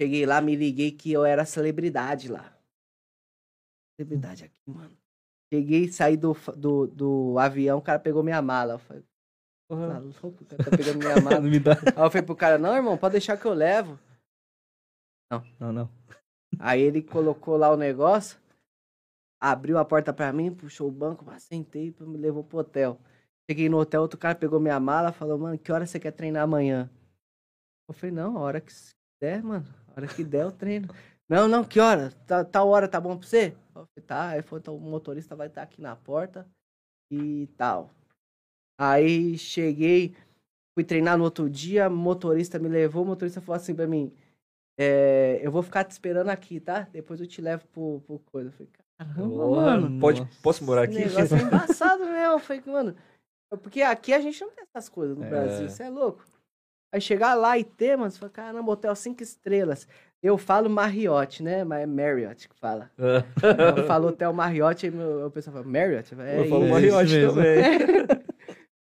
cheguei lá, me liguei que eu era celebridade lá. Celebridade aqui, mano. Cheguei, saí do, do, do avião, o cara pegou minha mala. Eu falei, tá Porra, louco, o cara tá pegando minha mala. não me dá. Aí eu falei pro cara, não, irmão, pode deixar que eu levo. Não, não. Aí ele colocou lá o negócio, abriu a porta pra mim, puxou o banco, sentei me levou pro hotel. Cheguei no hotel, outro cara pegou minha mala, falou, mano, que hora você quer treinar amanhã? Eu falei, não, a hora que der, mano, a hora que der eu treino. Não, não, que hora? Tá, tal hora tá bom pra você? Eu falei, tá, aí falou, então o motorista vai estar aqui na porta e tal. Aí cheguei, fui treinar no outro dia, motorista me levou, o motorista falou assim pra mim, é, eu vou ficar te esperando aqui, tá? Depois eu te levo pro, pro coisa. Eu falei, caramba, mano. Pode, Nossa. posso morar Esse aqui? negócio é embaçado mesmo. Eu falei, mano. Porque aqui a gente não tem essas coisas no É. Brasil, você é louco. Aí chegar lá e ter, mano, você fala, caramba, hotel cinco estrelas. Eu falo Marriott, né? Mas é Marriott que fala. Eu falo hotel Marriott, aí meu- o pessoal fala, Marriott? É Eu falo isso. Marriott mesmo. também.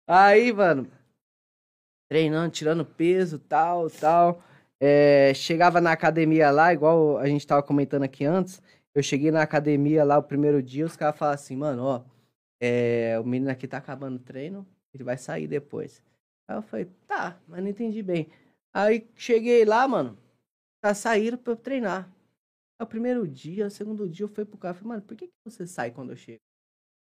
Aí, mano, treinando, tirando peso, tal, tal. É, chegava na academia lá, igual a gente tava comentando aqui antes. Eu cheguei na academia lá o primeiro dia, os caras falaram assim, mano, ó, é, o menino aqui tá acabando o treino, ele vai sair depois. Aí eu falei, tá, mas não entendi bem. Aí cheguei lá, mano, já saíram pra eu treinar. Aí o primeiro dia, o segundo dia, eu fui pro cara, falei, mano, por que, que você sai quando eu chego?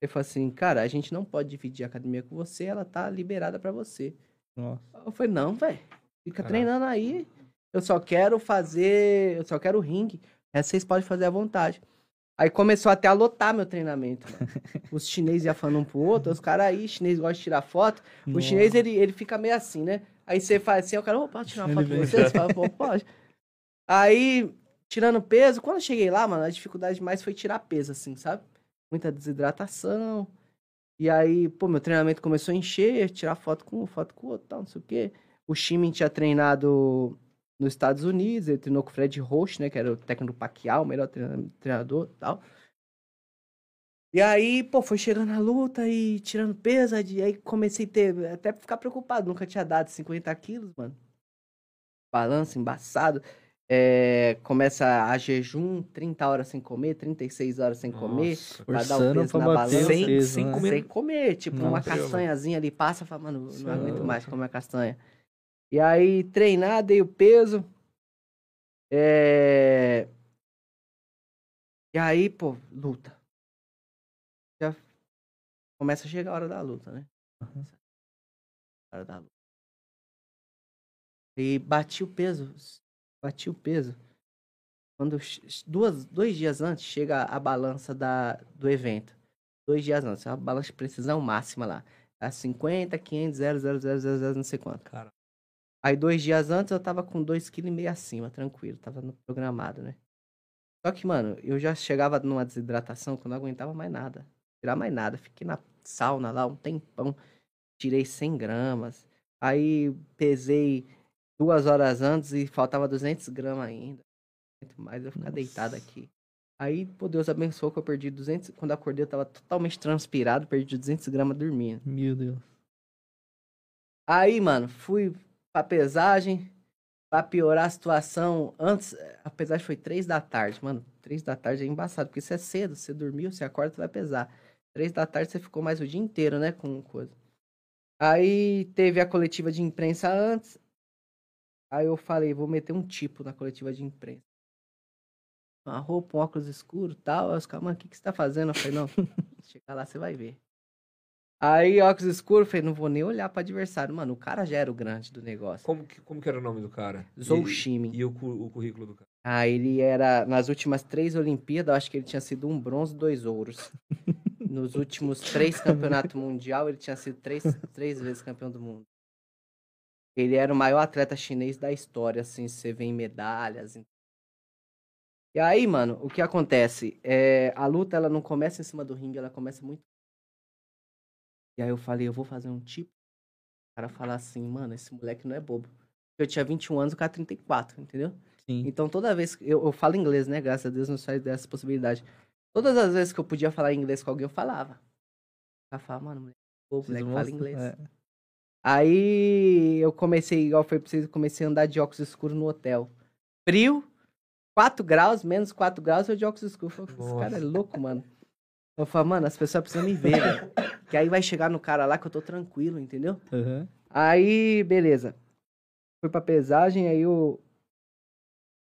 Ele falou assim, cara, a gente não pode dividir a academia com você, ela tá liberada pra você. Nossa. Eu falei, não, velho. Fica Caraca. treinando aí. Eu só quero fazer. Eu só quero ringue. Essa vocês podem fazer à vontade. Aí começou até a lotar meu treinamento. mano. Os chineses iam falando um pro outro, os caras aí, chinês gosta de tirar foto. O Nossa. chinês, ele, ele fica meio assim, né? Aí você faz assim, o cara, ô, pode tirar uma foto com você? Você fala, pô, pode. Aí, tirando peso, quando eu cheguei lá, mano, a dificuldade mais foi tirar peso, assim, sabe? Muita desidratação. E aí, pô, meu treinamento começou a encher, tirar foto com um, foto com o outro, tal, não sei o quê. O Chimin tinha treinado nos Estados Unidos, ele treinou com o Fred Roach, né, que era o técnico do Pacquiao, o melhor treina- treinador e tal. E aí, pô, foi chegando a luta e tirando peso, aí aí comecei a ter, até ficar preocupado, nunca tinha dado 50 quilos, mano. Balanço embaçado. É, começa a jejum, 30 horas sem comer, 36 horas sem comer. Nossa, pra dar o peso na balança. Sem- peso, sem né? comer. Sem comer, tipo, uma Nossa. castanhazinha ali passa, fala, mano, não é aguento mais comer a castanha. E aí, treinar, dei o peso. É... E aí, pô, luta. Já começa a chegar a hora da luta, né? Uhum. A hora da luta. E bati o peso. Bati o peso. Quando duas, dois dias antes chega a balança da, do evento. Dois dias antes, uma balança de precisão máxima lá. A 50, 500, 0, 0, 0, 0, 0, não sei quanto. Cara, Aí dois dias antes eu tava com 2,5 kg acima, tranquilo, tava no programado, né? Só que, mano, eu já chegava numa desidratação que eu não aguentava mais nada. Tirar mais nada. Fiquei na sauna lá um tempão. Tirei 100 gramas. Aí pesei duas horas antes e faltava 200 gramas ainda. Muito mais eu ficar deitado aqui. Aí, pô, Deus abençoou que eu perdi 200. Quando eu acordei, eu tava totalmente transpirado, perdi 200 gramas dormindo. Meu Deus. Aí, mano, fui pra pesagem. Pra piorar a situação, antes, a pesagem foi três da tarde. Mano, três da tarde é embaçado, porque você é cedo, você dormiu, você acorda, você vai pesar. Três da tarde você ficou mais o dia inteiro, né, com coisa. Aí teve a coletiva de imprensa antes. Aí eu falei, vou meter um tipo na coletiva de imprensa. Uma roupa, um óculos escuro tal. Aí os caras, mano, o que, que você tá fazendo? Eu falei, não, chegar lá você vai ver. Aí, óculos escuro, eu falei, não vou nem olhar pro adversário. Mano, o cara já era o grande do negócio. como que, como que era o nome do cara? Zou E-. E, o, o currículo do cara? Ah, ele era, nas últimas três Olimpíadas, eu acho que ele tinha sido um bronze e dois ouros. Nos últimos três campeonatos mundial, ele tinha sido três, três vezes campeão do mundo. Ele era o maior atleta chinês da história, assim, você vê em medalhas. em- E aí, mano, o que acontece? É, a luta, ela não começa em cima do ringue, ela começa muito. E aí eu falei, eu vou fazer um tipo. O cara falar assim, mano, esse moleque não é bobo. Eu tinha 21 anos, o cara 34, entendeu? Sim. Então toda vez que eu, eu falo inglês, né? Graças a Deus não sai dessa possibilidade. Todas as vezes que eu podia falar inglês com alguém, eu falava. O cara falava, mano, moleque, bobo, Preciso moleque fala inglês. é. Aí eu comecei, igual foi pra vocês, eu comecei a andar de óculos escuros no hotel. Frio, 4 graus, menos 4 graus, eu de óculos escuros. Eu falei, esse cara é louco, mano. Eu falei, mano, as pessoas precisam me ver, velho. Que aí vai chegar no cara lá que eu tô tranquilo, entendeu? Aham. Aí, beleza. Fui pra pesagem, aí o.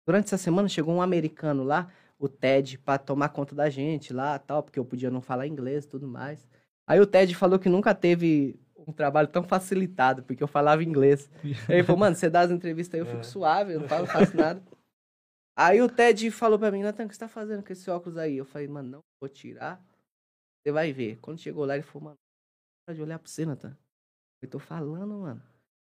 Durante essa semana chegou um americano lá, o Ted, pra tomar conta da gente lá tal, porque eu podia não falar inglês e tudo mais. Aí o Ted falou que nunca teve um trabalho tão facilitado, porque eu falava inglês. Aí ele falou, mano, você dá as entrevistas aí, eu fico É. suave, eu não falo, faço nada. Aí o Ted falou pra mim, Natan, o que você tá fazendo com esse óculos aí? Eu falei, mano, não vou tirar. Você vai ver. Quando chegou lá, ele falou, mano, para de olhar pra você, Natan. Eu tô falando, mano.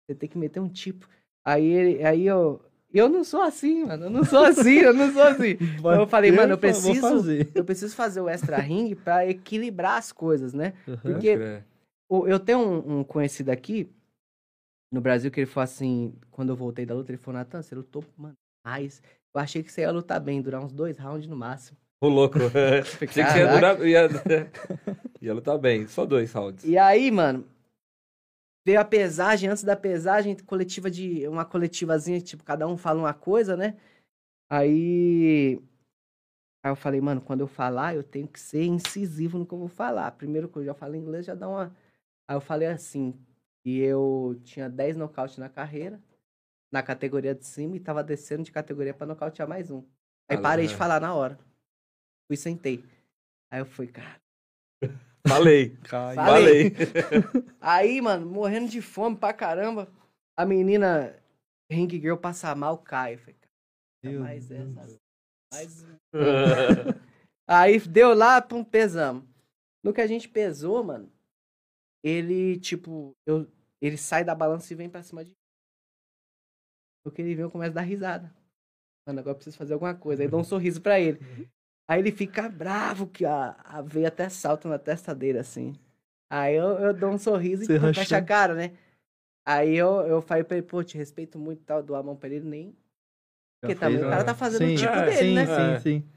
Você tem que meter um tipo. Aí ele, aí eu. Eu não sou assim, mano. Eu não sou assim, eu não sou assim. Então eu falei, mano, eu preciso. fazer. Eu preciso fazer o extra ring pra equilibrar as coisas, né? Aham. Porque- É. Eu tenho um, um conhecido aqui no Brasil que ele falou assim, quando eu voltei da luta, ele falou, Natan, você lutou, mano, mais. Eu achei que você ia lutar bem, durar uns dois rounds no máximo. Ô, louco. Achei que você ia durar. Ia, ia lutar bem. Só dois rounds. E aí, mano, veio a pesagem, antes da pesagem, coletiva de. Uma coletivazinha, tipo, cada um fala uma coisa, né? Aí. Aí eu falei, mano, quando eu falar, eu tenho que ser incisivo no que eu vou falar. Primeiro que eu já falo inglês, já dá uma. Aí eu falei assim, e eu tinha 10 nocaute na carreira, na categoria de cima, e tava descendo de categoria pra nocautear mais um. Aí Ah, parei de é. falar na hora. Fui e sentei. Aí eu fui, cara. Falei. Cai. Falei. Falei. Aí, mano, morrendo de fome pra caramba, a menina Ring Girl passa mal, cai. Eu falei, cara, Meu mais Deus. essa. Mais... um. Aí deu lá, pum, pesamos. No que a gente pesou, mano, ele, tipo, eu, ele sai da balança e vem pra cima de mim. No que ele vem, eu começo a dar risada. Mano, agora eu preciso fazer alguma coisa. Aí dou um sorriso pra ele. Aí ele fica bravo, que a, a veia até salta na testa dele, assim. Aí eu, eu dou um sorriso Você e rachou. fecha a cara, né? Aí eu, eu falei pra ele, pô, te respeito muito e tal, dou a mão pra ele, nem. Porque também o cara tá fazendo sim, o tipo é, dele, sim, né? Sim, É. sim,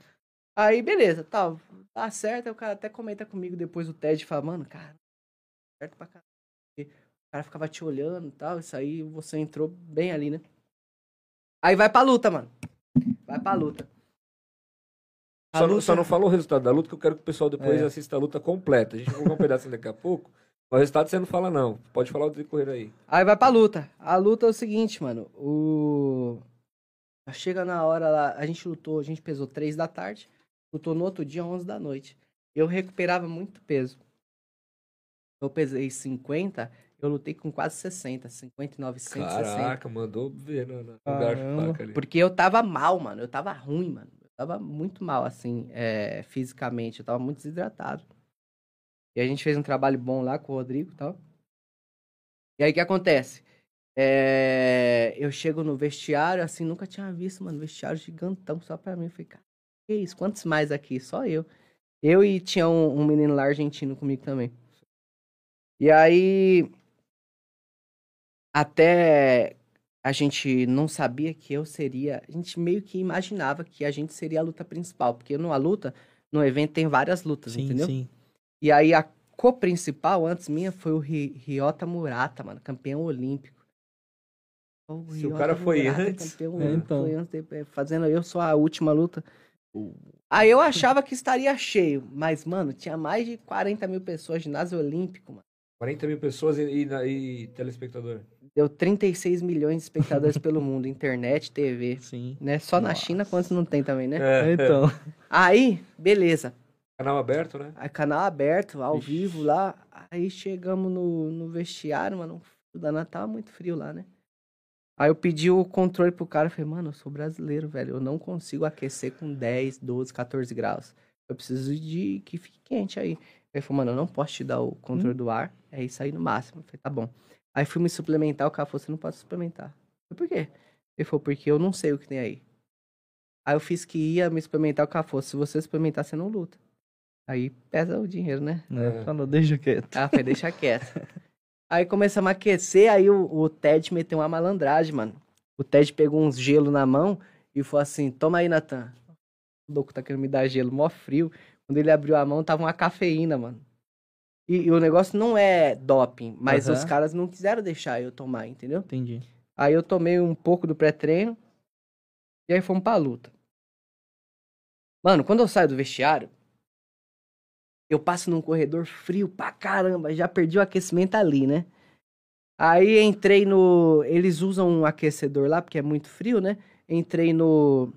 Aí, beleza, tal. Tá certo, aí o cara até comenta comigo depois o Ted fala, mano, cara, certo pra caralho. Porque O cara ficava te olhando e tal, isso aí você entrou bem ali, né? Aí vai pra luta, mano. Vai pra luta. Só, não- luta- só não fala o resultado da luta, que eu quero que o pessoal depois É. assista a luta completa. A gente vai colocar um pedacinho daqui a pouco. O resultado você não fala, não. Pode falar o decorrer aí. Aí vai pra luta. A luta é o seguinte, mano. O. Chega na hora lá, a gente lutou, a gente pesou 3 da tarde, lutou no outro dia, 11 da noite. Eu recuperava muito peso. Eu pesei 50, eu lutei com quase 60, 59, 160. Caraca, mandou ver no, no garfo Caramba. faca ali. Porque eu tava mal, mano. Eu tava ruim, mano. Tava muito mal, assim, é, fisicamente. Eu tava muito desidratado. E a gente fez um trabalho bom lá com o Rodrigo e tal. E aí o que acontece? É, eu chego no vestiário, assim, nunca tinha visto, mano, vestiário gigantão só pra mim. Eu falei, cara, que isso? Quantos mais aqui? Só eu. Eu e tinha um, um menino lá argentino comigo também. E aí. Até a gente não sabia que eu seria. A gente meio que imaginava que a gente seria a luta principal. Porque numa luta, no evento tem várias lutas, sim, entendeu? sim. E aí a co-principal antes minha foi o Ryota Murata, mano, campeão olímpico. O Se o Ryota cara foi Murata, antes- campeão É, então. foi antes de- fazendo eu sou a última luta. Aí eu achava que estaria cheio, mas, mano, tinha mais de 40 mil pessoas, ginásio olímpico, mano. 40 mil pessoas e, e, e telespectador. Deu 36 milhões de espectadores pelo mundo, internet, TV, Sim. né? Só na Nossa. China, quantos não tem também, né? É, Então, Aí, beleza. Canal aberto, né? Aí, canal aberto, ao Ixi. vivo lá. Aí chegamos no, no vestiário, mano. O danado tava muito frio lá, né? Aí eu pedi o controle pro cara. Falei, mano, eu sou brasileiro, velho. Eu não consigo aquecer com 10, 12, 14 graus. Eu preciso de que fique quente aí. Ele falou, mano, eu não posso te dar o controle do ar. É isso aí no máximo. Eu falei, tá bom. Aí fui me suplementar. O cara falou, você não pode suplementar. Eu falei, por quê? Ele falou, porque eu não sei o que tem aí. Aí eu fiz que ia me experimentar o café. Se você experimentar, você não luta. Aí pesa o dinheiro, né? É, falou, deixa quieto. Ah, foi, deixa quieto. Aí começamos a aquecer, aí o, o Ted meteu uma malandragem, mano. O Ted pegou uns gelo na mão e falou assim: toma aí, Natan. O louco tá querendo me dar gelo, mó frio. Quando ele abriu a mão, tava uma cafeína, mano. E, e o negócio não é doping, mas Aham. os caras não quiseram deixar eu tomar, entendeu? Entendi. Aí eu tomei um pouco do pré-treino e aí fomos pra luta. Mano, quando eu saio do vestiário, eu passo num corredor frio pra caramba, já perdi o aquecimento ali, né? Aí entrei no. Eles usam um aquecedor lá, porque é muito frio, né? Entrei no.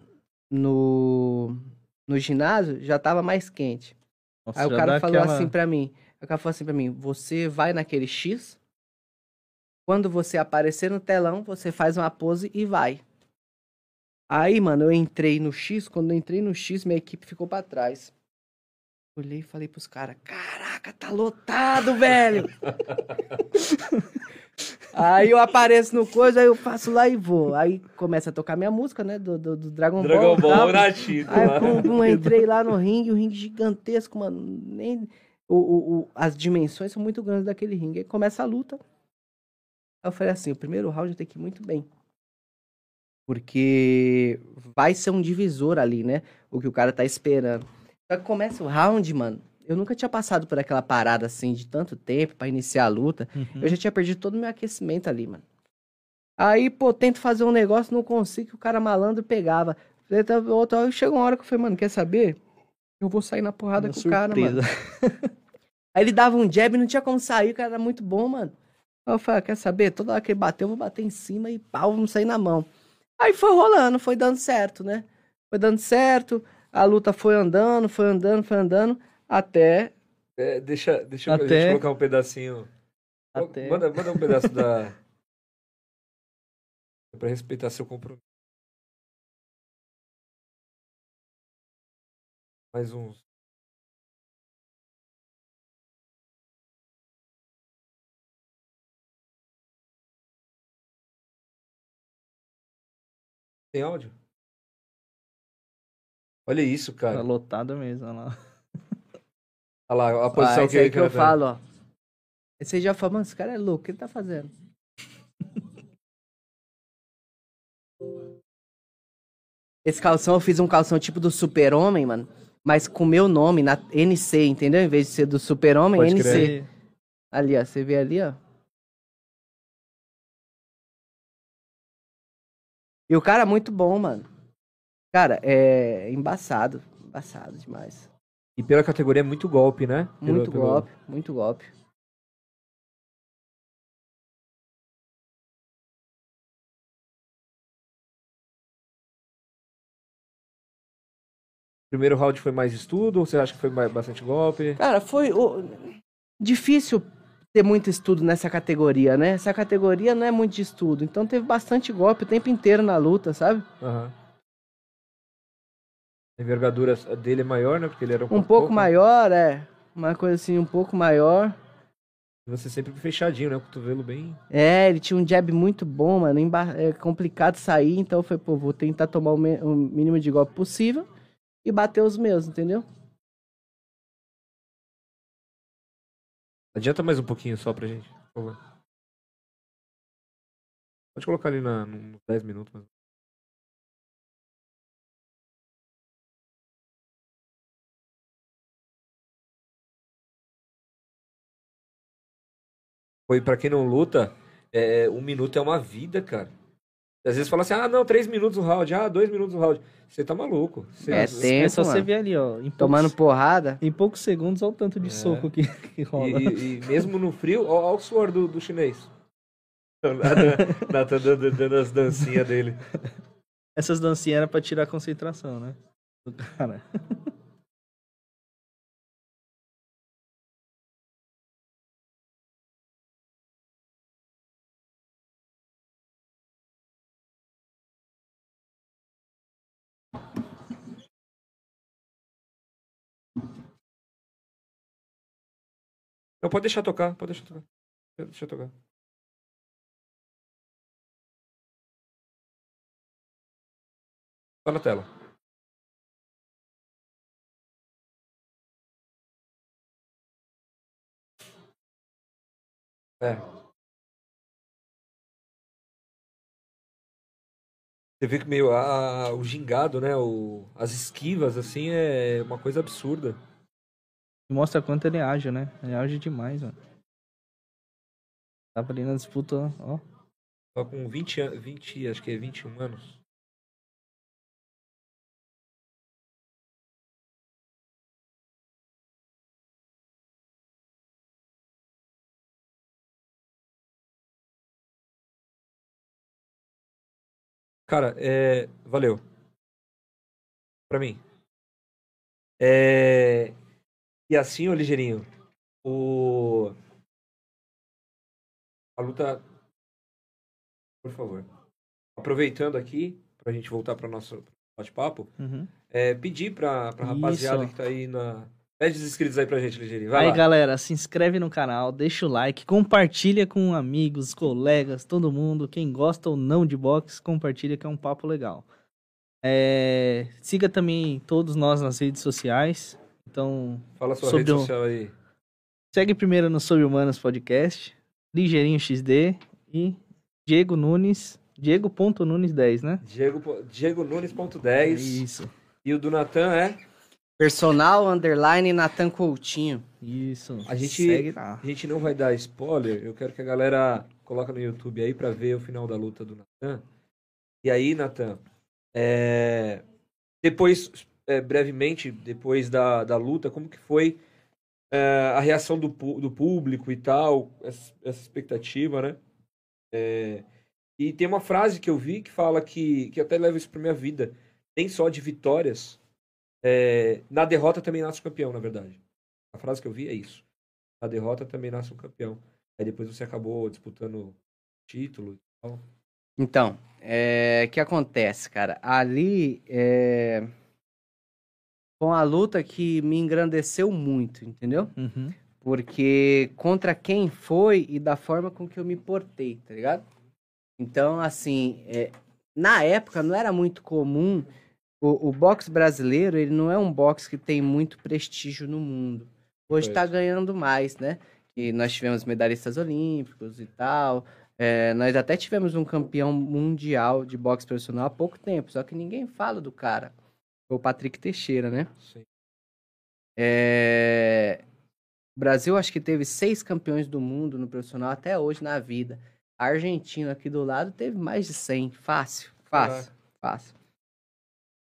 No. No ginásio, já tava mais quente. Nossa, Aí o cara falou aquela- assim pra mim. O cara falou assim pra mim: você vai naquele X. Quando você aparecer no telão, você faz uma pose e vai. Aí, mano, eu entrei no X. Quando eu entrei no X, minha equipe ficou pra trás. Olhei e falei pros caras: Caraca, tá lotado, velho! aí eu apareço no coisa, aí eu faço lá e vou. Aí começa a tocar minha música, né? Do, do, do Dragon, Dragon Ball. tal. Ball Naruto. Aí, pum, pum, entrei lá no ringue, o ringue gigantesco, mano. Nem, o, o, o- as dimensões são muito grandes daquele ringue. Aí começa a luta. Aí eu falei assim: o primeiro round tem que ir muito bem. Porque vai ser um divisor ali, né? O que o cara tá esperando. Só que começa o round, mano. Eu nunca tinha passado por aquela parada assim de tanto tempo pra iniciar a luta. Uhum. Eu já tinha perdido todo o meu aquecimento ali, mano. Aí, pô, tento fazer um negócio, não consigo, que o cara malandro pegava. Aí tá- outra hora, Chegou uma hora que eu falei, mano, quer saber? Eu vou sair na porrada Uma com o cara, mano. surpresa. Aí ele dava um jab, não tinha como sair, o cara era muito bom, mano. Aí eu falei, ah, quer saber? Toda hora que ele bateu, eu vou bater em cima e pau, vamos sair na mão. Aí foi rolando, foi dando certo, né? Foi dando certo, a luta foi andando, foi andando, foi andando, até É, deixa deixa eu a gente Até- colocar um pedacinho. Até- Manda, manda um pedaço da. pra respeitar seu compromisso. Mais uns. Tem áudio? Olha isso, Tá cara. lotado mesmo, olha lá. Olha lá, a Ah, posição esse que, aí que eu tá- falo, ó. Esse aí já fala, mano, esse cara é louco, o que ele tá fazendo? Esse calção, eu fiz um calção tipo do super-homem, mano. Mas com meu nome, na NC, entendeu? Em vez de ser do super-homem, NC. crer. Ali, ó. Você vê ali, ó. E o cara é muito bom, mano. Cara, é embaçado. Embaçado demais. E pela categoria é muito golpe, né? Pelo- Muito pelo- golpe, muito golpe. Primeiro round foi mais estudo ou você acha que foi ba- bastante golpe? Cara, foi o- difícil ter muito estudo nessa categoria, né? Essa categoria não é muito de estudo. Então teve bastante golpe o tempo inteiro na luta, sabe? Aham. A envergadura dele é maior, né? Porque ele era um, Um pouco maior, é. Uma coisa assim, um pouco maior. Você sempre fechadinho, né? O cotovelo bem. É, ele tinha um jab muito bom, mano. É complicado sair, então foi, pô, vou tentar tomar o mínimo de golpe possível e bater os meus, entendeu? Adianta mais um pouquinho só pra gente, por favor. Pode colocar ali na, nos 10 minutos. Mas... Foi pra quem não luta, é, um minuto é uma vida, cara. Às vezes fala assim, ah, não, três minutos o round, ah, dois minutos o round. Você tá maluco. Você- É tempo, é só você ver ali, ó. Em Tomando poucos, porrada. em poucos segundos, olha o tanto de É. soco que, que rola. E, e- e mesmo no frio, olha o suor do, do chinês. Nathan, Nathan dando, dando as dancinhas dele. Essas dancinhas eram pra tirar a concentração, né? Do cara. Não, pode deixar tocar, pode deixar tocar. Deixa tocar. Tá na tela. É. Você vê que meio a, o gingado, né? O, as esquivas, assim, é uma coisa absurda. Mostra quanto ele age, né? Ele age demais, mano. Tava ali na disputa, ó. Só com 20 anos, 20, acho que é 21 anos. Cara, é... valeu. Pra mim. É... E assim, ô Ligeirinho, o... A luta... Por favor. Aproveitando aqui, pra gente voltar para nosso bate-papo, Uhum. é, pedir pra, pra rapaziada Isso. que tá aí na... Pede os inscritos aí pra gente, Ligeirinho. Vai Aí, lá. galera, se inscreve no canal, deixa o like, compartilha com amigos, colegas, todo mundo. Quem gosta ou não de boxe, compartilha que é um papo legal. É, Siga também todos nós nas redes sociais. Então, Fala sua sobre rede o- social aí. segue primeiro no Sobre Humanos Podcast, Ligeirinho XD e Diego Nunes, Diego.nunes10, né? Diego, Diego Nunes.10. Isso, E o do Natan é... Personal underline Natan Coutinho. isso. A gente-. A gente não vai dar spoiler, eu quero que a galera coloque no YouTube aí pra ver o final da luta do Natan. E aí, Natan, é, depois, é, brevemente, depois da, da luta, como que foi é, a reação do, do público e tal, essa, essa expectativa, né? É, e tem uma frase que eu vi que fala que, que até leva isso pra minha vida. Nem só de vitórias, é, na derrota também nasce o campeão, na verdade. A frase que eu vi é isso. Na derrota também nasce um campeão. Aí depois você acabou disputando título e tal. Então, é, o que acontece, cara? Ali, é, com a luta que me engrandeceu muito, entendeu? Uhum. Porque contra quem foi e da forma com que eu me portei, tá ligado? Então, assim, é, na época não era muito comum. O, o boxe brasileiro, ele não é um boxe que tem muito prestígio no mundo. Hoje tá Pois. ganhando mais, né? E nós tivemos medalhistas olímpicos e tal. É, nós até tivemos um campeão mundial de boxe profissional há pouco tempo, só que ninguém fala do cara. Foi o Patrick Teixeira, né? Sim. É, O Brasil acho que teve seis campeões do mundo no profissional até hoje na vida. A Argentina aqui do lado teve mais de 100. Fácil, fácil, fácil.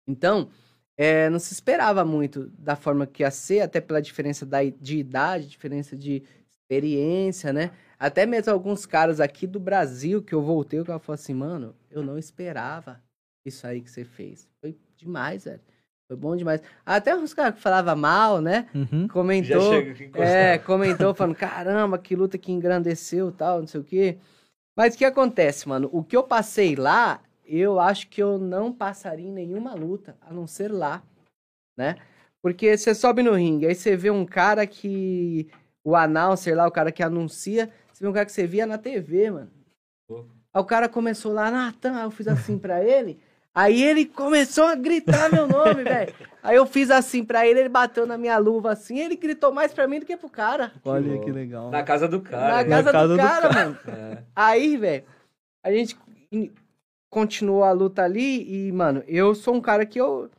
Então, é, não se esperava muito da forma que ia ser, até pela diferença da, de idade, diferença de experiência, né? Até mesmo alguns caras aqui do Brasil que eu voltei, o cara falou assim, mano, eu não esperava isso aí que você fez. Foi demais, velho. Foi bom demais. Até uns caras que falavam mal, né? Uhum. Comentou. Já chega aqui encostado. É, comentou falando, caramba, que luta que engrandeceu tal, não sei o quê. Mas o que acontece, mano? O que eu passei lá, eu acho que eu não passaria em nenhuma luta, a não ser lá, né? Porque você sobe no ringue, aí você vê um cara que... O announcer lá, o cara que anuncia, você vê um cara que você via na TV, mano. Aí o cara começou lá, Natan, aí eu fiz assim pra ele... Aí ele começou a gritar meu nome, velho. Aí eu fiz assim pra ele, ele bateu na minha luva assim, ele gritou mais pra mim do que pro cara. Olha que legal. Na casa do cara. na casa, casa do, do cara, cara. mano. É. Aí, velho, a gente in- continuou a luta ali e, mano, eu sou um cara que eu.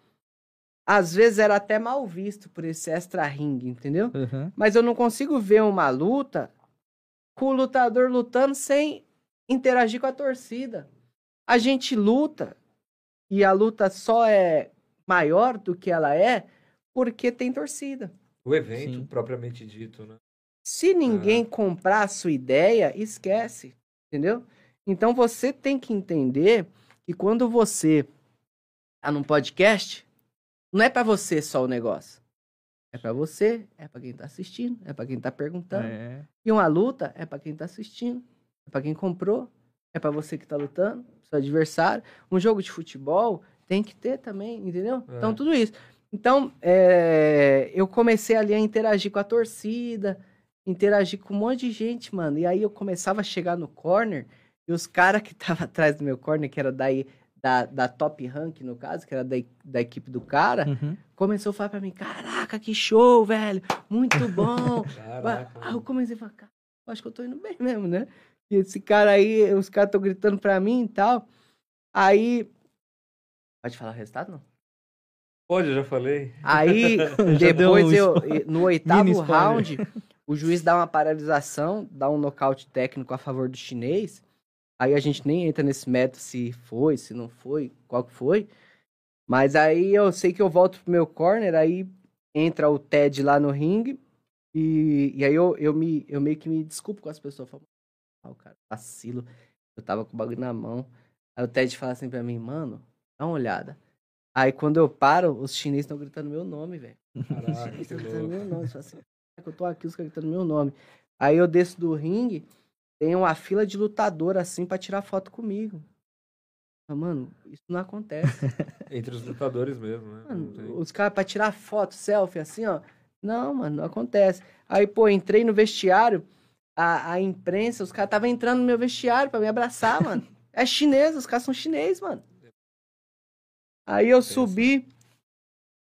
Às vezes era até mal visto por esse extra ring, entendeu? Uhum. Mas eu não consigo ver uma luta com o lutador lutando sem interagir com a torcida. A gente luta e a luta só é maior do que ela é porque tem torcida. O evento, Sim. propriamente dito, né? Se ninguém comprar a sua ideia, esquece, entendeu? Então você tem que entender que quando você tá num podcast, não é pra você só o negócio. É pra você, é pra quem tá assistindo, é pra quem tá perguntando. É. E uma luta é pra quem tá assistindo, é pra quem comprou, é pra você que tá lutando, seu adversário. Um jogo de futebol tem que ter também, entendeu? É. Então tudo isso. Então, é, eu comecei ali a interagir com a torcida, interagir com um monte de gente, mano. E aí eu começava a chegar no corner e os caras que estavam atrás do meu corner, que era daí da, da top rank, no caso, que era da, da equipe do cara, Uhum. começou a falar pra mim, caraca, que show, velho, muito bom. Caraca. Aí eu comecei a falar, cara, acho que eu tô indo bem mesmo, né? E esse cara aí, os caras estão gritando pra mim e tal. Aí. Pode falar o resultado, não? Pode, eu já falei. Aí, depois um eu, no oitavo round, o juiz dá uma paralisação, dá um nocaute técnico a favor do chinês. Aí a gente nem entra nesse método se foi, se não foi, qual que foi. Mas aí eu sei que eu volto pro meu corner, aí entra o Ted lá no ringue. E, e aí eu, eu, me, eu meio que me desculpo com as pessoas. Falo, o cara, vacilo. Eu tava com o bagulho na mão. Aí o Ted fala assim pra mim, mano, dá uma olhada. Aí quando eu paro, os chineses estão gritando meu nome, velho. Caraca, estão gritando meu nome. Fala assim, "Caraca, eu tô aqui, os caras gritando meu nome. Aí eu desço do ringue, tem uma fila de lutador assim pra tirar foto comigo. Mano, isso não acontece. Entre os lutadores mesmo, né? Mano, os caras pra tirar foto, selfie, assim, ó. Não, mano, não acontece. Aí, pô, entrei no vestiário, a, a imprensa, os caras estavam entrando no meu vestiário pra me abraçar, mano. É chinês, os caras são chineses, mano. Aí eu subi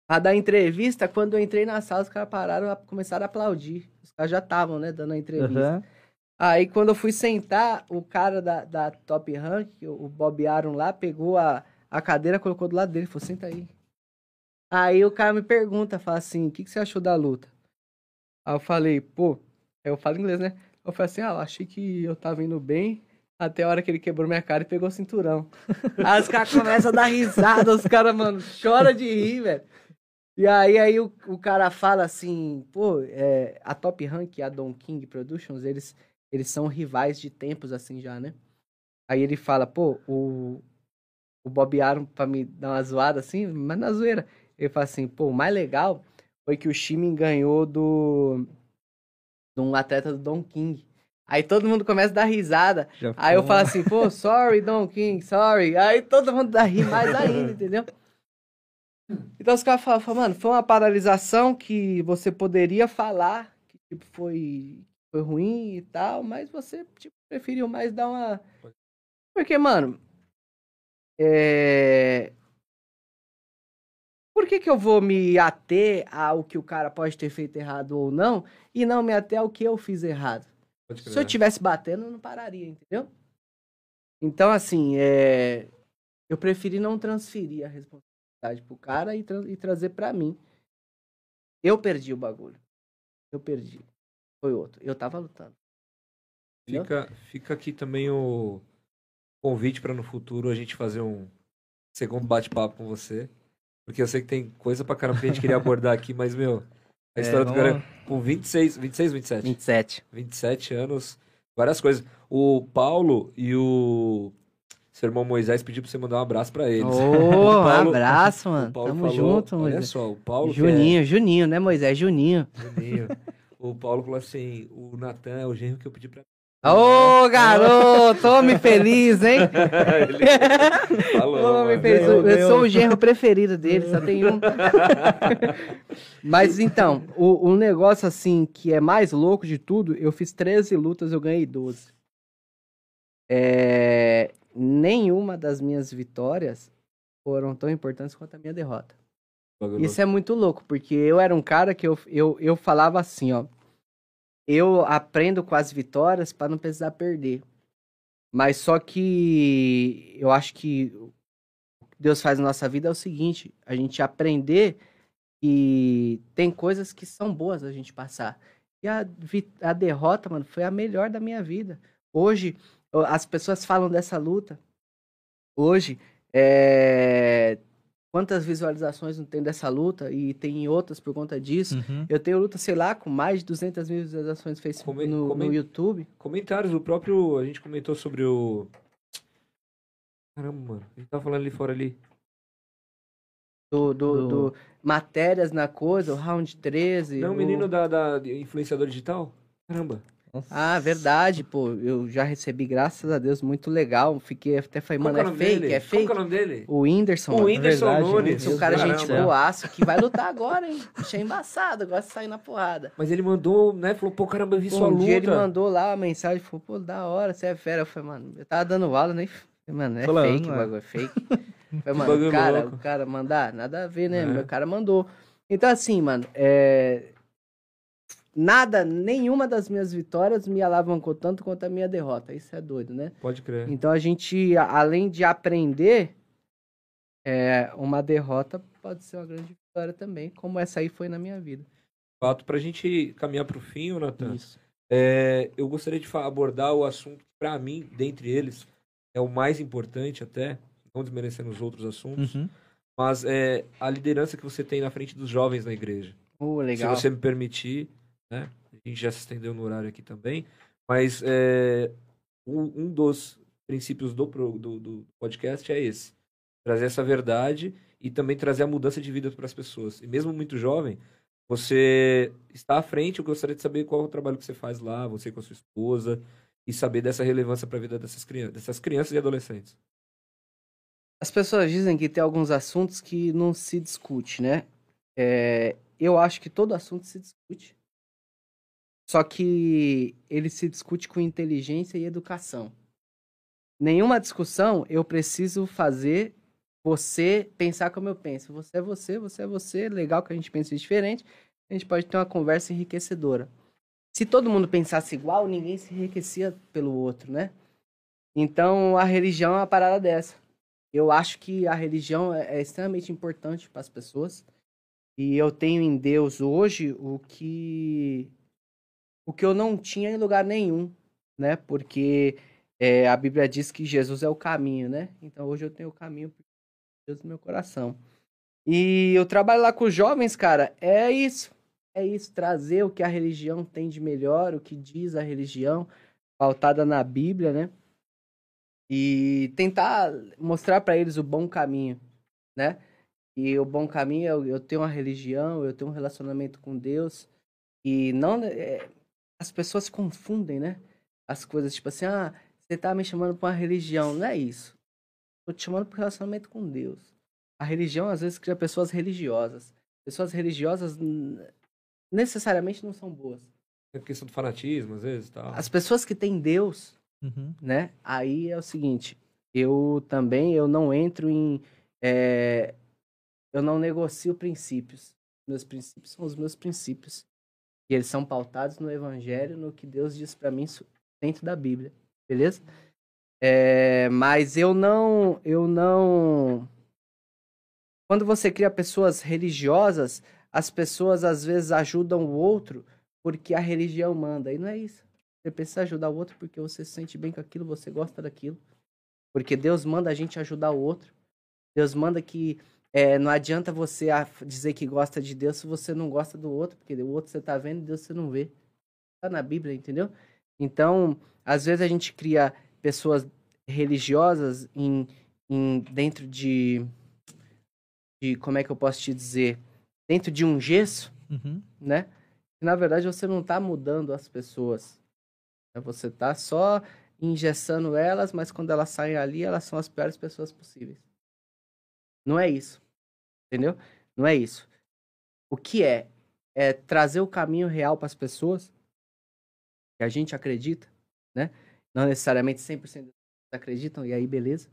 pra dar entrevista. Quando eu entrei na sala, os caras pararam, a- começaram a aplaudir. Os caras já estavam, né, dando a entrevista. Aham. Aí quando eu fui sentar, o cara da, da Top Rank, o Bob Aaron lá, pegou a, a cadeira, colocou do lado dele, falou, senta aí. Aí o cara me pergunta, fala assim, o que, que você achou da luta? Aí eu falei, pô, eu falo inglês, né? Eu falei assim, ah, achei que eu tava indo bem, até a hora que ele quebrou minha cara e pegou o cinturão. aí os caras começam a dar risada, os caras, mano, chora de rir, velho. E aí, aí o, o cara fala assim, pô, é, a Top Rank e a Don King Productions, eles, eles são rivais de tempos assim já, né? Aí ele fala, pô, o, o Bob Aaron, pra me dar uma zoada assim, mas na zoeira, ele fala assim, pô, o mais legal foi que o Shimin ganhou do de um atleta do Don King. Aí todo mundo começa a dar risada. Já Aí eu foi falo uma- assim, pô, sorry, Don King, sorry. Aí todo mundo dá rir mais ainda, entendeu? Então os caras falam, falam, mano, foi uma paralisação que você poderia falar que tipo, foi, foi ruim e tal, mas você tipo, preferiu mais dar uma. Porque, mano, é. Por que, que eu vou me ater ao que o cara pode ter feito errado ou não, e não me ater ao que eu fiz errado? Se eu crer. tivesse batendo, eu não pararia, entendeu? Então, assim, é... eu preferi não transferir a responsabilidade pro cara e, tra- e trazer pra mim. Eu perdi o bagulho. Eu perdi. Foi outro. Eu tava lutando. entendeu? Fica, fica aqui também o convite para no futuro a gente fazer um segundo bate-papo com você. Porque eu sei que tem coisa pra caramba que a gente queria abordar aqui, mas, meu, a É, história do vamos- cara com 26, 26, 27? 27. 27 anos, várias coisas. O Paulo e o seu irmão Moisés pediu pra você mandar um abraço pra eles. Ô, O Paulo- abraço, o mano. Paulo Tamo falou- junto, Olha Moisés. só, o Paulo é- Juninho, Juninho, né, Moisés? Juninho. Juninho. O Paulo falou assim: o Natan é o genro que eu pedi pra. Ô, garoto! Homem feliz, hein? Ele falou. Homem feliz. Eu sou o genro preferido dele, só tem um. Mas então, o, o negócio assim que é mais louco de tudo, eu fiz 13 lutas, eu ganhei 12. É, nenhuma das minhas vitórias foram tão importantes quanto a minha derrota. Isso é muito louco, porque eu era um cara que eu, eu, eu falava assim, ó. Eu aprendo com as vitórias para não precisar perder. Mas só que eu acho que o que Deus faz na nossa vida é o seguinte: a gente aprender que tem coisas que são boas a gente passar. E a, a derrota, mano, foi a melhor da minha vida. Hoje, as pessoas falam dessa luta. Hoje, é, quantas visualizações não tem dessa luta e tem outras por conta disso. Uhum. Eu tenho luta, sei lá, com mais de 200 mil visualizações no Facebook, Come- no, come- no YouTube. Comentários, o próprio. A gente comentou sobre o. Caramba, mano. A gente tava falando ali fora ali. Do, do, Do- do- matérias na coisa, o round 13. Não, o- menino da, da influenciador digital? Caramba. Ah, verdade, pô. Eu já recebi, graças a Deus, muito legal. Fiquei até falei, mano, é o nome fake, dele? é fake. que é o nome dele? O Whindersson. O. Whindersson verdade, Nunes. Esse é um cara, Caramba. gente boaço, que vai lutar agora, hein? Bicho é embaçado, gosta de sair na porrada. Mas ele mandou, né? Falou, pô, caramba, eu vi Pô, sua um luta. dia ele mandou lá uma mensagem, falou, pô, da hora, você é fera. Eu falei, mano, eu tava dando aula, nem. Mano, é Falando, fake o é. bagulho, é fake. Falei, mano, o cara, louco. o cara mandar, nada a ver, né? É. Meu cara mandou. Então, assim, mano, é. Nada, nenhuma das minhas vitórias me alavancou tanto quanto a minha derrota. Isso é doido, né? Pode crer. Então a gente, além de aprender, é, uma derrota pode ser uma grande vitória também, como essa aí foi na minha vida. Fato, pra gente caminhar pro fim, Natan, Isso. é, eu gostaria de abordar o assunto que, pra mim, dentre eles, é o mais importante até, não desmerecendo os outros assuntos, Uhum. mas é a liderança que você tem na frente dos jovens na igreja. Oh, legal. Se você me permitir, né? A gente já se estendeu no horário aqui também, mas é, um, um dos princípios do, do, do podcast é esse: trazer essa verdade e também trazer a mudança de vida para as pessoas. E mesmo muito jovem, você está à frente. Eu gostaria de saber qual é o trabalho que você faz lá, você com a sua esposa, e saber dessa relevância para a vida dessas crianças, dessas crianças e adolescentes. As pessoas dizem que tem alguns assuntos que não se discute, né? É, eu acho que todo assunto se discute. Só que ele se discute com inteligência e educação. Nenhuma discussão eu preciso fazer você pensar como eu penso. Você é você, você é você. Legal que a gente pense diferente. A gente pode ter uma conversa enriquecedora. Se todo mundo pensasse igual, ninguém se enriquecia pelo outro, né? Então a religião é uma parada dessa. Eu acho que a religião é é extremamente importante para as pessoas. E eu tenho em Deus hoje o que o que eu não tinha em lugar nenhum, né? Porque é, a Bíblia diz que Jesus é o caminho, né? Então hoje eu tenho o caminho por Deus no meu coração. E eu trabalho lá com os jovens, cara, é isso. É isso, trazer o que a religião tem de melhor, o que diz a religião, pautada na Bíblia, né? E tentar mostrar para eles o bom caminho, né? E o bom caminho é eu, tenho uma religião, eu tenho um relacionamento com Deus. E não. é, as pessoas confundem, né? As coisas, tipo assim, ah, você tá me chamando pra uma religião. Não é isso. Tô te chamando pro relacionamento com Deus. A religião, às vezes, cria pessoas religiosas. Pessoas religiosas necessariamente não são boas. É questão do fanatismo, às vezes, tal. As pessoas que têm Deus, Uhum. né? Aí é o seguinte, eu também eu não entro em, é, eu não negocio princípios. Meus princípios são os meus princípios e eles são pautados no Evangelho, no que Deus diz pra mim dentro da Bíblia, beleza? É, mas eu não, eu não. Quando você cria pessoas religiosas, as pessoas às vezes ajudam o outro porque a religião manda. E não é isso. Você precisa ajudar o outro porque você se sente bem com aquilo, você gosta daquilo. Porque Deus manda a gente ajudar o outro. Deus manda que é, não adianta você dizer que gosta de Deus se você não gosta do outro, porque o outro você tá vendo e Deus você não vê. Tá na Bíblia, entendeu? Então, às vezes a gente cria pessoas religiosas em, em dentro de, de como é que eu posso te dizer, dentro de um gesso, Uhum. né? Que, na verdade você não tá mudando as pessoas. né? Você tá só engessando elas, mas quando elas saem ali, elas são as piores pessoas possíveis. Não é isso. Entendeu? Não é isso. O que é? É trazer o caminho real para as pessoas que a gente acredita, né? Não necessariamente 100% acreditam, e aí beleza.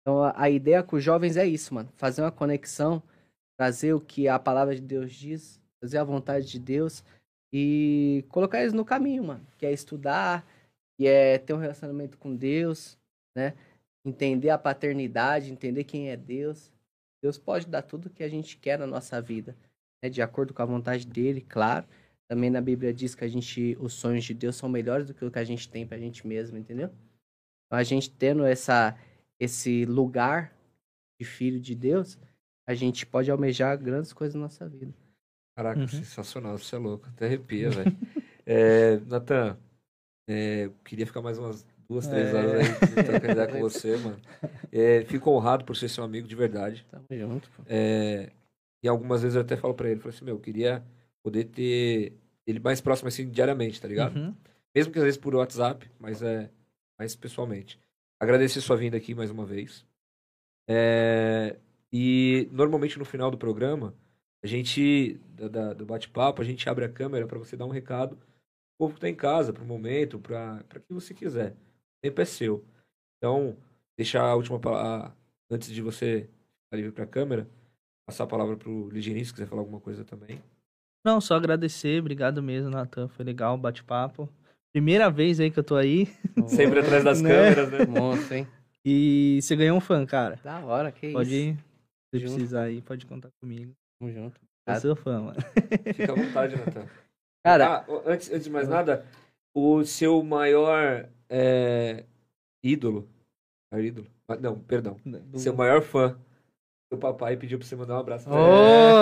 Então a, a ideia com os jovens é isso, mano. Fazer uma conexão, trazer o que a palavra de Deus diz, fazer a vontade de Deus e colocar eles no caminho, mano. Que é estudar, que é ter um relacionamento com Deus, né? Entender a paternidade, entender quem é Deus. Deus pode dar tudo que a gente quer na nossa vida, né? De acordo com a vontade dele, claro. Também na Bíblia diz que a gente, os sonhos de Deus são melhores do que o que a gente tem pra gente mesmo, entendeu? Então, a gente tendo essa, esse lugar de filho de Deus, a gente pode almejar grandes coisas na nossa vida. Caraca, Uhum. sensacional, você é louco. Até arrepia, velho. é, Natan, é, queria ficar mais umas duas, três É. horas aí trocando ideia com você, mano. É, fico honrado por ser seu amigo de verdade. Tamo junto, pô. É, e algumas vezes eu até falo pra ele, falo assim, meu, eu queria poder ter ele mais próximo assim diariamente, tá ligado? Uhum. Mesmo que às vezes por WhatsApp, mas é mais pessoalmente. Agradecer sua vinda aqui mais uma vez. É, e normalmente no final do programa, a gente, da- da- do bate-papo, a gente abre a câmera para você dar um recado pro povo que tá em casa, pro momento, para que você quiser. O tempo é seu. Então, deixar a última palavra, antes de você ficar livre pra câmera, passar a palavra pro Ligirinho, se quiser falar alguma coisa também. Não, só agradecer, obrigado mesmo, Natan. Foi legal o bate-papo. Primeira vez aí que eu tô aí. Sempre atrás das Né? câmeras, né? Monstro, hein? E você ganhou um fã, cara. Da hora, que Pode isso. ir. Se Junto. precisar aí, pode contar comigo. Tamo junto. Eu sou fã, mano. Fica à vontade, Natan. Cara, Ah, o- antes, antes de mais nada, o seu maior é, ídolo. Maior ídolo? Ah, Não, perdão. Do- Seu maior fã. Seu papai pediu pra você mandar um abraço pra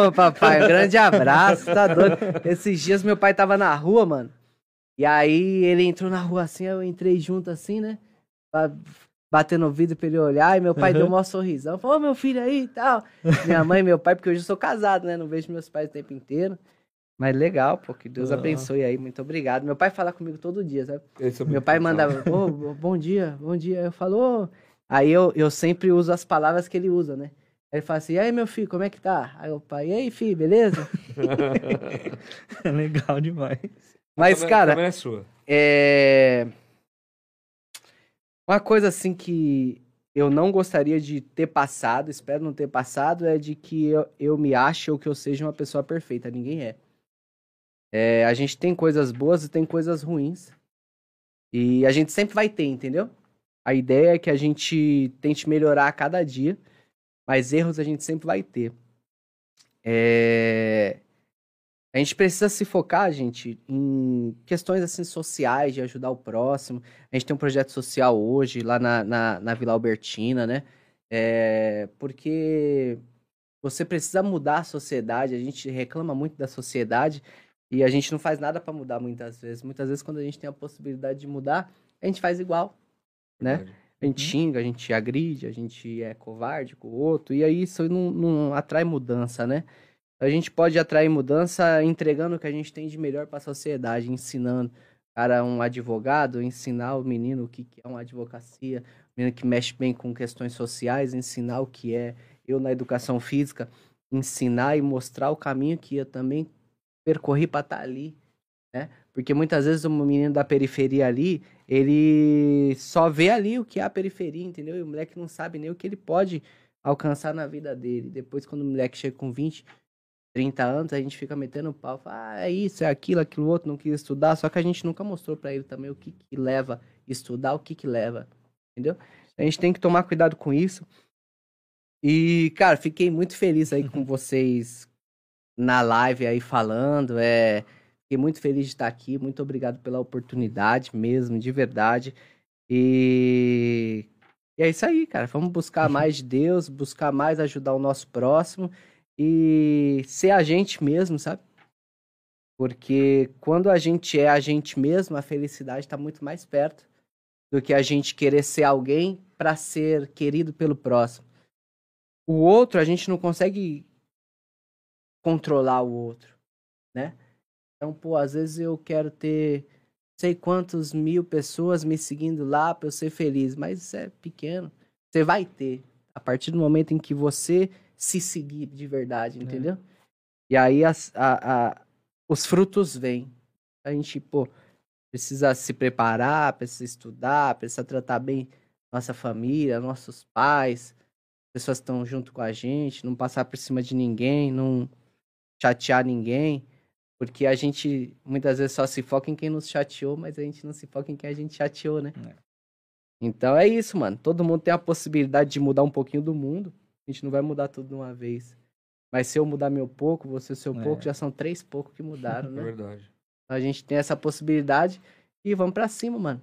Ô, papai, um grande abraço, tá doido? Esses dias meu pai tava na rua, mano. E aí ele entrou na rua assim, eu entrei junto assim, né? Ba- Batendo o vidro pra ele olhar, e meu pai Uhum. deu um maior sorrisão. Falou, ô meu filho aí e tal. Minha mãe e meu pai, porque hoje eu sou casado, né? Não vejo meus pais o tempo inteiro. Mas legal, pô, que Deus Ah. abençoe aí, muito obrigado. Meu pai fala comigo todo dia, sabe? São Meu pai especial. manda, ô, bom dia, bom dia. Eu falo, ô. Aí eu, eu sempre uso as palavras que ele usa, né? Aí ele fala assim, e aí, meu filho, como é que tá? Aí o pai, e aí, filho, beleza? É legal demais. Mas, Também- cara, é sua. é... Uma coisa assim que eu não gostaria de ter passado, espero não ter passado, é de que eu, eu me ache ou que eu seja uma pessoa perfeita. Ninguém é. É, A gente tem coisas boas e tem coisas ruins. E a gente sempre vai ter, entendeu? A ideia é que a gente tente melhorar a cada dia, mas erros a gente sempre vai ter. É... A gente precisa se focar, gente, em questões assim sociais, de ajudar o próximo. A gente tem um projeto social hoje, lá na, na, na Vila Albertina, né? É, porque você precisa mudar a sociedade, a gente reclama muito da sociedade e a gente não faz nada para mudar muitas vezes. Muitas vezes, quando a gente tem a possibilidade de mudar, a gente faz igual, né? A gente xinga, a gente agride, a gente é covarde com o outro, e aí isso não, não atrai mudança, né? A gente pode atrair mudança entregando o que a gente tem de melhor para a sociedade, ensinando. Cara, um advogado, ensinar o menino o que que é uma advocacia, o menino que mexe bem com questões sociais, ensinar o que é. Eu, na educação física, ensinar e mostrar o caminho que eu também percorri para estar ali, né? Porque muitas vezes o menino da periferia ali, ele só vê ali o que é a periferia, entendeu? E o moleque não sabe nem o que ele pode alcançar na vida dele. Depois, quando o moleque chega com 20, 30 anos, a gente fica metendo pau, fala, ah, é isso, é aquilo, aquilo outro, não quis estudar, só que a gente nunca mostrou pra ele também o que, que leva estudar, o que que leva, entendeu? A gente tem que tomar cuidado com isso. E, cara, fiquei muito feliz aí com vocês na live aí falando, é... Fiquei muito feliz de estar aqui, muito obrigado pela oportunidade mesmo, de verdade. E... e é isso aí, cara. Vamos buscar mais de Deus, buscar mais ajudar o nosso próximo e ser a gente mesmo, sabe? Porque quando a gente é a gente mesmo, a felicidade está muito mais perto do que a gente querer ser alguém para ser querido pelo próximo. O outro, a gente não consegue controlar o outro, né? Então, pô, às vezes eu quero ter sei quantos mil pessoas me seguindo lá para eu ser feliz, mas isso é pequeno. Você vai ter a partir do momento em que você se seguir de verdade, entendeu? E aí as- a- a- os frutos vêm. A gente, pô, precisa se preparar, precisa estudar, precisa tratar bem nossa família, nossos pais, pessoas que estão junto com a gente, não passar por cima de ninguém, não chatear ninguém. Porque a gente muitas vezes só se foca em quem nos chateou, mas a gente não se foca em quem a gente chateou, né? É. Então é isso, mano. Todo mundo tem a possibilidade de mudar um pouquinho do mundo. A gente não vai mudar tudo de uma vez. Mas se eu mudar meu pouco, você seu É. pouco, já são três poucos que mudaram, É né? verdade. A gente tem essa possibilidade e vamos pra cima, mano.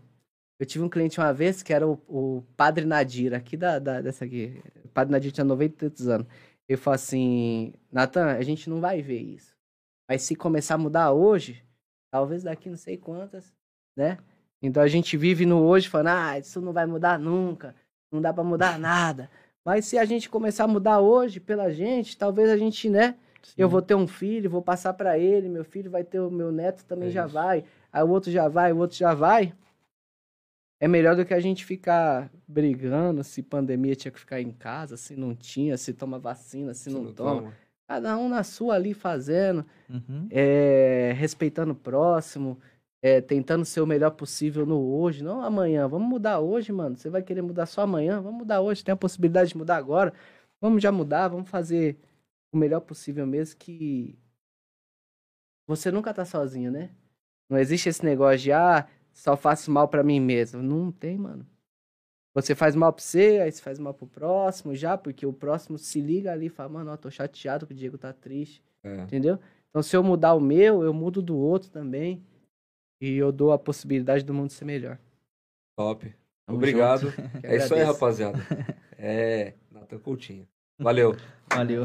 Eu tive um cliente uma vez que era o, o Padre Nadir, aqui da, da- dessa aqui. O Padre Nadir tinha 90 e tantos anos. Ele falou assim: Natan, a gente não vai ver isso. Mas se começar a mudar hoje, talvez daqui não sei quantas, né? Então a gente vive no hoje falando: ah, isso não vai mudar nunca, não dá pra mudar nada. Mas se a gente começar a mudar hoje pela gente, talvez a gente, né? Eu vou ter um filho, vou passar pra ele, meu filho vai ter o meu neto também É já vai, aí o outro já vai, o outro já vai. É melhor do que a gente ficar brigando se pandemia tinha que ficar em casa, se não tinha, se toma vacina, se Você não, toma. toma. Cada um na sua ali fazendo, Uhum. é, respeitando o próximo, é, tentando ser o melhor possível no hoje, não amanhã. Vamos mudar hoje, mano. Você vai querer mudar só amanhã? Vamos mudar hoje. Tem a possibilidade de mudar agora. Vamos já mudar, vamos fazer o melhor possível mesmo que você nunca tá sozinho, né? Não existe esse negócio de, ah, só faço mal pra mim mesmo. Não tem, mano. Você faz mal pra você, aí você faz mal pro próximo já, porque o próximo se liga ali e fala, mano, ó, tô chateado que o Diego tá triste, É. entendeu? Então, se eu mudar o meu, eu mudo do outro também. E eu dou a possibilidade do mundo ser melhor. Top. Tamo Obrigado. É isso aí, rapaziada. É, Natan Coutinho. Valeu. Valeu.